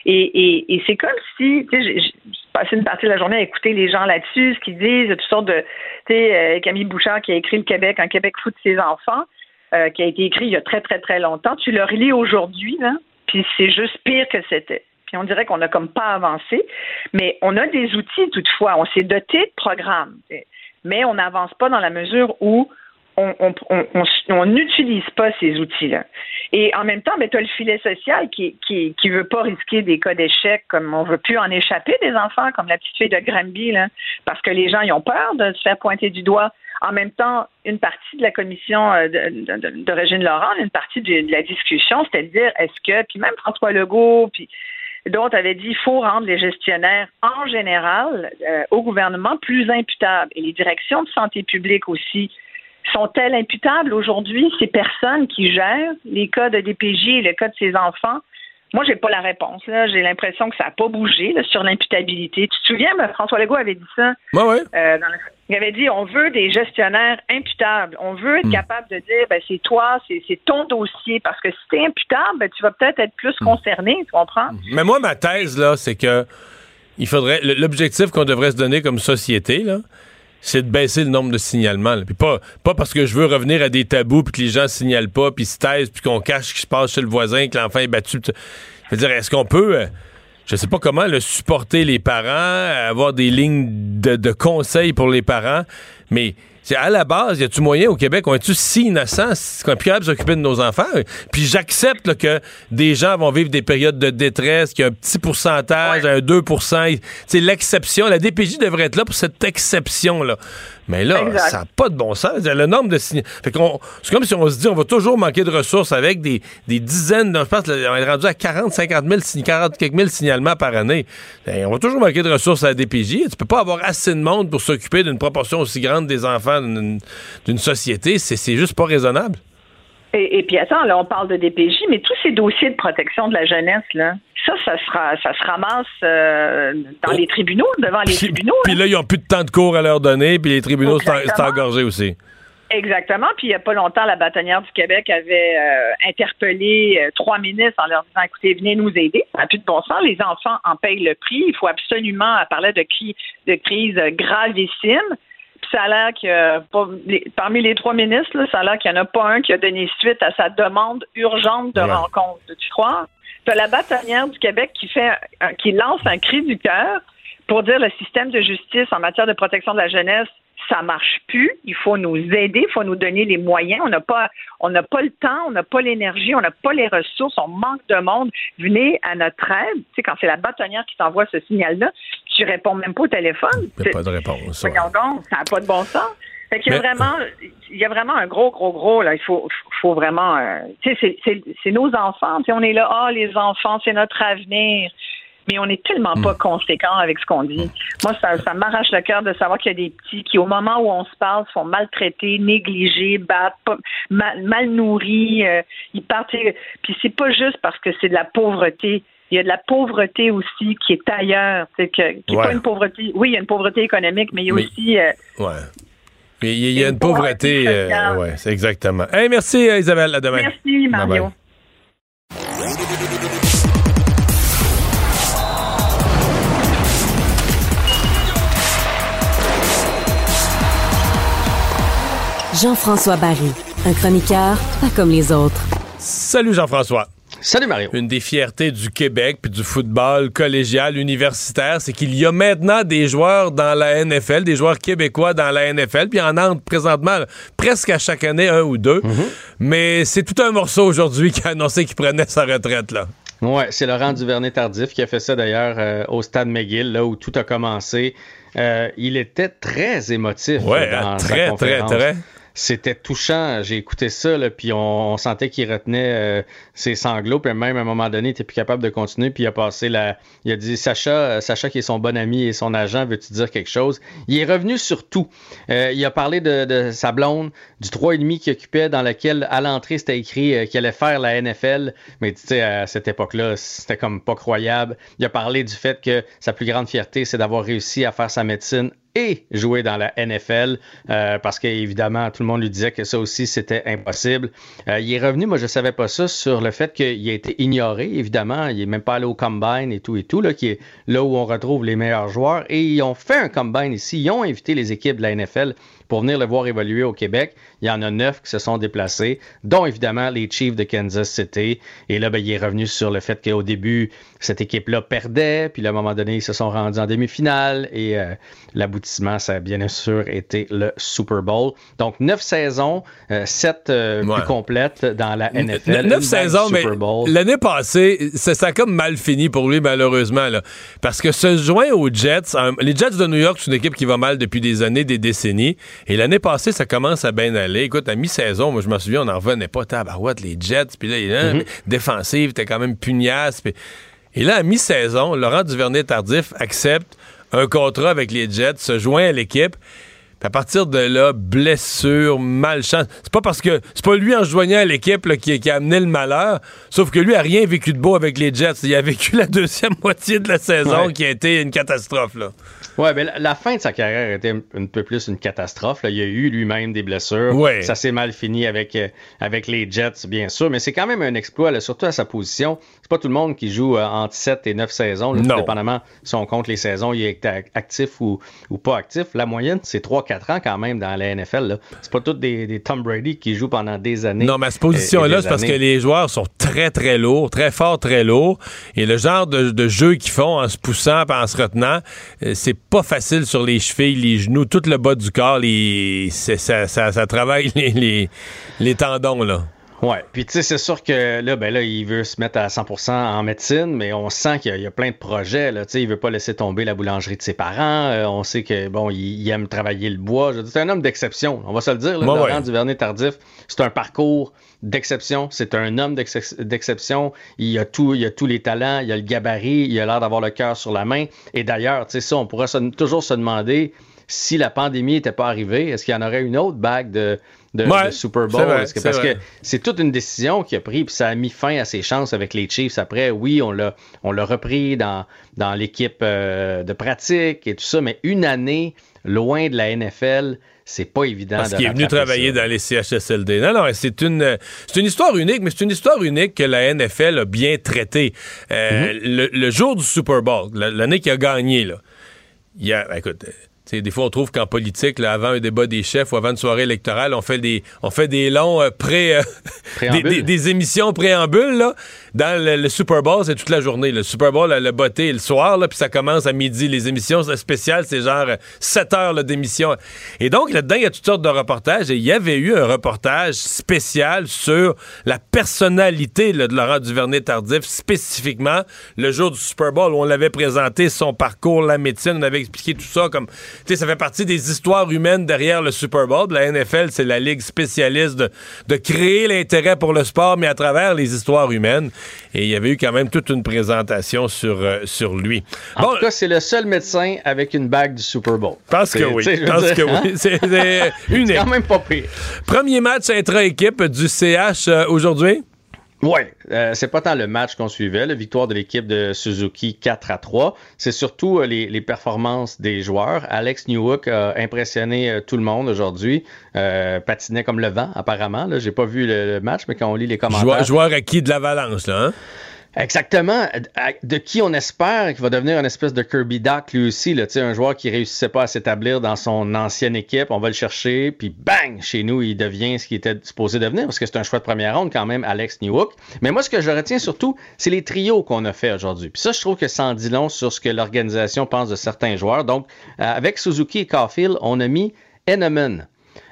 Et, c'est comme si, tu sais, j'ai passé une partie de la journée à écouter les gens là-dessus, ce qu'ils disent, toutes sortes de, tu sais, euh, Camille Bouchard qui a écrit Le Québec, un Québec fou de ses enfants, euh, qui a été écrit il y a très, très, très longtemps. Tu le relis aujourd'hui, là, puis c'est juste pire que c'était. Puis on dirait qu'on n'a comme pas avancé, mais on a des outils toutefois. On s'est doté de programmes, mais on n'avance pas dans la mesure où on n'utilise pas ces outils-là. Et en même temps, ben, tu as le filet social qui qui, qui veut pas risquer des cas d'échec, comme on veut plus en échapper des enfants, comme la petite fille de Granby, là, parce que les gens ont peur de se faire pointer du doigt. En même temps, une partie de la commission euh, de, de, de Laurent, une partie de, la discussion, c'était de dire est-ce que, puis même François Legault, puis d'autres avaient dit il faut rendre les gestionnaires en général euh, au gouvernement plus imputables et les directions de santé publique aussi sont-elles imputables aujourd'hui, ces personnes qui gèrent les cas de DPJ et le cas de ces enfants? Moi, j'ai pas la réponse. J'ai l'impression que ça n'a pas bougé sur l'imputabilité. Tu te souviens, François Legault avait dit ça? Oui, euh, Il avait dit on veut des gestionnaires imputables. On veut être hmm. capable de dire ben, c'est toi, c'est ton dossier. Parce que si tu es imputable, ben, tu vas peut-être être plus hmm. concerné, tu comprends? Mais moi, ma thèse, là, c'est que il faudrait. L'objectif qu'on devrait se donner comme société, là, c'est de baisser le nombre de signalements. Puis pas, parce que je veux revenir à des tabous, puis que les gens signalent pas, puis se taisent, puis qu'on cache ce qui se passe chez le voisin, que l'enfant est battu. Je veux dire, est-ce qu'on peut, euh, je sais pas comment, le supporter les parents, avoir des lignes de, de conseils pour les parents, mais c'est à la base, y a-tu moyen au Québec, on est-tu si innocent qu'on est plus capable de s'occuper de nos enfants? Puis j'accepte que des gens vont vivre des périodes de détresse, qu'il y a un petit pourcentage, un 2% C'est l'exception. La DPJ devrait être là pour cette exception-là. Mais là, ça n'a pas de bon sens. Le nombre de signes. c'est comme si on se dit on va toujours manquer de ressources avec des, dizaines, je pense, on est rendu à 40, 50 000, 40 quelques mille signalements par année. Ben, on va toujours manquer de ressources à la DPJ. Tu peux pas avoir assez de monde pour s'occuper d'une proportion aussi grande des enfants d'une société. C'est juste pas raisonnable. Et, puis attends, là, on parle de DPJ, mais tous ces dossiers de protection de la jeunesse, là, ça, ça, sera, ça se ramasse euh, dans les tribunaux, devant les tribunaux. Puis là, ils n'ont plus de temps de cours à leur donner, puis les tribunaux sont engorgés aussi. Exactement. Puis il n'y a pas longtemps, la bâtonnière du Québec avait euh, interpellé euh, trois ministres en leur disant écoutez, venez nous aider. Ça n'a plus de bon sens. Les enfants en payent le prix. Il faut absolument parler de, de crise gravissime ça a l'air que parmi les trois ministres, ça a l'air qu'il n'y en a pas un qui a donné suite à sa demande urgente de rencontre. Tu crois? Tu as la bâtonnière du Québec qui fait qui lance un cri du cœur pour dire le système de justice en matière de protection de la jeunesse ça marche plus. Il faut nous aider, il faut nous donner les moyens. On n'a pas, on n'a pas le temps, on n'a pas l'énergie, on n'a pas les ressources, on manque de monde. Venez à notre aide. Tu sais, quand c'est la bâtonnière qui t'envoie ce signal-là, tu réponds même pas au téléphone. Il n'y a pas de réponse. Donc, ça n'a pas de bon sens. Fait qu'il y a vraiment, il y a vraiment un gros, gros, gros, là. Il faut, faut vraiment, euh, tu sais, c'est nos enfants. On est là, ah, les enfants, c'est notre avenir mais on n'est tellement pas hmm. conséquent avec ce qu'on dit. Moi, ça, ça m'arrache le cœur de savoir qu'il y a des petits qui, au moment où on se parle, sont maltraités, négligés, battent, mal, nourris, euh, ils partent. Puis c'est pas juste parce que c'est de la pauvreté. Il y a de la pauvreté aussi qui est ailleurs, c'est que qui pas une pauvreté. Oui, il y a une pauvreté économique, mais il y a aussi. Euh, ouais. il y a une, pauvreté. Euh, ouais, c'est exactement. Hey, merci Isabelle. À demain. Merci Mario. Jean-François Barry, un chroniqueur pas comme les autres. Salut Jean-François. Salut Mario. Une des fiertés du Québec puis du football collégial universitaire, c'est qu'il y a maintenant des joueurs dans la NFL, des joueurs québécois dans la NFL, puis en entre présentement presque à chaque année un ou deux. Mhm. Mais c'est tout un morceau aujourd'hui qui a annoncé qu'il prenait sa retraite là. Ouais, c'est Laurent Duvernay-Tardif qui a fait ça d'ailleurs euh, au stade McGill, là où tout a commencé. Euh, il était très émotif. Ouais, dans très, très, très. C'était touchant. J'ai écouté ça, là, puis on, sentait qu'il retenait euh, ses sanglots, puis même à un moment donné, il était plus capable de continuer, puis il a passé la. Il a dit Sacha, euh, Sacha qui est son bon ami et son agent, veux-tu dire quelque chose? Il est revenu sur tout. Euh, il a parlé de, sa blonde, du 3,5 qu'il occupait, dans lequel à l'entrée c'était écrit qu'il allait faire la NFL, mais tu sais, à cette époque-là, c'était comme pas croyable. Il a parlé du fait que sa plus grande fierté, c'est d'avoir réussi à faire sa médecine et jouer dans la NFL euh, parce qu'évidemment, tout le monde lui disait que ça aussi, c'était impossible. Euh, il est revenu, moi, je savais pas ça, sur le fait qu'il a été ignoré, évidemment. Il est même pas allé au Combine et tout et tout, là, qui est là où on retrouve les meilleurs joueurs. Et ils ont fait un Combine ici. Ils ont invité les équipes de la NFL pour venir le voir évoluer au Québec. Il y en a neuf qui se sont déplacés, dont évidemment les Chiefs de Kansas City. Et là, ben, il est revenu sur le fait qu'au début, cette équipe-là perdait, puis à un moment donné, ils se sont rendus en demi-finale et euh, l'aboutissement, ça a bien sûr été le Super Bowl. Donc, neuf saisons, euh, sept euh, Ouais. plus complètes dans la NFL. Neuf mais l'année passée, ça, a comme mal fini pour lui, malheureusement. Là, parce que se joint aux Jets, un- les Jets de New York, c'est une équipe qui va mal depuis des années, des décennies. Et l'année passée, ça commence à bien aller. Écoute, à mi-saison, moi, je me souviens, on n'en revenait pas. Tabarouette, les Jets, puis là, il mais défensive, t'es quand même pugnace. Et là, à mi-saison, Laurent Duvernay-Tardif accepte un contrat avec les Jets, se joint à l'équipe. À partir de là, blessure, malchance. C'est pas parce que c'est pas lui en se joignant à l'équipe qui, qui a amené le malheur, sauf que lui a rien vécu de beau avec les Jets. Il a vécu la deuxième moitié de la saison Ouais. qui a été une catastrophe. Là. Ouais, mais la, la fin de sa carrière était un, un peu plus une catastrophe. là. Il y a eu lui-même des blessures. Ouais. Ça s'est mal fini avec, euh, avec les Jets, bien sûr, mais c'est quand même un exploit, là, surtout à sa position. C'est pas tout le monde qui joue euh, entre 7 et 9 saisons, là, Non. dépendamment si on compte les saisons, il est ac- actif ou, ou pas actif. La moyenne, c'est 3-4 ans quand même dans la NFL. C'est pas tous des, des Tom Brady qui jouent pendant des années. Non, mais à cette et position-là, c'est parce que les joueurs sont très, très lourds, très forts, très lourds. Et le genre de, de jeu qu'ils font en se poussant en se retenant, euh, c'est pas facile sur les chevilles, les genoux, tout le bas du corps. Les, ça, ça- ça travaille les, les, les tendons, là. Ouais, puis tu sais, c'est sûr que là, ben là, il veut se mettre à 100% en médecine, mais on sent qu'il y, a- il y a plein de projets. Là, tu sais, il veut pas laisser tomber la boulangerie de ses parents. Euh, on sait que bon, il, il aime travailler le bois. Je c'est un homme d'exception. On va se le dire. Là, Ouais, Laurent ouais. Duvernay Tardif, c'est un parcours d'exception. C'est un homme d'exce- d'exception. Il a tout, il a tous les talents, il a le gabarit, il a l'air d'avoir le cœur sur la main. Et d'ailleurs, tu sais ça, on pourrait se- toujours se demander si la pandémie n'était pas arrivée, est-ce qu'il y en aurait une autre bague de, de, Ouais, de Super Bowl? vrai, que- parce vrai. que c'est toute une décision qu'il a prise, puis ça a mis fin à ses chances avec les Chiefs. Après, oui, on l'a, on l'a repris dans, dans l'équipe euh, de pratique et tout ça, mais une année loin de la NFL, c'est pas évident. Parce qu'il est venu travailler ça. dans les CHSLD. Non, non, c'est une, c'est une histoire unique, mais c'est une histoire unique que la NFL a bien traitée. Euh, Mm-hmm. le, le jour du Super Bowl, la- l'année qu'il a gagné, là, il y a, écoute, euh, des fois, on trouve qu'en politique, là, avant un débat des chefs ou avant une soirée électorale, on fait des, on fait des longs euh, pré, euh, des- des émissions préambules. Là. Dans le, Super Bowl, c'est toute la journée. Le Super Bowl, le botté le soir, puis ça commence à midi. Les émissions spéciales, c'est genre euh, 7 heures là, d'émission. Et donc, là-dedans, il y a toutes sortes de reportages. Et il y avait eu un reportage spécial sur la personnalité de Laurent Duvernay-Tardif, spécifiquement le jour du Super Bowl où on l'avait présenté, son parcours, la médecine, on avait expliqué tout ça comme... Tu sais, ça fait partie des histoires humaines derrière le Super Bowl. La NFL, c'est la ligue spécialiste de créer l'intérêt pour le sport, mais à travers les histoires humaines. Et il y avait eu quand même toute une présentation sur, euh, sur lui. En tout cas, c'est le seul médecin avec une bague du Super Bowl. Parce que oui. Parce que hein? oui. C'est c'est unique. C'est quand même pas pire. Premier match intra-équipe du CH euh, aujourd'hui? Oui, c'est pas tant le match qu'on suivait, la victoire de l'équipe de Suzuki 4 à 3. C'est surtout euh, les, les performances des joueurs. Alex Newhook a impressionné euh, tout le monde aujourd'hui. Euh, patinait comme le vent, apparemment. Là, J'ai pas vu le, le match, mais quand on lit les commentaires. Joueur, joueur acquis de l'Avalanche, là, hein? Exactement. De qui on espère qu'il va devenir une espèce de Kirby Doc lui aussi, là, un joueur qui réussissait pas à s'établir dans son ancienne équipe. On va le chercher, puis bang, chez nous, il devient ce qu'il était supposé devenir, parce que c'est un choix de première ronde quand même, Alex Newhook. Mais moi, ce que je retiens surtout, c'est les trios qu'on a fait aujourd'hui. Puis ça, je trouve que ça en dit long sur ce que l'organisation pense de certains joueurs. Donc, euh, avec Suzuki et Caulfield, on a mis Eneman.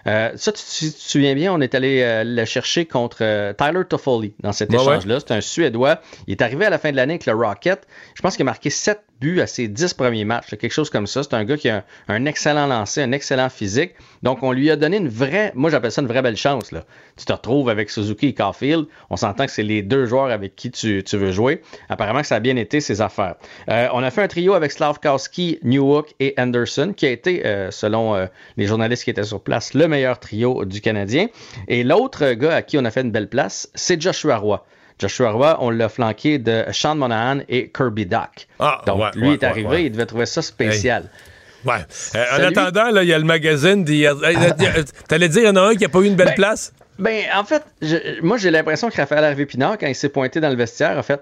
Euh, ça, tu, te souviens bien, on est allé euh, le chercher contre euh, Tyler Toffoli dans cet Ouais, échange-là. C'est un Suédois. Il est arrivé à la fin de l'année avec le Rocket. Je pense qu'il a marqué 7 buts à ses 10 premiers matchs. Quelque chose comme ça. C'est un gars qui a un, un excellent lancer, un excellent physique. Donc, on lui a donné une vraie, moi j'appelle ça une vraie belle chance. Là. Tu te retrouves avec Suzuki et Caulfield. On s'entend que c'est les deux joueurs avec qui tu, tu veux jouer. Apparemment que ça a bien été ses affaires. On a fait un trio avec Slavkowski, Newhook et Anderson, qui a été, selon les journalistes qui étaient sur place, le meilleur trio du Canadien. Et l'autre gars à qui on a fait une belle place, c'est Joshua Roy. Joshua Roy, on l'a flanqué de Sean Monahan et Kirby Doc. Ah, Donc, ouais, lui ouais, est arrivé, ouais. il devait trouver ça spécial. Ouais. Euh, en attendant, il y a le magazine T'allais dire, il y en a un qui n'a pas eu une belle place? Ben, en fait, je- moi, j'ai l'impression que Raphaël Harvey Pinard, quand il s'est pointé dans le vestiaire, a fait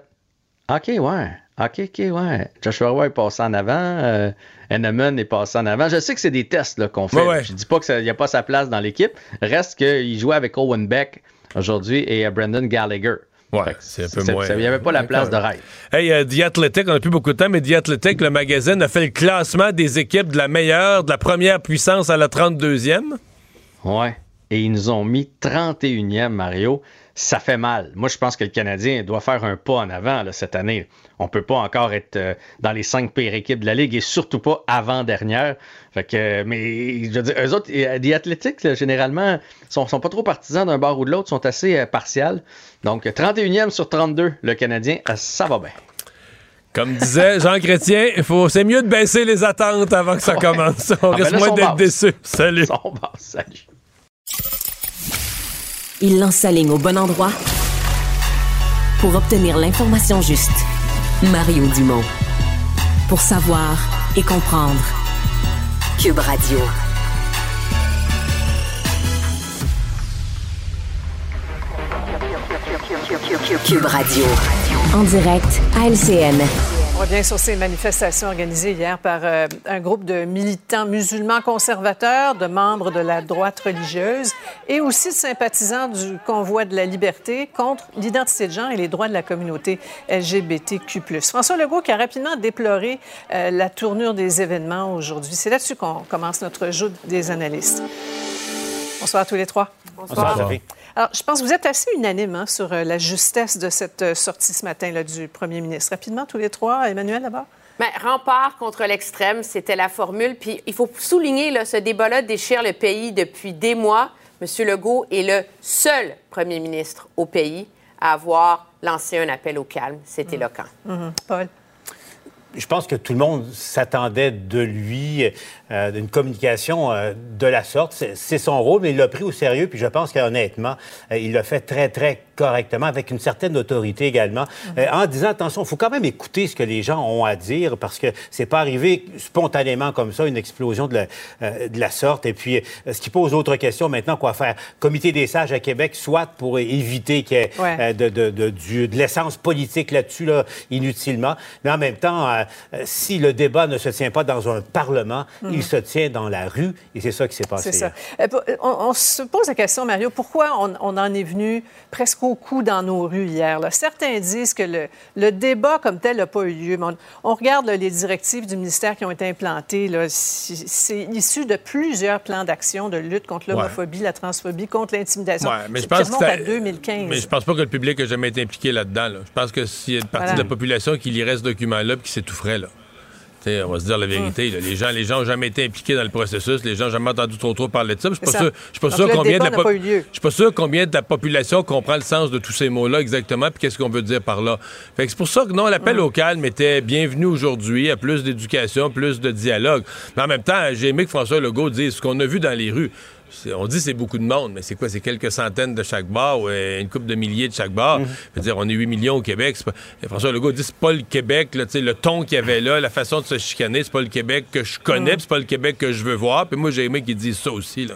OK, ouais. OK, OK, ouais. Joshua Roy est passé en avant. Euh, Henneman est passé en avant. Je sais que c'est des tests qu'on fait. Ouais, ouais. Je dis pas qu'il n'y a pas sa place dans l'équipe. Reste qu'il jouait avec Owen Beck aujourd'hui et euh, Brandon Gallagher. Ouais, c'est un peu moins. Il n'y avait pas la place de rêve. Hey, euh, The Athletic, on n'a plus beaucoup de temps, mais The Athletic, le magazine, a fait le classement des équipes de la meilleure, de la première puissance à la 32e. Ouais. Et ils nous ont mis 31e, Mario. Ça fait mal. Moi, je pense que le Canadien doit faire un pas en avant là, cette année. On peut pas encore être euh, dans les cinq pires équipes de la Ligue et surtout pas avant-dernière. Fait que, euh, mais je veux dire, eux autres, euh, les athlétiques, là, généralement, sont, sont pas trop partisans d'un bord ou de l'autre, sont assez euh, partials. Donc, 31e sur 32, le Canadien, euh, ça va bien. Comme disait Jean Chrétien, faut, c'est mieux de baisser les attentes avant que ça commence. On Ah, ben risque là, moins d'être. Salut. Basses, salut. Il lance sa ligne au bon endroit pour obtenir l'information juste. Mario Dumont. Pour savoir et comprendre. Cube Radio. Cube Radio. En direct à. On revient sur ces manifestations organisées hier par euh, un groupe de militants musulmans conservateurs, de membres de la droite religieuse et aussi de sympathisants du convoi de la liberté contre l'identité de genre et les droits de la communauté LGBTQ+. François Legault qui a rapidement déploré euh, la tournure des événements aujourd'hui. C'est là-dessus qu'on commence notre jeu des analystes. Bonsoir à tous les trois. Bonsoir, Sophie. Alors, je pense que vous êtes assez unanime hein, sur euh, la justesse de cette euh, sortie ce matin là, du premier ministre. Rapidement, tous les trois. Emmanuel, d'abord. Ben, rempart contre l'extrême, c'était la formule. Puis il faut souligner, là, ce débat-là déchire le pays depuis des mois. M. Legault est le seul premier ministre au pays à avoir lancé un appel au calme. C'est éloquent. Paul? Je pense que tout le monde s'attendait de lui euh, d'une communication euh, de la sorte. C'est- son rôle, mais il l'a pris au sérieux. Puis je pense qu'honnêtement, euh, il l'a fait très, très correctement, avec une certaine autorité également, euh, en disant attention, il faut quand même écouter ce que les gens ont à dire parce que c'est pas arrivé spontanément comme ça, une explosion de la, euh, de la sorte. Et puis, ce qui pose autre question maintenant, quoi faire? Comité des sages à Québec, soit pour éviter qu'il y ait Ouais. de, de, de l'essence politique là-dessus, là, inutilement. Mais en même temps, euh, euh, si le débat ne se tient pas dans un parlement, Mhm. il se tient dans la rue, et c'est ça qui s'est passé. C'est ça. hier. Euh, pour- On, on se pose la question, Mario, pourquoi on, on en est venu presque au cou dans nos rues hier? là? Certains disent que le, le débat comme tel n'a pas eu lieu. mais on, on regarde là, les directives du ministère qui ont été implantées. là, C'est issu de plusieurs plans d'action de lutte contre l'homophobie, la transphobie, contre l'intimidation. Ouais, mais je qui pense que remonte à ça- 2015. Mais je pense pas que le public a jamais été impliqué là-dedans. là. Je pense que s'il y a une partie Voilà. de la population qui lirait ce document-là puis là. T'sais, on va se dire la vérité. Mm. là. Les gens les gens n'ont jamais été impliqués dans le processus. Les gens n'ont jamais entendu trop trop parler de ça. Je suis pas sûr, pas combien de la je pas sûr combien de la population comprend le sens de tous ces mots-là exactement puis qu'est-ce qu'on veut dire par là. Fait que c'est pour ça que non, l'appel au calme était bienvenu aujourd'hui à plus d'éducation, plus de dialogue. Mais en même temps, j'ai aimé que François Legault dise ce qu'on a vu dans les rues. On dit c'est beaucoup de monde, mais c'est quoi? C'est quelques centaines de chaque bar ou euh, une couple de milliers de chaque bar. Je veux dire, on est 8 millions au Québec. pas- François Legault dit c'est pas le Québec, là, le ton qu'il y avait là, la façon de se chicaner, c'est pas le Québec que je connais, Mhm. puis c'est pas le Québec que je veux voir. Puis moi, j'ai aimé qu'ils disent ça aussi. Là.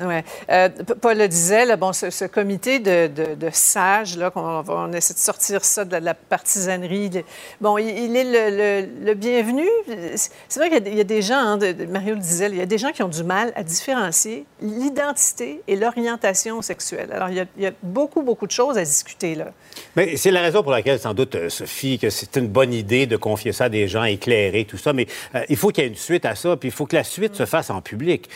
Euh, Paul le disait, bon, ce, ce comité de, sages, là, va- on essaie de sortir ça de la partisanerie. bon, il, est le, bienvenu. C'est vrai qu'il y a des- gens, hein, Mario le disait, il y a des gens qui ont du mal à différencier l'identité et l'orientation sexuelle. Alors, il y, a, beaucoup, beaucoup de choses à discuter, là. Mais c'est la raison pour laquelle, sans doute, euh, Sophie, que c'est une bonne idée de confier ça à des gens éclairés, tout ça. Mais euh, il faut qu'il y ait une suite à ça, puis il faut que la suite se fasse en public.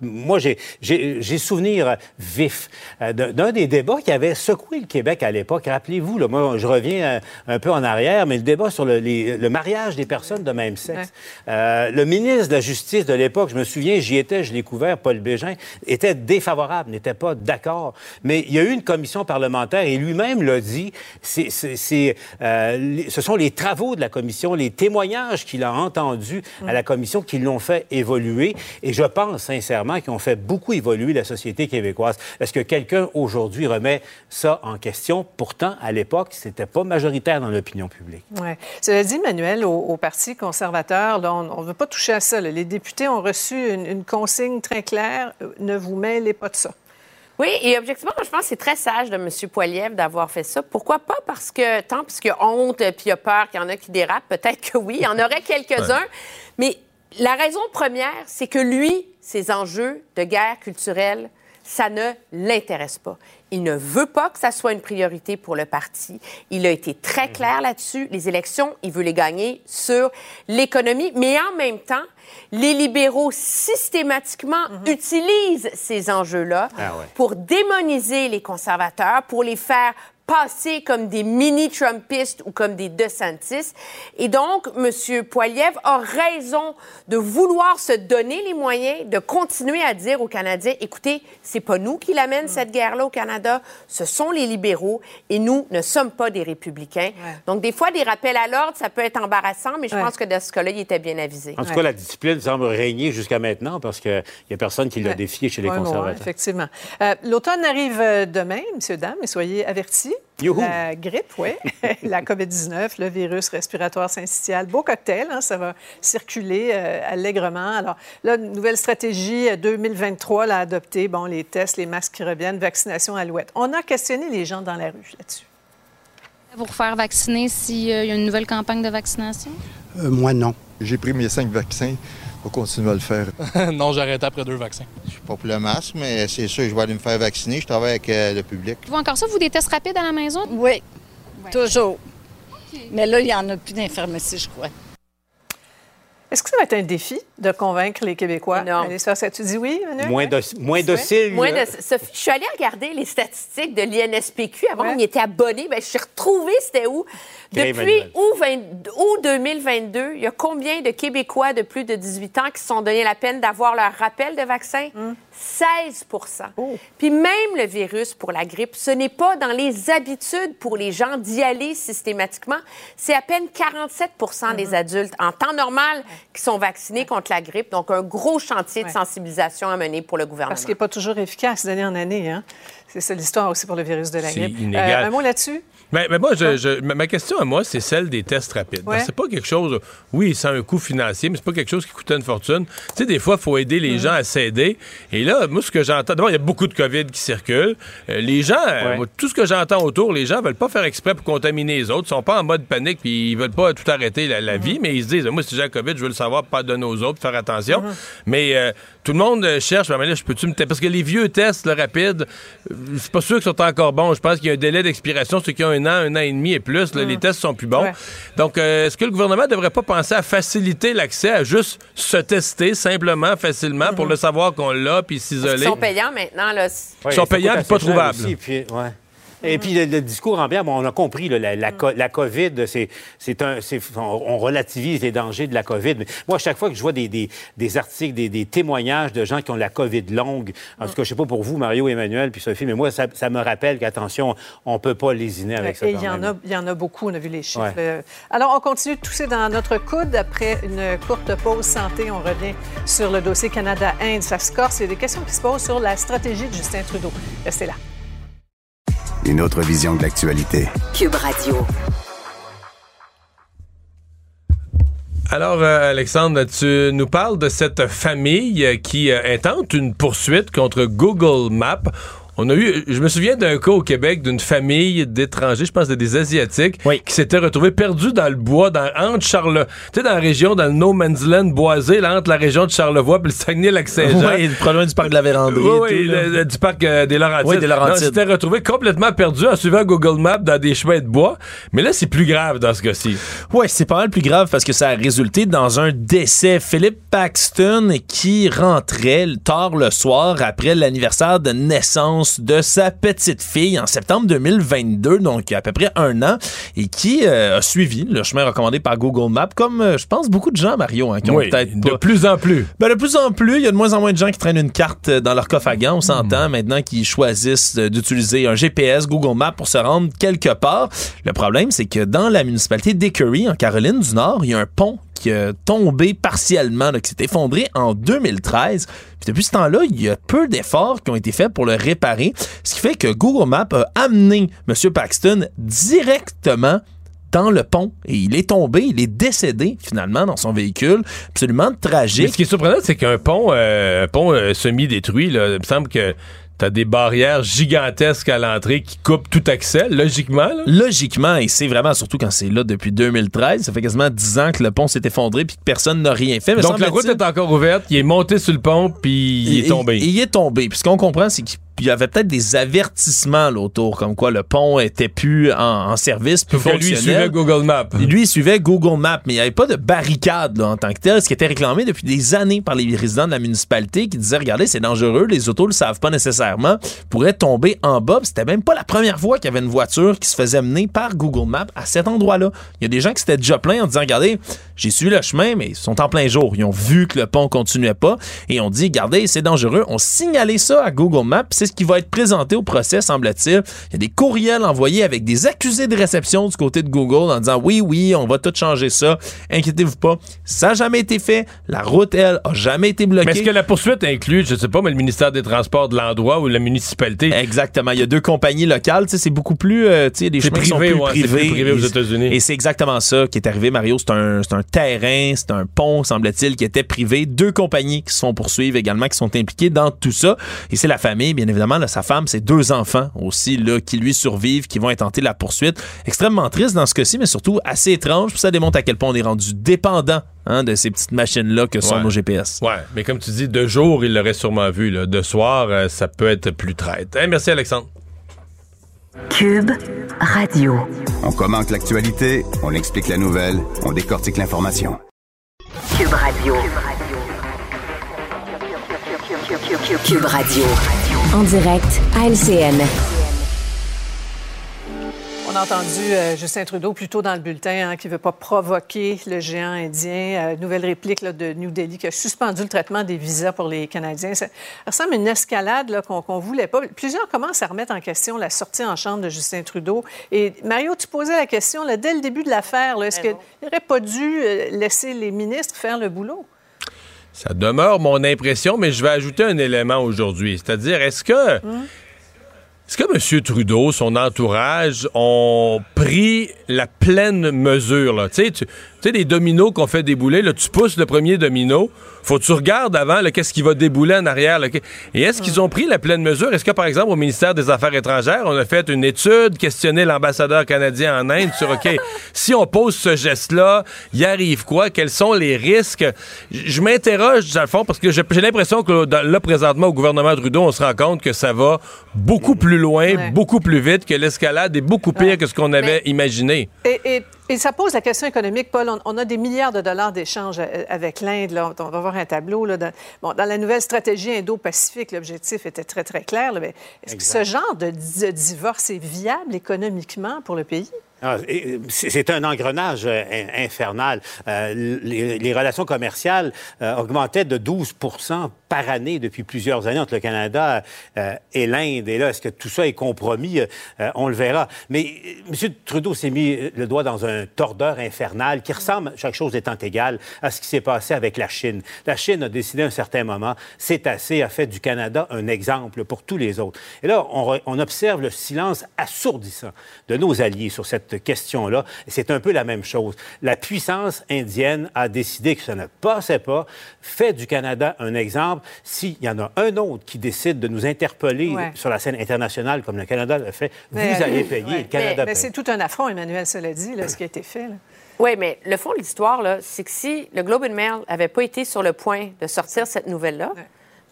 Moi, j'ai- j'ai souvenir vif euh, d'un des débats qui avait secoué le Québec à l'époque. Rappelez-vous, moi, je reviens euh, un peu en arrière, mais le débat sur le, les- le mariage des personnes de même sexe. Euh, le ministre de la Justice de l'époque, je me souviens, j'y étais, je l'ai couvert, Paul Bégin, était défavorable, n'était pas d'accord. Mais il y a eu une commission parlementaire et lui-même l'a dit, c'est, euh, les- ce sont les travaux de la commission, les témoignages qu'il a entendus à la commission qui l'ont fait évoluer. Et je pense sincèrement qu'ils ont fait beaucoup évoluer la société québécoise. Est-ce que quelqu'un aujourd'hui remet ça en question? Pourtant, à l'époque, c'était pas majoritaire dans l'opinion publique. Ouais. Cela dit, Manuel, au, au Parti conservateur, là, on ne veut pas toucher à ça. là. Les députés ont reçu une, une consigne très claire euh, ne vous mêlez pas de ça. Oui, et objectivement, moi, je pense que c'est très sage de M. Poiliev d'avoir fait ça. Pourquoi pas? Parce que tant parce qu'il a honte puis il a peur qu'il y en a qui dérapent, peut-être que oui, il y en aurait quelques-uns. Mais la raison première, c'est que lui, ses enjeux de guerre culturelle, ça ne l'intéresse pas. Il ne veut pas que ça soit une priorité pour le parti. Il a été très clair là-dessus. Les élections, il veut les gagner sur l'économie, mais en même temps, les libéraux systématiquement utilisent ces enjeux-là Ah ouais. pour démoniser les conservateurs, pour les faire passer comme des mini-Trumpistes ou comme des DeSantis. Et donc, M. Poiliev a raison de vouloir se donner les moyens de continuer à dire aux Canadiens, écoutez, c'est pas nous qui l'amènent cette guerre-là au Canada, ce sont les libéraux et nous ne sommes pas des républicains. Donc, des fois, des rappels à l'ordre, ça peut être embarrassant, mais je Ouais. pense que dans ce cas-là, il était bien avisé. En tout cas, la discipline semble régner jusqu'à maintenant parce qu'il n'y a personne qui l'a Ouais. défié chez les Ouais, ouais, conservateurs. effectivement. Euh, L'automne arrive euh, demain, messieurs, dames, et soyez avertis. Youhou! La grippe, oui. la COVID-19, le virus respiratoire syncytial. Beau cocktail, hein, ça va circuler euh, allègrement. Alors, là, nouvelle stratégie euh, 2023 l'a adoptée. Bon, les tests, les masques qui reviennent, vaccination à l'ouette. On a questionné les gens dans la rue là-dessus. Pour faire vacciner s'il y a une nouvelle campagne de vaccination? Euh, moi, non. J'ai pris mes cinq vaccins. Vais continuer à le faire. non, j'ai arrêté après deux vaccins. Je suis pas pour le masque, mais c'est sûr, je vais aller me faire vacciner. Je travaille avec euh, le public. Vous encore ça, vous, des tests rapides à la maison? Oui, toujours. Mais là, il n'y en a plus d'infirmerie, je crois. Est-ce que ça va être un défi de convaincre les Québécois d'aller se faire ça? Tu dis oui, Emmanuel? Moins, doc- moins docile. Moins là. de- Sophie, je suis allée regarder les statistiques de l'INSPQ. Avant, on y était abonné. Ben, je suis retrouvée, c'était où? Bien, Depuis août, 20 août 2022, il y a combien de Québécois de plus de 18 ans qui se sont donné la peine d'avoir leur rappel de vaccin? 16% Puis même le virus pour la grippe, ce n'est pas dans les habitudes pour les gens d'y aller systématiquement. C'est à peine 47% des adultes en temps normal qui sont vaccinés contre la grippe. Donc, un gros chantier de sensibilisation à mener pour le gouvernement. Parce qu'il n'est pas toujours efficace d'année en année. Hein? C'est ça l'histoire aussi pour le virus de la grippe. inégal. un mot là-dessus? Mais, mais moi, je, je- ma question à moi, c'est celle des tests rapides. Ouais. C'est pas quelque chose, oui, c'est un coût financier, mais c'est pas quelque chose qui coûtait une fortune. Tu sais, des fois, il faut aider les gens à s'aider. Et là, moi, ce que j'entends, d'abord, il y a beaucoup de COVID qui circulent. Euh, les gens, euh, moi, tout ce que j'entends autour, les gens veulent pas faire exprès pour contaminer les autres. Ils sont pas en mode panique, puis ils veulent pas tout arrêter la, la vie, mais ils se disent, moi, si j'ai la COVID, je veux le savoir, pas donner aux autres, faire attention. Mais euh, tout le monde euh, cherche, mais là, je peux-tu me tester? Parce que les vieux tests, le rapide, euh, c'est pas sûr qu'ils sont encore bons. Je pense qu'il y a un délai d'expiration, ceux qui ont un an, un an et demi et plus, là, les tests sont plus bons. Ouais. Donc, euh, est-ce que le gouvernement devrait pas penser à faciliter l'accès à juste se tester simplement, facilement, pour le savoir qu'on l'a, puis s'isoler? qu'ils sont payants maintenant. Là. Ils sont payants, mais pas trouvables. Aussi, puis, ouais. Et puis le, le discours ambiant, bon, on a compris, là, la, la, co- la COVID, c'est, un, on, on relativise les dangers de la COVID. Mais moi, à chaque fois que je vois des, des, des articles, des, des témoignages de gens qui ont la COVID longue, en tout cas, je sais pas pour vous, Mario, Emmanuel, puis Sophie, mais moi, ça, ça me rappelle qu'attention, on peut pas lésiner avec ça. Et il y, en a, il y en a beaucoup, on a vu les chiffres. Ouais. Euh, Alors, on continue de tousser dans notre coude. Après une courte pause santé, on revient sur le dossier Canada-Inde. Ça se corse. Il y a des questions qui se posent sur la stratégie de Justin Trudeau. Restez là. Une autre vision de l'actualité. Cube Radio. Alors, euh, Alexandre, tu nous parles de cette famille qui euh, intente une poursuite contre Google Maps. On a eu, je me souviens d'un cas au Québec d'une famille d'étrangers, je pense des Asiatiques, qui s'étaient retrouvés perdus dans le bois, dans, entre Charlevoix, tu sais, dans la région, dans le No Man's Land boisé, là, entre la région de Charlevoix et le Saguenay-Lac-Saint-Jean. Oui, pas loin du parc de la Vérandrie. Oui, oui, tout, le- le- du parc euh, des Laurentides. Oui, des Laurentides. Non, ils s'étaient retrouvés complètement perdus en suivant Google Maps dans des chemins de bois. Mais là, c'est plus grave dans ce cas-ci. Ouais, c'est pas mal plus grave parce que ça a résulté dans un décès. Philippe Paxton qui rentrait tard le soir après l'anniversaire de naissance de sa petite fille en septembre 2022, donc il y a à peu près un an, et qui euh, a suivi le chemin recommandé par Google Maps, comme euh, je pense beaucoup de gens, Mario, hein, qui ont Oui, peut-être de plus en plus. ben, de plus en plus, il y a de moins en moins de gens qui traînent une carte euh, dans leur coffre à gants. On s'entend maintenant qu'ils choisissent d'utiliser un GPS Google Maps pour se rendre quelque part. Le problème, c'est que dans la municipalité d'Ecurie, en Caroline du Nord, il y a un pont tombé partiellement, qui s'est effondré en 2013. Puis depuis ce temps-là, il y a peu d'efforts qui ont été faits pour le réparer, ce qui fait que Google Maps a amené M. Paxton directement dans le pont et il est tombé, il est décédé finalement dans son véhicule. Absolument tragique. ce qui est surprenant, c'est qu'un pont, euh, euh, semi-détruit, il me semble que t'as des barrières gigantesques à l'entrée qui coupent tout accès, logiquement. là? Logiquement, et c'est vraiment surtout quand c'est là depuis 2013, ça fait quasiment 10 ans que le pont s'est effondré puis que personne n'a rien fait. Mais Donc la route est encore ouverte, il est monté sur le pont, puis il est tombé. Il, il est tombé. Puis ce qu'on comprend, c'est qu'il y avait peut-être des avertissements là, autour, comme quoi le pont était plus en, en service, plus que lui, il fonctionnel. suivait Google Maps. Lui, il suivait Google Maps, mais il n'y avait pas de barricade là, en tant que tel, ce qui était réclamé depuis des années par les résidents de la municipalité qui disaient, regardez, c'est dangereux, les autos le savent pas nécessairement, pourraient tomber en bas. C'était même pas la première fois qu'il y avait une voiture qui se faisait mener par Google Maps à cet endroit-là. Il y a des gens qui s'étaient déjà plaints en disant, regardez, j'ai suivi le chemin, mais ils sont en plein jour. Ils ont vu que le pont continuait pas et on dit, regardez, c'est dangereux. On signalait ça à Google Maps. C'est ce qui va être présenté au procès, semble-t-il. Il y a des courriels envoyés avec des accusés de réception du côté de Google en disant, oui, oui, on va tout changer ça. Inquiétez-vous pas. Ça n'a jamais été fait. La route, elle, a jamais été bloquée. Mais est-ce que la poursuite inclut, je sais pas, mais le ministère des Transports de l'endroit ou la municipalité? Exactement. Il y a deux compagnies locales. C'est beaucoup plus. euh, tu sais, des chemins qui sont privé, plus ouais, privés. plus privé aux États-Unis. Et c'est exactement ça qui est arrivé, Mario. C'est un, c'est un terrain, c'est un pont, semble-t-il, qui était privé. Deux compagnies qui se font poursuivre également, qui sont impliquées dans tout ça. Et c'est la famille, bien évidemment, là, sa femme, ses deux enfants aussi, là, qui lui survivent, qui vont intenter la poursuite. Extrêmement triste dans ce cas-ci, mais surtout assez étrange. Ça démontre à quel point on est rendu dépendant hein, de ces petites machines-là que sont Ouais. nos GPS. Ouais, mais comme tu dis, de jour, il l'aurait sûrement vu. Là. De soir, euh, ça peut être plus traite. Hey, merci, Alexandre. Cube Radio. On commente l'actualité, on explique la nouvelle, on décortique l'information. Cube Radio. Cube Radio. En direct à LCN. On a entendu euh, Justin Trudeau plus tôt dans le bulletin hein, qui ne veut pas provoquer le géant indien. Euh, nouvelle réplique là, de New Delhi qui a suspendu le traitement des visas pour les Canadiens. Ça ressemble à une escalade qu'on ne voulait pas. Plusieurs commencent à remettre en question la sortie en chambre de Justin Trudeau. Et Mario, tu posais la question là, dès le début de l'affaire, est-ce qu'il n'aurait pas dû euh, laisser les ministres faire le boulot? Ça demeure mon impression, mais je vais ajouter un élément aujourd'hui. C'est-à-dire, est-ce que. Est-ce que M. Trudeau, son entourage, ont pris la pleine mesure? Là? Tu tu sais, des dominos qu'on fait débouler, là, tu pousses le premier domino, faut que tu regardes avant qu'est-ce qui va débouler en arrière. là. Et est-ce qu'ils ont pris la pleine mesure? Est-ce que, par exemple, au ministère des Affaires étrangères, on a fait une étude, questionné l'ambassadeur canadien en Inde sur, OK, si on pose ce geste-là, il arrive quoi? Quels sont les risques? Je m'interroge, dans le fond, parce que j'ai l'impression que là, présentement, au gouvernement Trudeau, on se rend compte que ça va beaucoup plus loin, Ouais. beaucoup plus vite, que l'escalade est beaucoup pire que ce qu'on avait imaginé. Et, et- et ça pose la question économique, Paul. On, on a des milliards de dollars d'échanges euh, avec l'Inde. là. On, va voir un tableau. Là, dans, bon, dans la nouvelle stratégie Indo-Pacifique, l'objectif était très, très clair. est-ce que ce genre de, di- divorce est viable économiquement pour le pays? Ah, C'est un engrenage euh, in- infernal. Euh, les, relations commerciales euh, augmentaient de 12% par année depuis plusieurs années entre le Canada et l'Inde. Et là, est-ce que tout ça est compromis? On le verra. Mais M. Trudeau s'est mis le doigt dans un tordeur infernal qui ressemble, chaque chose étant égale, à ce qui s'est passé avec la Chine. La Chine a décidé à un certain moment, c'est assez, a fait du Canada un exemple pour tous les autres. Et là, on, on observe le silence assourdissant de nos alliés sur cette question-là. Et C'est un peu la même chose. La puissance indienne a décidé que ça ne passait pas, fait du Canada un exemple. S'il y en a un autre qui décide de nous interpeller Ouais. sur la scène internationale comme le Canada le fait, Mais, vous euh, allez payer, ouais. le Canada Mais, c'est tout un affront, Emmanuel, cela dit, là, ce qui a été fait. là. Oui, mais le fond de l'histoire, c'est que si le Globe and Mail n'avait pas été sur le point de sortir cette nouvelle-là,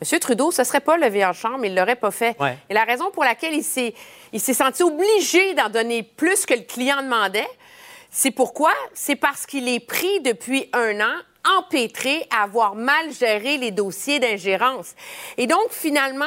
M. Trudeau, ce ne serait pas levé en chambre, il ne l'aurait pas fait. Ouais. Et la raison pour laquelle il s'est, il s'est senti obligé d'en donner plus que le client demandait, c'est pourquoi? C'est parce qu'il est pris depuis un an empêtré à avoir mal géré les dossiers d'ingérence. Et donc, finalement,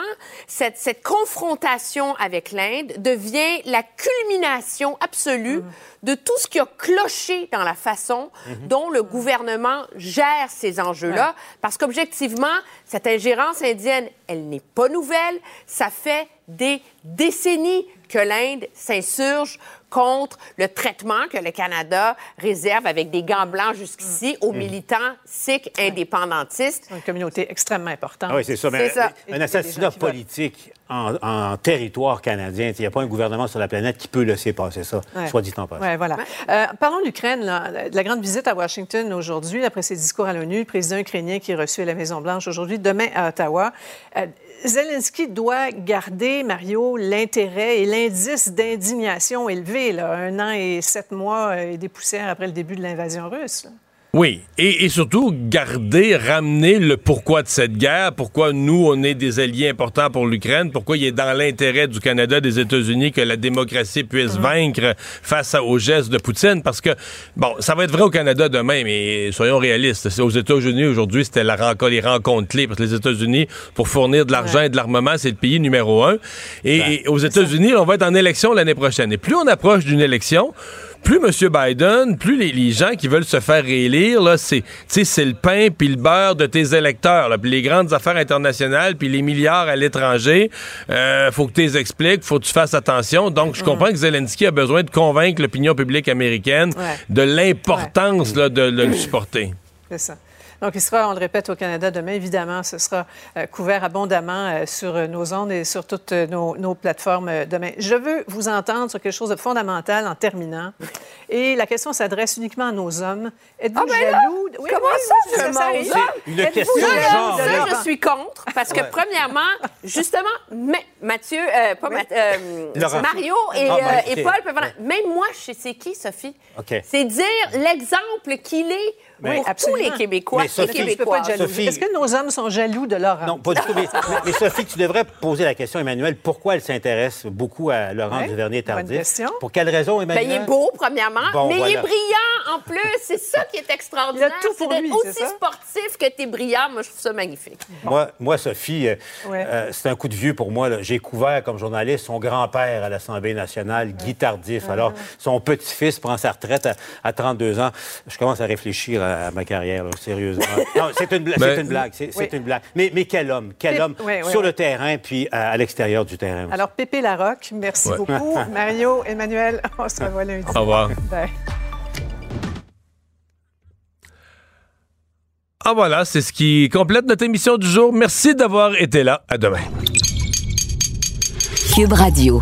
cette, cette confrontation avec l'Inde devient la culmination absolue de tout ce qui a cloché dans la façon dont le gouvernement gère ces enjeux-là. Parce qu'objectivement, cette ingérence indienne, elle n'est pas nouvelle. Ça fait des décennies que l'Inde s'insurge contre le traitement que le Canada réserve avec des gants blancs jusqu'ici aux militants sikhs indépendantistes. Une communauté extrêmement importante. Ah oui, c'est ça. Mais C'est ça. Un assassinat politique en, en territoire canadien, il n'y a pas un gouvernement sur la planète qui peut laisser passer ça, Ouais. soit dit en passant. Ouais, voilà. Euh, parlons de l'Ukraine, la grande visite à Washington aujourd'hui, après ses discours à l'ONU, le président ukrainien qui est reçu à la Maison-Blanche aujourd'hui, demain à Ottawa. Euh, Zelensky doit garder, Mario, l'intérêt et l'indice d'indignation élevé, là, un an et sept mois et des poussières après le début de l'invasion russe. Oui, et, et surtout garder, ramener le pourquoi de cette guerre, pourquoi nous, on est des alliés importants pour l'Ukraine, pourquoi il est dans l'intérêt du Canada, des États-Unis que la démocratie puisse vaincre face aux gestes de Poutine, parce que, bon, ça va être vrai au Canada demain, mais soyons réalistes, c'est aux États-Unis aujourd'hui, c'était la rencontre, les rencontres clés, parce que les États-Unis, pour fournir de l'argent et de l'armement, c'est le pays numéro un. Et, et aux États-Unis, on va être en élection l'année prochaine. Et plus on approche d'une élection, plus M. Biden, plus les, les gens qui veulent se faire réélire, là, c'est, le pain puis le beurre de tes électeurs, puis les grandes affaires internationales, puis les milliards à l'étranger, euh, faut que tu les expliques, faut que tu fasses attention. Donc, je comprends que Zelensky a besoin de convaincre l'opinion publique américaine Ouais. de l'importance de, de le supporter. C'est ça. Donc, il sera, on le répète, au Canada demain. Évidemment, ce sera euh, couvert abondamment euh, sur nos ondes et sur toutes euh, nos, nos plateformes demain. Je veux vous entendre sur quelque chose de fondamental en terminant. Et la question s'adresse uniquement à nos hommes. Êtes-vous Ah, ben jaloux? de- Oui, comment oui, ça, oui, ça vais? Une Êtes-vous question genre. Ça, je suis contre, parce que, Ouais. premièrement, justement, mais Mathieu, euh, pas Math- euh. Mario et, Ah, ben, euh, et ok. Paul peuvent. Même moi, je sais c'est qui, Sophie. C'est dire l'exemple qu'il est Mais- pour tous les Québécois Mais Sophie, Tu peux pas Québécois. être jaloux. Sophie- Est-ce que nos hommes sont jaloux de Laurent? Non, pas du tout. Mais, Sophie, tu devrais poser la question, Emmanuel, pourquoi elle s'intéresse beaucoup à Laurent Ouais, Duvernay-Tardif? bonne question. Pour quelle raison, Ben, Emmanuel? il est beau, premièrement, Bon, mais il est brillant en plus. C'est ça qui est extraordinaire. Il a tout pour C'est lui, aussi ça? sportif que t'es brillant. Moi, je trouve ça magnifique. Moi, moi, Sophie, euh, Ouais. euh, c'est un coup de vieux pour moi. J'ai couvert comme journaliste son grand-père à l'Assemblée nationale, Guy Tardif. Alors, son petit-fils prend sa retraite à, à 32 ans. Je commence à réfléchir à, à ma carrière, là, sérieusement. Non, c'est une, bla- Ben- c'est une blague. C'est Oui. une blague. Mais, mais quel homme, quel homme oui, oui, sur oui. le terrain puis à, à l'extérieur du terrain. aussi. Alors, Pépé Larocque, merci Ouais. beaucoup. Mario, Emmanuel, on se revoit lundi. Au revoir. Ah voilà, c'est ce qui complète notre émission du jour. Merci d'avoir été là. À demain. Cube Radio.